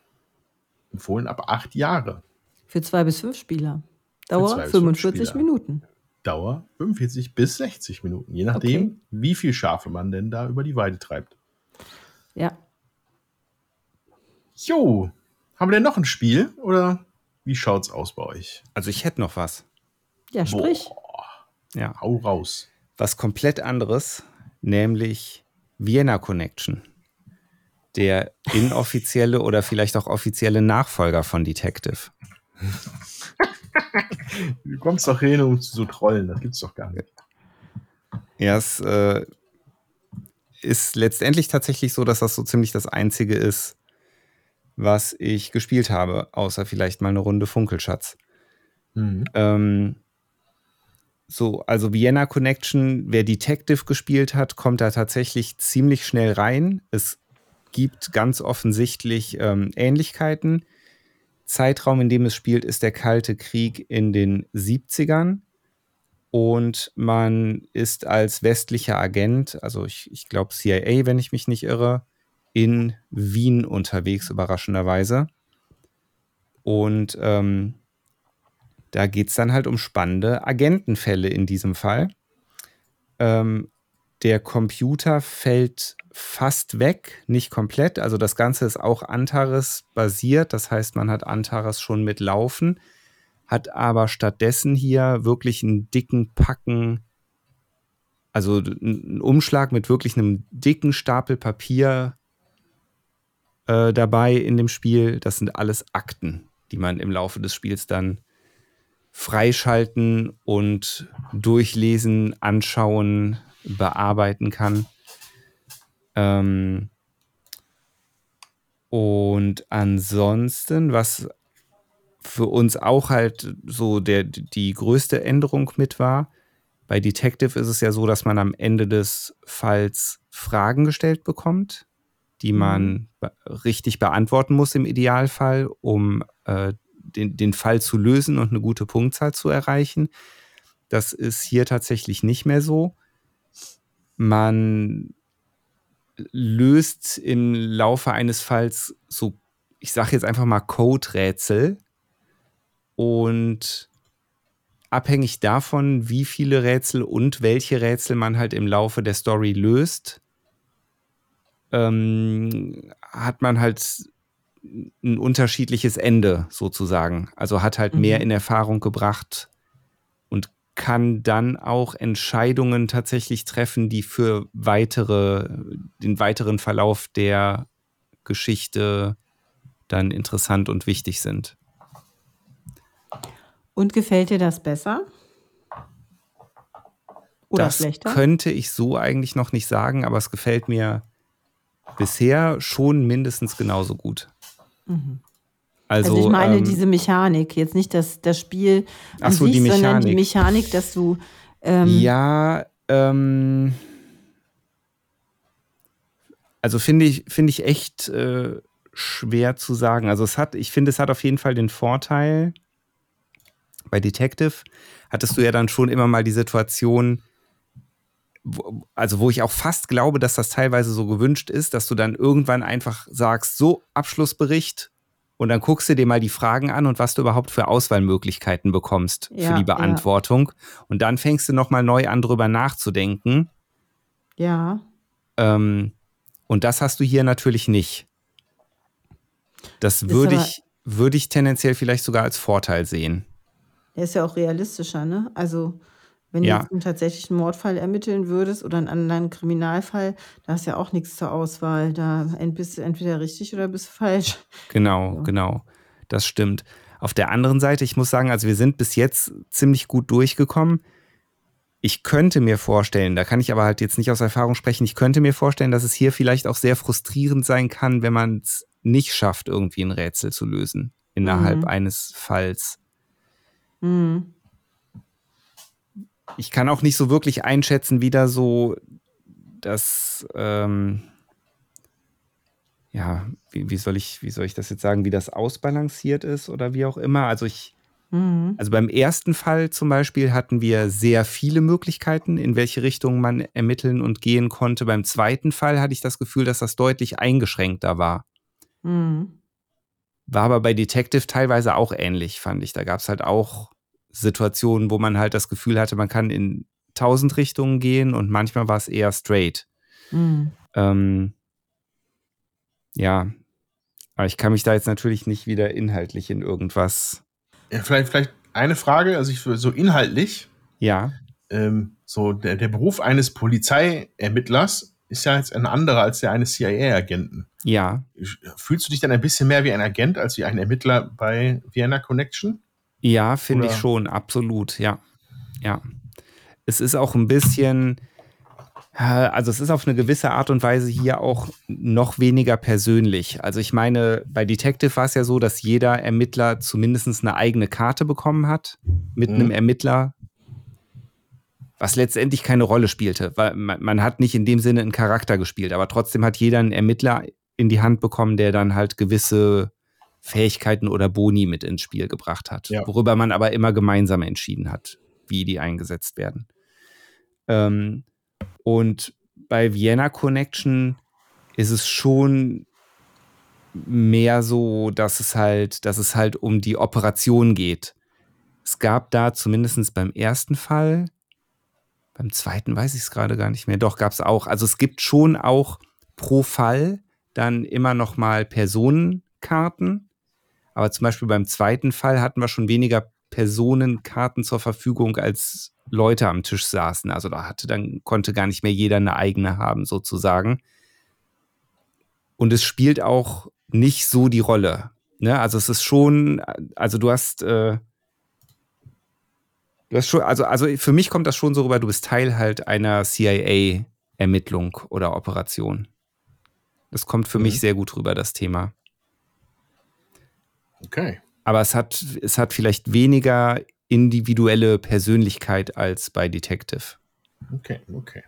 S2: Empfohlen ab acht Jahre.
S3: Für zwei bis fünf Spieler. Dauer
S2: bis fünf
S3: 45
S2: Spieler.
S3: Minuten.
S2: Dauer 45 bis 60 Minuten, je nachdem,
S3: Okay.
S2: wie viel Schafe man denn da über die Weide treibt.
S3: Ja.
S2: Jo, haben wir denn noch ein Spiel oder wie schaut's aus bei euch?
S5: Also ich hätte noch was.
S3: Ja, sprich.
S5: Ja.
S2: Hau raus.
S5: Was komplett anderes, nämlich Vienna Connection. Der inoffizielle oder vielleicht auch offizielle Nachfolger von Detective.
S2: Du kommst doch hin, um zu trollen, das gibt's doch gar nicht.
S5: Ja, es äh, ist letztendlich tatsächlich so, dass das so ziemlich das Einzige ist, was ich gespielt habe, außer vielleicht mal eine Runde Funkelschatz.
S2: Mhm.
S5: Ähm, so, also Vienna Connection, wer Detective gespielt hat, kommt da tatsächlich ziemlich schnell rein. Es gibt ganz offensichtlich ähm, Ähnlichkeiten. Zeitraum, in dem es spielt, ist der Kalte Krieg in den 70ern. Und man ist als westlicher Agent, also ich, ich glaube CIA, wenn ich mich nicht irre, in Wien unterwegs, überraschenderweise. Und ähm, da geht es dann halt um spannende Agentenfälle in diesem Fall. Ähm, der Computer fällt fast weg, nicht komplett. Also das Ganze ist auch Antares basiert. Das heißt, man hat Antares schon mit laufen, hat aber stattdessen hier wirklich einen dicken Packen, also einen Umschlag mit wirklich einem dicken Stapel Papier äh, dabei in dem Spiel. Das sind alles Akten, die man im Laufe des Spiels dann freischalten und durchlesen, anschauen, bearbeiten kann. Ähm und ansonsten, was für uns auch halt so der, die größte Änderung mit war, bei Detective ist es ja so, dass man am Ende des Falls Fragen gestellt bekommt, die man be richtig beantworten muss im Idealfall, um äh, den, den Fall zu lösen und eine gute Punktzahl zu erreichen. Das ist hier tatsächlich nicht mehr so. Man löst im Laufe eines Falls so, ich sage jetzt einfach mal Code-Rätsel und abhängig davon, wie viele Rätsel und welche Rätsel man halt im Laufe der Story löst, ähm, hat man halt ein unterschiedliches Ende sozusagen. Also hat halt
S3: Mhm.
S5: mehr in Erfahrung gebracht kann dann auch Entscheidungen tatsächlich treffen, die für weitere, den weiteren Verlauf der Geschichte dann interessant und wichtig sind.
S3: Und gefällt dir das besser? Oder
S5: das
S3: schlechter?
S5: könnte ich so eigentlich noch nicht sagen, aber es gefällt mir bisher schon mindestens genauso gut.
S3: Mhm.
S5: Also,
S3: Also, ich meine
S5: ähm,
S3: diese Mechanik, jetzt nicht das, das Spiel an
S5: so,
S3: sich,
S5: die
S3: sondern die
S5: Mechanik.
S3: Mechanik, dass du ähm,
S5: Ja, ähm, also finde ich, finde ich echt äh, schwer zu sagen. Also es hat, ich finde, es hat auf jeden Fall den Vorteil, bei Detective hattest du ja dann schon immer mal die Situation, wo, also wo ich auch fast glaube, dass das teilweise so gewünscht ist, dass du dann irgendwann einfach sagst, so Abschlussbericht und dann guckst du dir mal die Fragen an und was du überhaupt für Auswahlmöglichkeiten bekommst
S3: Ja,
S5: für die
S3: ja.
S5: Beantwortung. Und dann fängst du nochmal neu an, drüber nachzudenken.
S3: ja,
S5: Ähm, und das hast du hier natürlich nicht. Das würde ich, würde ich tendenziell vielleicht sogar als Vorteil sehen.
S3: der ist ja auch realistischer, ne? Also wenn du
S5: Ja.
S3: jetzt einen tatsächlichen Mordfall ermitteln würdest oder einen anderen Kriminalfall, da hast du ja auch nichts zur Auswahl. Da bist du entweder richtig oder bist du falsch.
S5: Genau,
S3: Ja.
S5: genau. Das stimmt. Auf der anderen Seite, ich muss sagen, also wir sind bis jetzt ziemlich gut durchgekommen. Ich könnte mir vorstellen, da kann ich aber halt jetzt nicht aus Erfahrung sprechen, ich könnte mir vorstellen, dass es hier vielleicht auch sehr frustrierend sein kann, wenn man es nicht schafft, irgendwie ein Rätsel zu lösen innerhalb
S3: Mhm.
S5: eines Falls.
S3: Mhm.
S5: Ich kann auch nicht so wirklich einschätzen, wie da so das, ähm, ja, wie, wie, soll ich, wie soll ich das jetzt sagen, wie das ausbalanciert ist oder wie auch immer. Also ich, mhm. also beim ersten Fall zum Beispiel hatten wir sehr viele Möglichkeiten, in welche Richtung man ermitteln und gehen konnte. Beim zweiten Fall hatte ich das Gefühl, dass das deutlich eingeschränkter war. Mhm. War aber bei Detective teilweise auch ähnlich, fand ich. Da gab es halt auch Situationen, wo man halt das Gefühl hatte, man kann in tausend Richtungen gehen und manchmal war es eher straight. Mhm. Ähm, ja, aber ich kann mich da jetzt natürlich nicht wieder inhaltlich in irgendwas.
S2: Ja, vielleicht, vielleicht eine Frage, also ich so inhaltlich.
S5: Ja.
S2: Ähm, so der, der Beruf eines Polizeiermittlers ist ja jetzt ein anderer als der eines CIA-Agenten.
S5: Ja.
S2: Fühlst du dich dann ein bisschen mehr wie ein Agent als wie ein Ermittler bei Vienna Connection?
S5: Ja, finde ich schon, absolut, ja. Ja. Es ist auch ein bisschen, also es ist auf eine gewisse Art und Weise hier auch noch weniger persönlich. Also ich meine, bei Detective war es ja so, dass jeder Ermittler zumindest eine eigene Karte bekommen hat mit mhm. einem Ermittler, was letztendlich keine Rolle spielte, weil man, man, hat nicht in dem Sinne einen Charakter gespielt, aber trotzdem hat jeder einen Ermittler in die Hand bekommen, der dann halt gewisse Fähigkeiten oder Boni mit ins Spiel gebracht hat, ja. worüber man aber immer gemeinsam entschieden hat, wie die eingesetzt werden. Ähm, und bei Vienna Connection ist es schon mehr so, dass es halt, dass es halt um die Operation geht. Es gab da zumindest beim ersten Fall, beim zweiten weiß ich es gerade gar nicht mehr, doch gab es auch. Also es gibt schon auch pro Fall dann immer noch mal Personenkarten. Aber zum Beispiel beim zweiten Fall hatten wir schon weniger Personenkarten zur Verfügung, als Leute am Tisch saßen. Also da hatte dann, konnte gar nicht mehr jeder eine eigene haben, sozusagen. Und es spielt auch nicht so die Rolle. Ne? Also es ist schon, also du hast, äh, du hast schon, also, also für mich kommt das schon so rüber, du bist Teil halt einer CIA-Ermittlung oder Operation. Das kommt für mhm. mich sehr gut rüber, das Thema.
S2: Okay.
S5: Aber es hat, es hat vielleicht weniger individuelle Persönlichkeit als bei Detective.
S2: Okay, okay.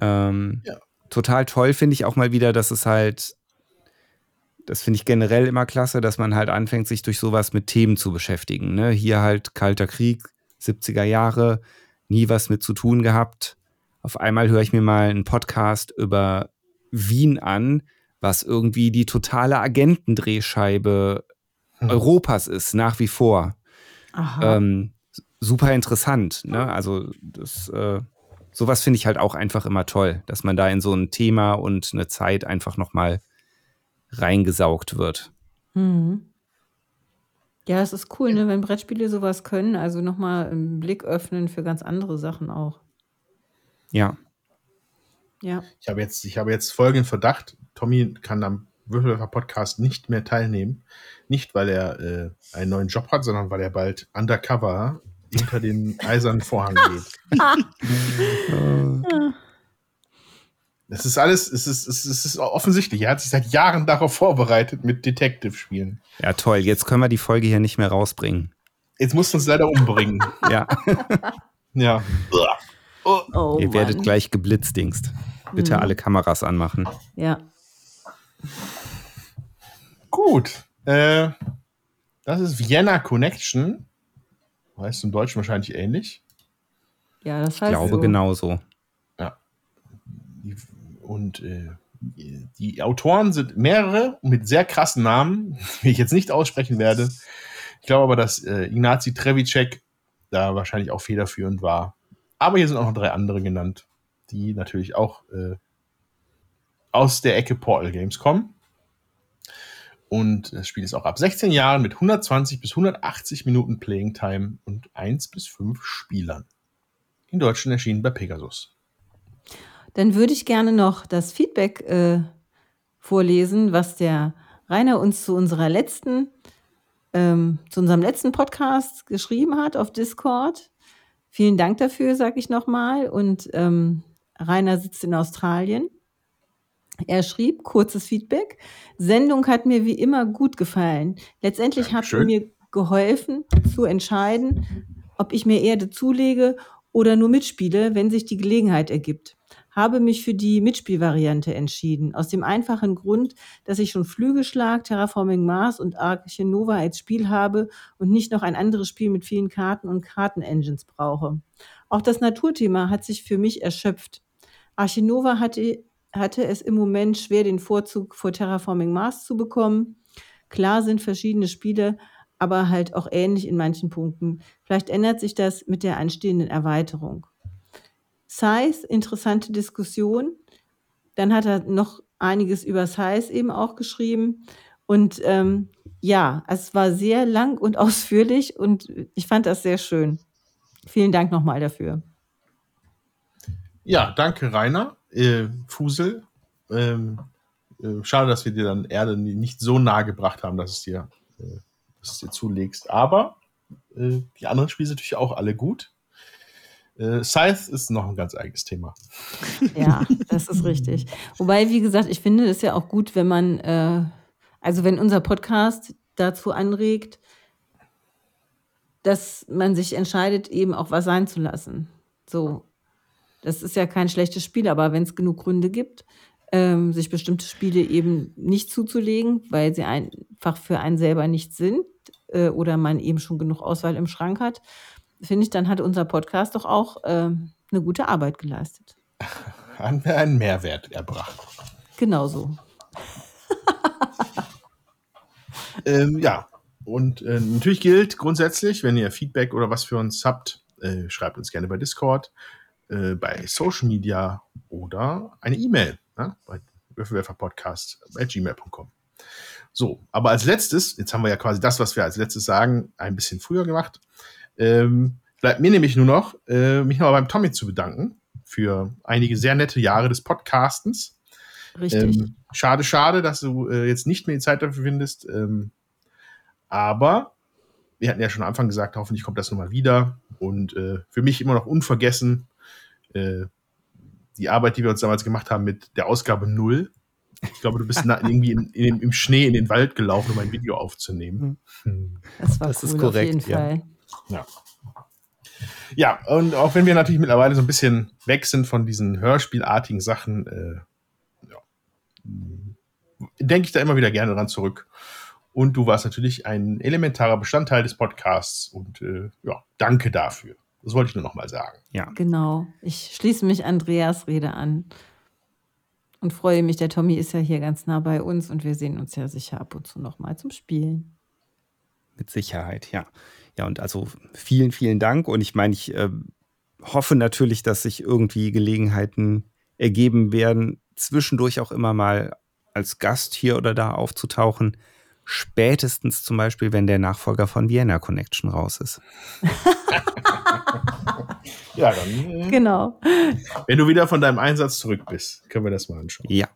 S5: Ähm, ja. Total toll finde ich auch mal wieder, dass es halt, das finde ich generell immer klasse, dass man halt anfängt, sich durch sowas mit Themen zu beschäftigen. Ne? Hier halt Kalter Krieg, 70er Jahre, nie was mit zu tun gehabt. Auf einmal höre ich mir mal einen Podcast über Wien an, was irgendwie die totale Agentendrehscheibe hm. Europas ist, nach wie vor. Ähm, super interessant. Ne? Also das, äh, sowas finde ich halt auch einfach immer toll, dass man da in so ein Thema und eine Zeit einfach nochmal reingesaugt wird.
S3: Mhm. Ja, es ist cool, ne, wenn Brettspiele sowas können, also nochmal einen Blick öffnen für ganz andere Sachen auch.
S5: Ja.
S3: Ja.
S2: Ich habe jetzt, ich habe jetzt folgenden Verdacht. Tommy kann am Würfelwerfer Podcast nicht mehr teilnehmen. Nicht, weil er äh, einen neuen Job hat, sondern weil er bald undercover hinter den eisernen Vorhang geht. [LAUGHS] Das ist alles, es ist, es ist offensichtlich. Er hat sich seit Jahren darauf vorbereitet mit Detective-Spielen.
S5: Ja, toll. Jetzt können wir die Folge hier nicht mehr rausbringen.
S2: Jetzt musst du uns leider umbringen.
S5: ja.
S2: ja.
S5: Oh. Oh, Ihr werdet Mann. gleich geblitzdingst. Bitte mhm. alle Kameras anmachen.
S3: Ja.
S2: Gut. Äh, das ist Vienna Connection. Heißt im Deutschen wahrscheinlich ähnlich.
S3: Ja, das heißt
S5: Ich glaube
S3: so.
S5: genauso.
S2: Ja. Und äh, die Autoren sind mehrere mit sehr krassen Namen, [LAUGHS] die ich jetzt nicht aussprechen werde. Ich glaube aber, dass äh, Ignazi Trevicek da wahrscheinlich auch federführend war. Aber hier sind auch noch drei andere genannt, die natürlich auch äh, aus der Ecke Portal Games kommen. Und das Spiel ist auch ab 16 Jahren mit 120 bis 180 Minuten Playing Time und 1 bis 5 Spielern. In Deutschland erschienen bei Pegasus.
S3: Dann würde ich gerne noch das Feedback äh, vorlesen, was der Rainer uns zu unserer letzten, ähm, zu unserem letzten Podcast geschrieben hat auf Discord. Vielen Dank dafür, sage ich nochmal. Und ähm, Rainer sitzt in Australien. Er schrieb, kurzes Feedback. Sendung hat mir wie immer gut gefallen. Letztendlich hat er mir geholfen zu entscheiden, ob ich mir Erde zulege oder nur mitspiele, wenn sich die Gelegenheit ergibt. habe mich für die Mitspielvariante entschieden. Aus dem einfachen Grund, dass ich schon Flügelschlag, Terraforming Mars und Arche Nova als Spiel habe und nicht noch ein anderes Spiel mit vielen Karten und Kartenengines brauche. Auch das Naturthema hat sich für mich erschöpft. Arche Nova hatte, hatte es im Moment schwer, den Vorzug vor Terraforming Mars zu bekommen. Klar sind verschiedene Spiele, aber halt auch ähnlich in manchen Punkten. Vielleicht ändert sich das mit der anstehenden Erweiterung. Size, interessante Diskussion. Dann hat er noch einiges über Size eben auch geschrieben. Und ähm, ja, es war sehr lang und [LAUGHS] ausführlich und ich fand das sehr schön. Vielen Dank nochmal dafür.
S2: Ja, danke, Rainer. Äh, Fusel. Ähm, äh, schade, dass wir dir dann Erde nicht so nahe gebracht haben, dass es dir, äh, dass es dir zulegst. Aber äh, die anderen Spiele sind natürlich auch alle gut. Äh, Scythe ist noch ein ganz eigenes Thema. [LAUGHS]
S3: Ja, das ist richtig. Wobei, wie gesagt, ich finde es ja auch gut, wenn man, äh, also wenn unser Podcast dazu anregt, dass man sich entscheidet, eben auch was sein zu lassen. So, das ist ja kein schlechtes Spiel, aber wenn es genug Gründe gibt, ähm, sich bestimmte Spiele eben nicht zuzulegen, weil sie einfach für einen selber nicht sind äh, oder man eben schon genug Auswahl im Schrank hat, finde ich, dann hat unser Podcast doch auch äh, eine gute Arbeit geleistet. [LAUGHS]
S2: Haben wir einen Mehrwert erbracht.
S3: Genau so. [LAUGHS]
S2: ähm, ja, und äh, natürlich gilt grundsätzlich, wenn ihr Feedback oder was für uns habt, äh, schreibt uns gerne bei Discord, äh, bei Social Media oder eine E-Mail ne, bei Würfelwerferpodcast bei gmail.com. So, aber als letztes, jetzt haben wir ja quasi das, was wir als letztes sagen, ein bisschen früher gemacht. Ähm, bleibt mir nämlich nur noch, äh, mich nochmal beim Tommy zu bedanken für einige sehr nette Jahre des Podcastens.
S3: Richtig.
S2: Ähm, schade, schade, dass du äh, jetzt nicht mehr die Zeit dafür findest. Ähm, aber wir hatten ja schon am Anfang gesagt, hoffentlich kommt das nochmal wieder. Und äh, für mich immer noch unvergessen äh, die Arbeit, die wir uns damals gemacht haben mit der Ausgabe 0. Ich glaube, du bist [LAUGHS] irgendwie in, in, im Schnee in den Wald gelaufen, um ein Video aufzunehmen.
S3: Das war das cool, ist korrekt, auf jeden
S2: ja. Fall. Ja. Ja, und auch wenn wir natürlich mittlerweile so ein bisschen weg sind von diesen hörspielartigen Sachen, äh, ja, denke ich da immer wieder gerne dran zurück. Und du warst natürlich ein elementarer Bestandteil des Podcasts und äh, ja, danke dafür. Das wollte ich nur noch mal sagen.
S3: Ja. Genau. Ich schließe mich Andreas Rede an und freue mich. Der Tommy ist ja hier ganz nah bei uns und wir sehen uns ja sicher ab und zu noch mal zum Spielen.
S5: Mit Sicherheit, ja. Ja, und also vielen, vielen Dank. Und ich meine, ich äh, hoffe natürlich, dass sich irgendwie Gelegenheiten ergeben werden, zwischendurch auch immer mal als Gast hier oder da aufzutauchen. Spätestens zum Beispiel, wenn der Nachfolger von Vienna Connection raus ist. [LAUGHS]
S2: ja, dann. Äh,
S3: genau.
S2: Wenn du wieder von deinem Einsatz zurück bist, können wir das mal anschauen.
S5: Ja.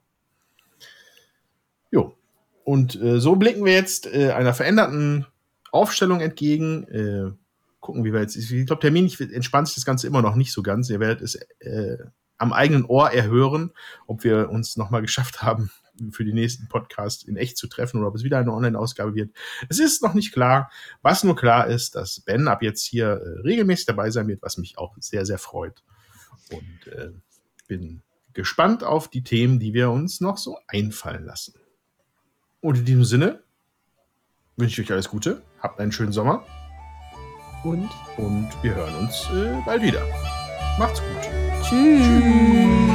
S2: Jo. Und äh, so blicken wir jetzt äh, einer veränderten Aufstellung entgegen. Äh, gucken, wie wir jetzt. Ich glaube, terminlich entspannt sich das Ganze immer noch nicht so ganz. Ihr werdet es äh, am eigenen Ohr erhören, ob wir uns nochmal geschafft haben, für die nächsten Podcasts in echt zu treffen oder ob es wieder eine Online-Ausgabe wird. Es ist noch nicht klar. Was nur klar ist, dass Ben ab jetzt hier äh, regelmäßig dabei sein wird, was mich auch sehr, sehr freut. Und äh, bin gespannt auf die Themen, die wir uns noch so einfallen lassen. Und in diesem Sinne wünsche ich euch alles Gute, habt einen schönen Sommer.
S3: Und?
S2: Und wir hören uns äh, bald wieder. Macht's gut.
S3: Tschüss. Tschüss.